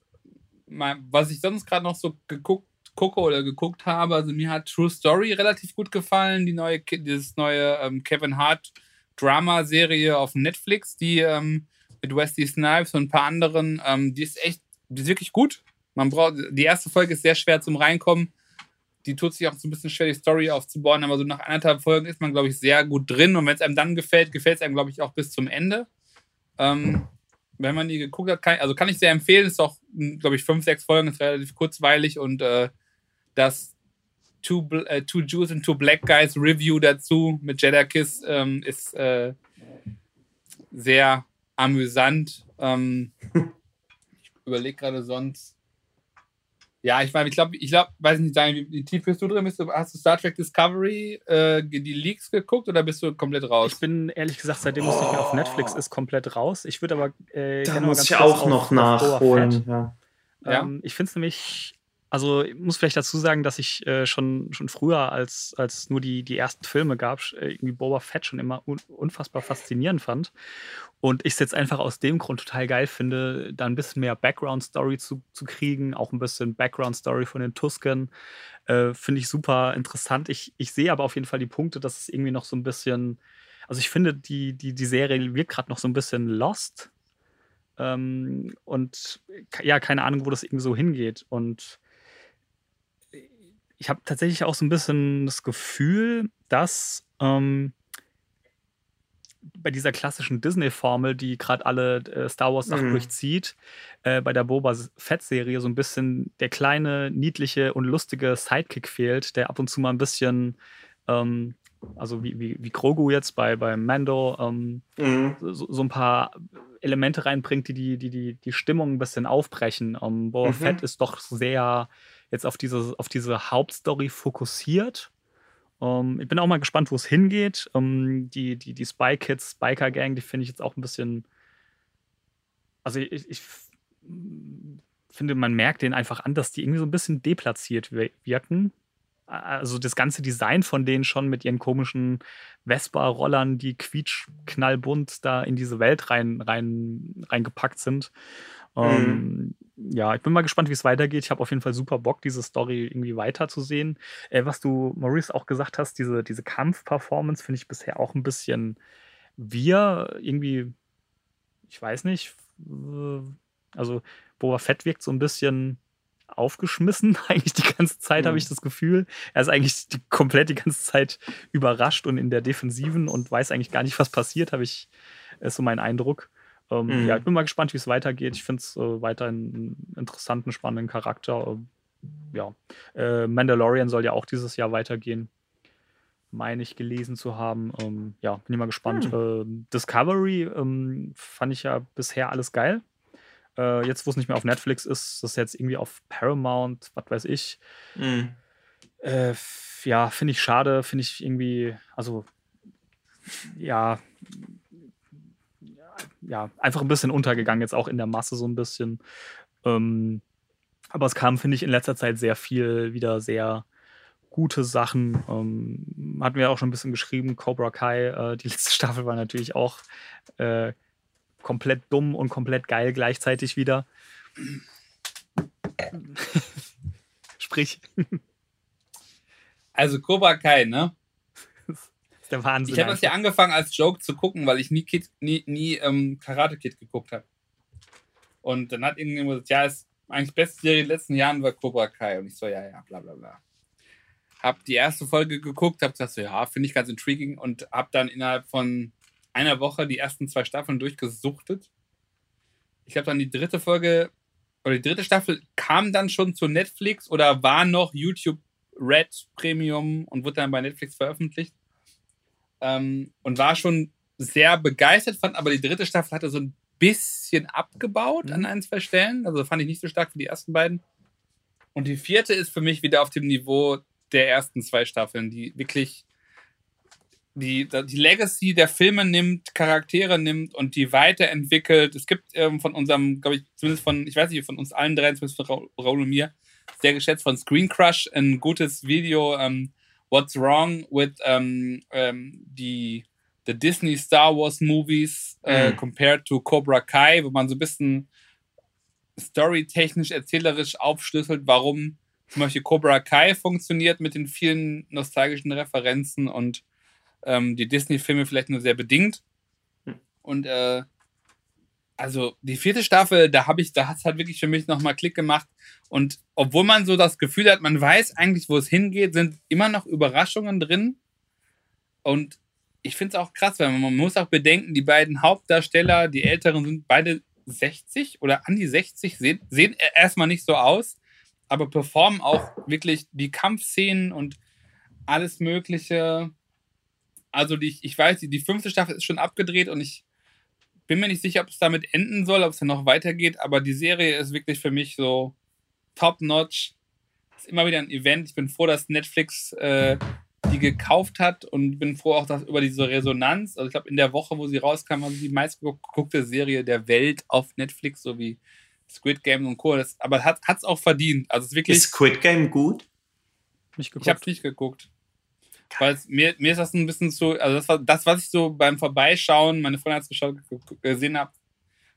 Mal, was ich sonst gerade noch so geguckt gucke oder geguckt habe, also mir hat True Story relativ gut gefallen, die neue, dieses neue ähm, Kevin Hart Drama-Serie auf Netflix, die ähm, mit Wesley Snipes und ein paar anderen, ähm, die ist echt, die ist wirklich gut. Man braucht, die erste Folge ist sehr schwer zum Reinkommen. Die tut sich auch so ein bisschen schwer, die Story aufzubauen, aber so nach anderthalb Folgen ist man, glaube ich, sehr gut drin. Und wenn es einem dann gefällt, gefällt es einem, glaube ich, auch bis zum Ende. Ähm, wenn man die geguckt hat, kann, also kann ich sehr empfehlen. Ist auch, glaube ich, fünf, sechs Folgen, ist relativ kurzweilig und äh, das Two, äh, Two Jews and Two Black Guys Review dazu mit Jeddah Kiss ähm, ist äh, sehr amüsant. Ähm, ich überlege gerade sonst. Ja, ich meine, ich glaube, ich glaube, weiß nicht, wie, wie tief bist du drin? Bist du, hast du Star Trek Discovery äh, die Leaks geguckt oder bist du komplett raus? Ich bin ehrlich gesagt, seitdem es nicht mehr auf Netflix ist, komplett raus. Ich würde aber äh, da muss ich auch noch auf, nachholen. Auf ja. Ähm, ich finde es nämlich also ich muss vielleicht dazu sagen, dass ich äh, schon, schon früher, als, als nur die, die ersten Filme gab, äh, irgendwie Boba Fett schon immer un unfassbar faszinierend fand. Und ich es jetzt einfach aus dem Grund total geil finde, da ein bisschen mehr Background-Story zu, zu kriegen, auch ein bisschen Background-Story von den Tusken. Äh, finde ich super interessant. Ich, ich sehe aber auf jeden Fall die Punkte, dass es irgendwie noch so ein bisschen, also ich finde, die, die, die Serie wirkt gerade noch so ein bisschen lost. Ähm, und ja, keine Ahnung, wo das irgendwie so hingeht. Und ich habe tatsächlich auch so ein bisschen das Gefühl, dass ähm, bei dieser klassischen Disney-Formel, die gerade alle äh, Star Wars-Sachen mhm. durchzieht, äh, bei der Boba Fett-Serie so ein bisschen der kleine, niedliche und lustige Sidekick fehlt, der ab und zu mal ein bisschen, ähm, also wie, wie, wie Grogu jetzt bei, bei Mando, ähm, mhm. so, so, ein paar Elemente reinbringt, die die, die, die, die Stimmung ein bisschen aufbrechen. Ähm, Boba mhm. Fett ist doch sehr jetzt auf diese, auf diese Hauptstory fokussiert. Ähm, ich bin auch mal gespannt, wo es hingeht. Ähm, die, die, die Spy Kids, Biker Gang, die finde ich jetzt auch ein bisschen. Also ich, ich finde, man merkt denen einfach an, dass die irgendwie so ein bisschen deplatziert wirken. Also das ganze Design von denen schon mit ihren komischen Vespa-Rollern, die quietschknallbunt da in diese Welt rein, rein, reingepackt sind. Mhm. Ähm, ja, ich bin mal gespannt, wie es weitergeht. Ich habe auf jeden Fall super Bock, diese Story irgendwie weiterzusehen. Äh, was du, Maurice, auch gesagt hast, diese, diese Kampf-Performance finde ich bisher auch ein bisschen wir irgendwie, ich weiß nicht, also Boba Fett wirkt so ein bisschen aufgeschmissen, eigentlich die ganze Zeit, mhm. habe ich das Gefühl. Er ist eigentlich die, komplett die ganze Zeit überrascht und in der Defensiven und weiß eigentlich gar nicht, was passiert, habe ich, ist so mein Eindruck. Ähm, mhm. Ja, ich bin mal gespannt, wie es weitergeht. Ich finde es äh, weiterhin einen interessanten, spannenden Charakter. Ähm, ja, äh, Mandalorian soll ja auch dieses Jahr weitergehen. Meine ich gelesen zu haben. Ähm, ja, bin ich mal gespannt. Mhm. Äh, Discovery ähm, fand ich ja bisher alles geil. Äh, jetzt, wo es nicht mehr auf Netflix ist, das ist jetzt irgendwie auf Paramount, was weiß ich. Mhm. Äh, ja, finde ich schade, finde ich irgendwie, also ja, ja, einfach ein bisschen untergegangen, jetzt auch in der Masse so ein bisschen. Ähm, aber es kam, finde ich, in letzter Zeit sehr viel wieder sehr gute Sachen. Ähm, hatten wir auch schon ein bisschen geschrieben, Cobra Kai, äh, die letzte Staffel war natürlich auch äh, komplett dumm und komplett geil gleichzeitig wieder. Sprich. Also Cobra Kai, ne? Ist der Wahnsinn. Ich habe das ja angefangen als Joke zu gucken, weil ich nie, Kid, nie, nie ähm, Karate Kid geguckt habe. Und dann hat irgendjemand gesagt, ja, ist eigentlich beste Serie in den letzten Jahren war Cobra Kai. Und ich so, ja, ja, bla bla bla. Hab die erste Folge geguckt, hab gesagt, so, ja, finde ich ganz intriguing und hab dann innerhalb von einer Woche die ersten zwei Staffeln durchgesuchtet. Ich habe dann die dritte Folge oder die dritte Staffel kam dann schon zu Netflix oder war noch YouTube Red Premium und wurde dann bei Netflix veröffentlicht ähm, und war schon sehr begeistert, fand aber die dritte Staffel hatte so ein bisschen abgebaut mhm. an ein, zwei Stellen. Also fand ich nicht so stark wie die ersten beiden. Und die vierte ist für mich wieder auf dem Niveau der ersten zwei Staffeln, die wirklich die, die Legacy der Filme nimmt, Charaktere nimmt und die weiterentwickelt. Es gibt ähm, von unserem, glaube ich, zumindest von, ich weiß nicht, von uns allen drei, zumindest von Raul und mir, sehr geschätzt von Screen Crush, ein gutes Video, ähm, what's wrong with um, um, die the Disney Star Wars Movies uh, mm. compared to Cobra Kai, wo man so ein bisschen storytechnisch, erzählerisch aufschlüsselt, warum zum Beispiel Cobra Kai funktioniert mit den vielen nostalgischen Referenzen und ähm, die Disney-Filme vielleicht nur sehr bedingt. Hm. Und äh, also die vierte Staffel, da habe ich, da hat es halt wirklich für mich nochmal Klick gemacht. Und obwohl man so das Gefühl hat, man weiß eigentlich, wo es hingeht, sind immer noch Überraschungen drin. Und ich finde es auch krass, weil man muss auch bedenken, die beiden Hauptdarsteller, die Älteren sind beide 60 oder an die 60, sehen, sehen erstmal nicht so aus, aber performen auch wirklich die Kampfszenen und alles Mögliche. Also die, ich weiß, die, die fünfte Staffel ist schon abgedreht und ich bin mir nicht sicher, ob es damit enden soll, ob es dann noch weitergeht, aber die Serie ist wirklich für mich so top-notch. Ist immer wieder ein Event. Ich bin froh, dass Netflix äh, die gekauft hat und bin froh auch dass über diese Resonanz. Also ich glaube, in der Woche, wo sie rauskam, war sie die meistgeguckte Serie der Welt auf Netflix, so wie Squid Game und Co. Das, aber hat es auch verdient. Also es ist wirklich. Ist Squid Game gut? Nicht geguckt. Ich habe nicht geguckt. Weil mir, mir ist das ein bisschen zu, also das war das, was ich so beim Vorbeischauen, meine Freundin hat es geschaut, gesehen habe,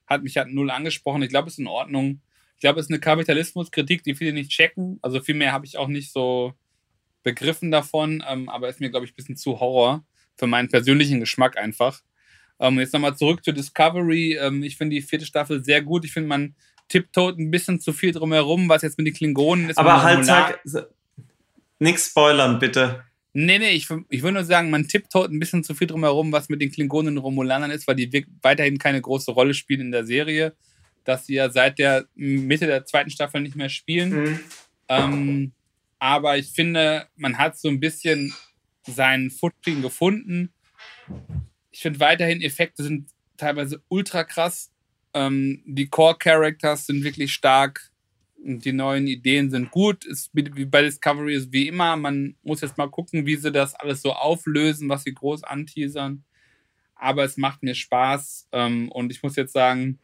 hat mich halt null angesprochen. Ich glaube, es ist in Ordnung. Ich glaube, es ist eine Kapitalismuskritik, die viele nicht checken. Also viel mehr habe ich auch nicht so begriffen davon, ähm, aber ist mir, glaube ich, ein bisschen zu Horror für meinen persönlichen Geschmack einfach. Ähm, jetzt nochmal zurück zu Discovery. Ähm, ich finde die vierte Staffel sehr gut. Ich finde, man tipptoet ein bisschen zu viel drumherum, was jetzt mit den Klingonen ist. Aber halt, sag, nix spoilern, bitte. Nee, nee, ich, ich würde nur sagen, man tipptoet ein bisschen zu viel drumherum, was mit den Klingonen und Romulanern ist, weil die weiterhin keine große Rolle spielen in der Serie. Dass sie ja seit der Mitte der zweiten Staffel nicht mehr spielen. Mhm. Ähm, aber ich finde, man hat so ein bisschen seinen Footing gefunden. Ich finde weiterhin, Effekte sind teilweise ultra krass. Ähm, die Core-Characters sind wirklich stark die neuen Ideen sind gut. Ist, wie bei Discovery ist wie immer, man muss jetzt mal gucken, wie sie das alles so auflösen, was sie groß anteasern. Aber es macht mir Spaß ähm, und ich muss jetzt sagen,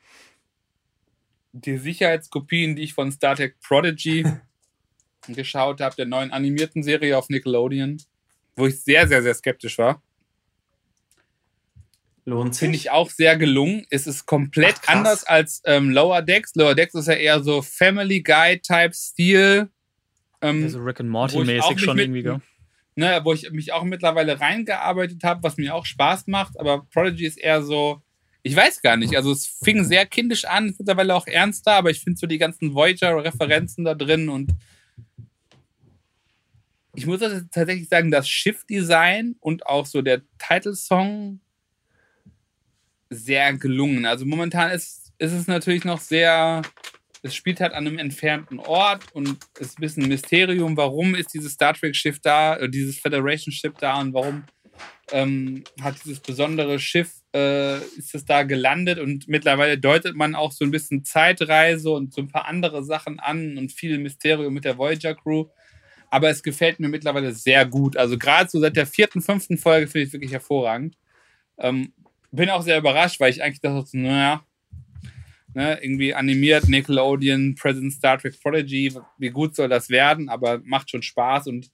die Sicherheitskopien, die ich von Star Trek Prodigy geschaut habe, der neuen animierten Serie auf Nickelodeon, wo ich sehr, sehr, sehr skeptisch war, Lohnt sich. Finde ich auch sehr gelungen. Es ist komplett Ach, anders als ähm, Lower Decks. Lower Decks ist ja eher so Family Guy-Type-Stil. Ähm, also Rick and Morty-mäßig schon mit, irgendwie, ne, Wo ich mich auch mittlerweile reingearbeitet habe, was mir auch Spaß macht. Aber Prodigy ist eher so, ich weiß gar nicht. Also es fing sehr kindisch an, ist mittlerweile auch ernster, aber ich finde so die ganzen Voyager-Referenzen da drin und ich muss tatsächlich sagen, das Schiff-Design und auch so der Titelsong sehr gelungen. Also momentan ist, ist es natürlich noch sehr, es spielt halt an einem entfernten Ort und es ist ein bisschen ein Mysterium, warum ist dieses Star Trek-Schiff da, äh, dieses Federation-Schiff da und warum ähm, hat dieses besondere Schiff, äh, ist es da gelandet und mittlerweile deutet man auch so ein bisschen Zeitreise und so ein paar andere Sachen an und viel Mysterium mit der Voyager-Crew. Aber es gefällt mir mittlerweile sehr gut. Also gerade so seit der vierten, fünften Folge finde ich wirklich hervorragend. Ähm, bin auch sehr überrascht, weil ich eigentlich dachte, naja, ne, irgendwie animiert, Nickelodeon, President Star Trek Prodigy, wie gut soll das werden, aber macht schon Spaß und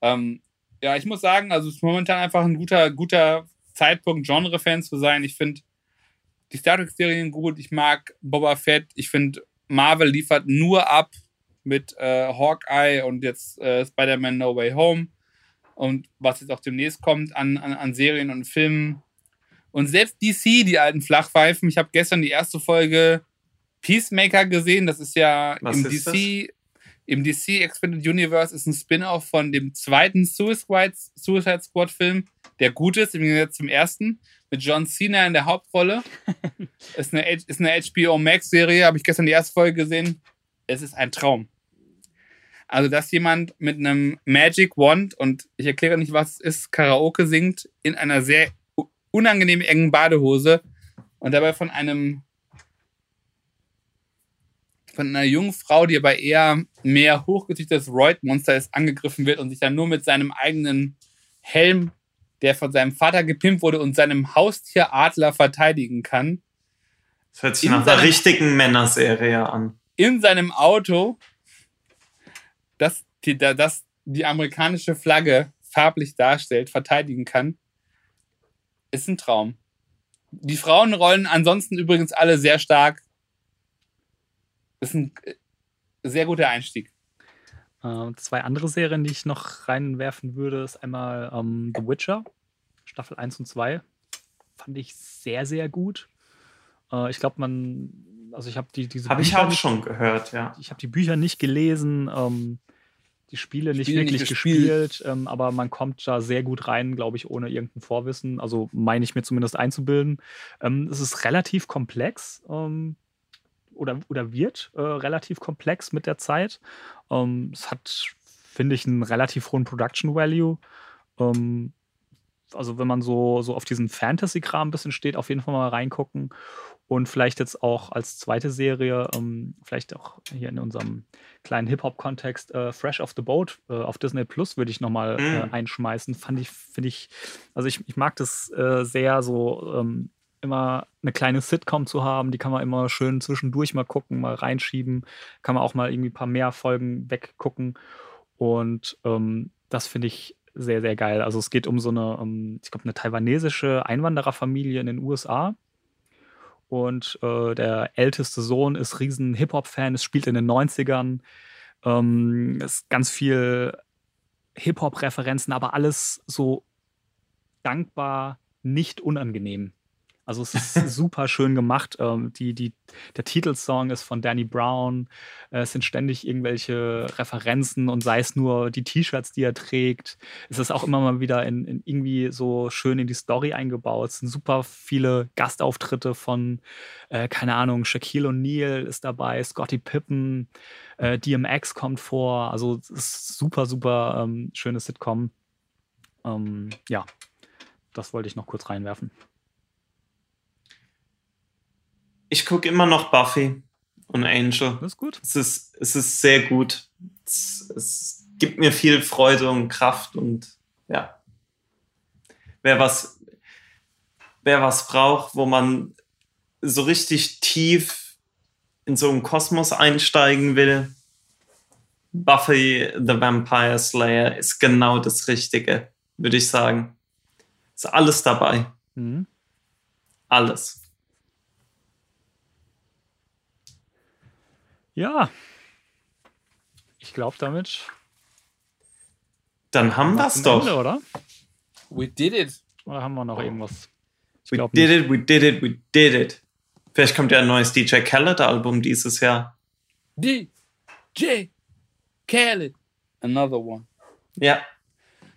ähm, ja, ich muss sagen, also es ist momentan einfach ein guter, guter Zeitpunkt, Genre-Fan zu sein. Ich finde die Star Trek-Serien gut, ich mag Boba Fett, ich finde Marvel liefert nur ab mit äh, Hawkeye und jetzt äh, Spider-Man No Way Home und was jetzt auch demnächst kommt an, an, an Serien und Filmen und selbst DC, die alten Flachpfeifen, ich habe gestern die erste Folge Peacemaker gesehen. Das ist ja Was im ist DC, das? im DC Expanded Universe ist ein Spin-off von dem zweiten Suicide, Suicide Squad Film, der gut ist, im Gegensatz zum ersten, mit John Cena in der Hauptrolle. ist, eine, ist eine HBO Max Serie, habe ich gestern die erste Folge gesehen. Es ist ein Traum. Also, dass jemand mit einem Magic Wand und ich erkläre nicht, was es ist, Karaoke singt in einer sehr unangenehm engen Badehose und dabei von einem von einer jungen Frau, die aber eher mehr hochgezüchtetes Roid-Monster ist, angegriffen wird und sich dann nur mit seinem eigenen Helm, der von seinem Vater gepimpt wurde, und seinem Haustier Adler verteidigen kann. Das hört sich nach einer richtigen Männerserie an. In seinem Auto, das die, das die amerikanische Flagge farblich darstellt, verteidigen kann ist ein Traum. Die Frauenrollen ansonsten übrigens alle sehr stark. Ist ein äh, sehr guter Einstieg. Äh, zwei andere Serien, die ich noch reinwerfen würde, ist einmal ähm, The Witcher, Staffel 1 und 2. Fand ich sehr, sehr gut. Äh, ich glaube, man, also ich habe die, diese. Habe ich auch schon gehört, ja. Ich habe die Bücher nicht gelesen. Ähm, die Spiele nicht Spiele wirklich nicht gespielt, gespielt ähm, aber man kommt da sehr gut rein, glaube ich, ohne irgendein Vorwissen. Also meine ich mir zumindest einzubilden. Ähm, es ist relativ komplex ähm, oder, oder wird äh, relativ komplex mit der Zeit. Ähm, es hat, finde ich, einen relativ hohen Production Value. Ähm, also wenn man so, so auf diesen Fantasy-Kram ein bisschen steht, auf jeden Fall mal reingucken. Und vielleicht jetzt auch als zweite Serie, ähm, vielleicht auch hier in unserem kleinen Hip-Hop-Kontext, äh, Fresh off the Boat äh, auf Disney Plus würde ich nochmal äh, Mm. einschmeißen. Fand ich, finde ich, also ich, ich mag das äh, sehr so. Ähm, immer eine kleine Sitcom zu haben, die kann man immer schön zwischendurch mal gucken, mal reinschieben, kann man auch mal irgendwie ein paar mehr Folgen weggucken und ähm, das finde ich sehr, sehr geil. Also es geht um so eine, um, ich glaube, eine taiwanesische Einwandererfamilie in den USA und äh, der älteste Sohn ist riesen Hip-Hop-Fan, es spielt in den 90ern, ähm, ist ganz viel Hip-Hop-Referenzen, aber alles so dankbar nicht unangenehm. Also es ist super schön gemacht. Ähm, die, die, der Titelsong ist von Danny Brown. Äh, es sind ständig irgendwelche Referenzen und sei es nur die T-Shirts, die er trägt. Es ist auch immer mal wieder in, in irgendwie so schön in die Story eingebaut. Es sind super viele Gastauftritte von, äh, keine Ahnung, Shaquille O'Neal ist dabei, Scottie Pippen, äh, DMX kommt vor. Also es ist super, super ähm, schönes Sitcom. Ähm, ja, das wollte ich noch kurz reinwerfen. Ich gucke immer noch Buffy und Angel. Das ist gut. Es ist, es ist sehr gut. Es, es gibt mir viel Freude und Kraft und ja. Wer was, wer was braucht, wo man so richtig tief in so einen Kosmos einsteigen will, Buffy the Vampire Slayer ist genau das Richtige, würde ich sagen. Ist alles dabei. Mhm. Alles. Ja. Ich glaube damit. Dann haben wir es doch. Ende, oder? We did it. Oder haben wir noch irgendwas? Ich We did nicht. it, we did it, we did it. Vielleicht kommt ja ein neues DJ Khaled-Album dieses Jahr. DJ Khaled. Another one. Ja.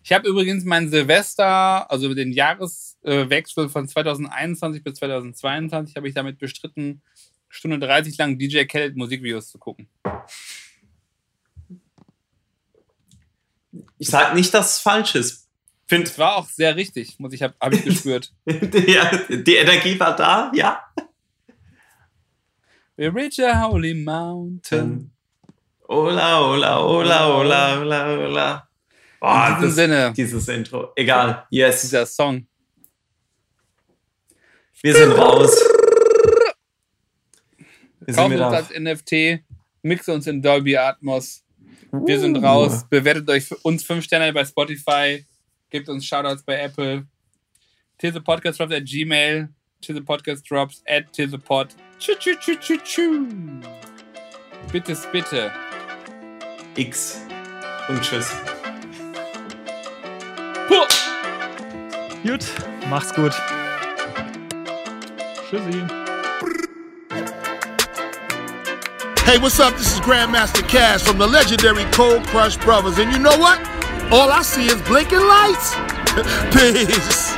Ich habe übrigens mein Silvester, also den Jahreswechsel von 2021 bis 2022, habe ich damit bestritten, Stunde 30 lang DJ Khaled Musikvideos zu gucken. Ich sag nicht, dass es falsch ist. Find, Es war auch sehr richtig, muss ich, habe hab ich gespürt. ja, die Energie war da, ja. We reach a holy mountain. Ola, ola, ola, ola, ola, ola. In Boah, diesem das, Sinne, dieses Intro. Egal. Yes. dieser Song. Wir sind raus. Kauft uns als NFT, mixe uns in Dolby Atmos. Wir sind Uh. raus. Bewertet euch für uns fünf Sterne bei Spotify. Gebt uns Shoutouts bei Apple. Till the Podcast Drops at Gmail. Till the Podcast Drops at Till the Pod. Tschü, tschü, tschü, tschü, tschü. Bitte, bitte. X. Und tschüss. Puh. Gut, macht's gut. Tschüssi. Hey, what's up? This is Grandmaster Cash from the legendary Cold Crush Brothers. And you know what? All I see is blinking lights. Peace.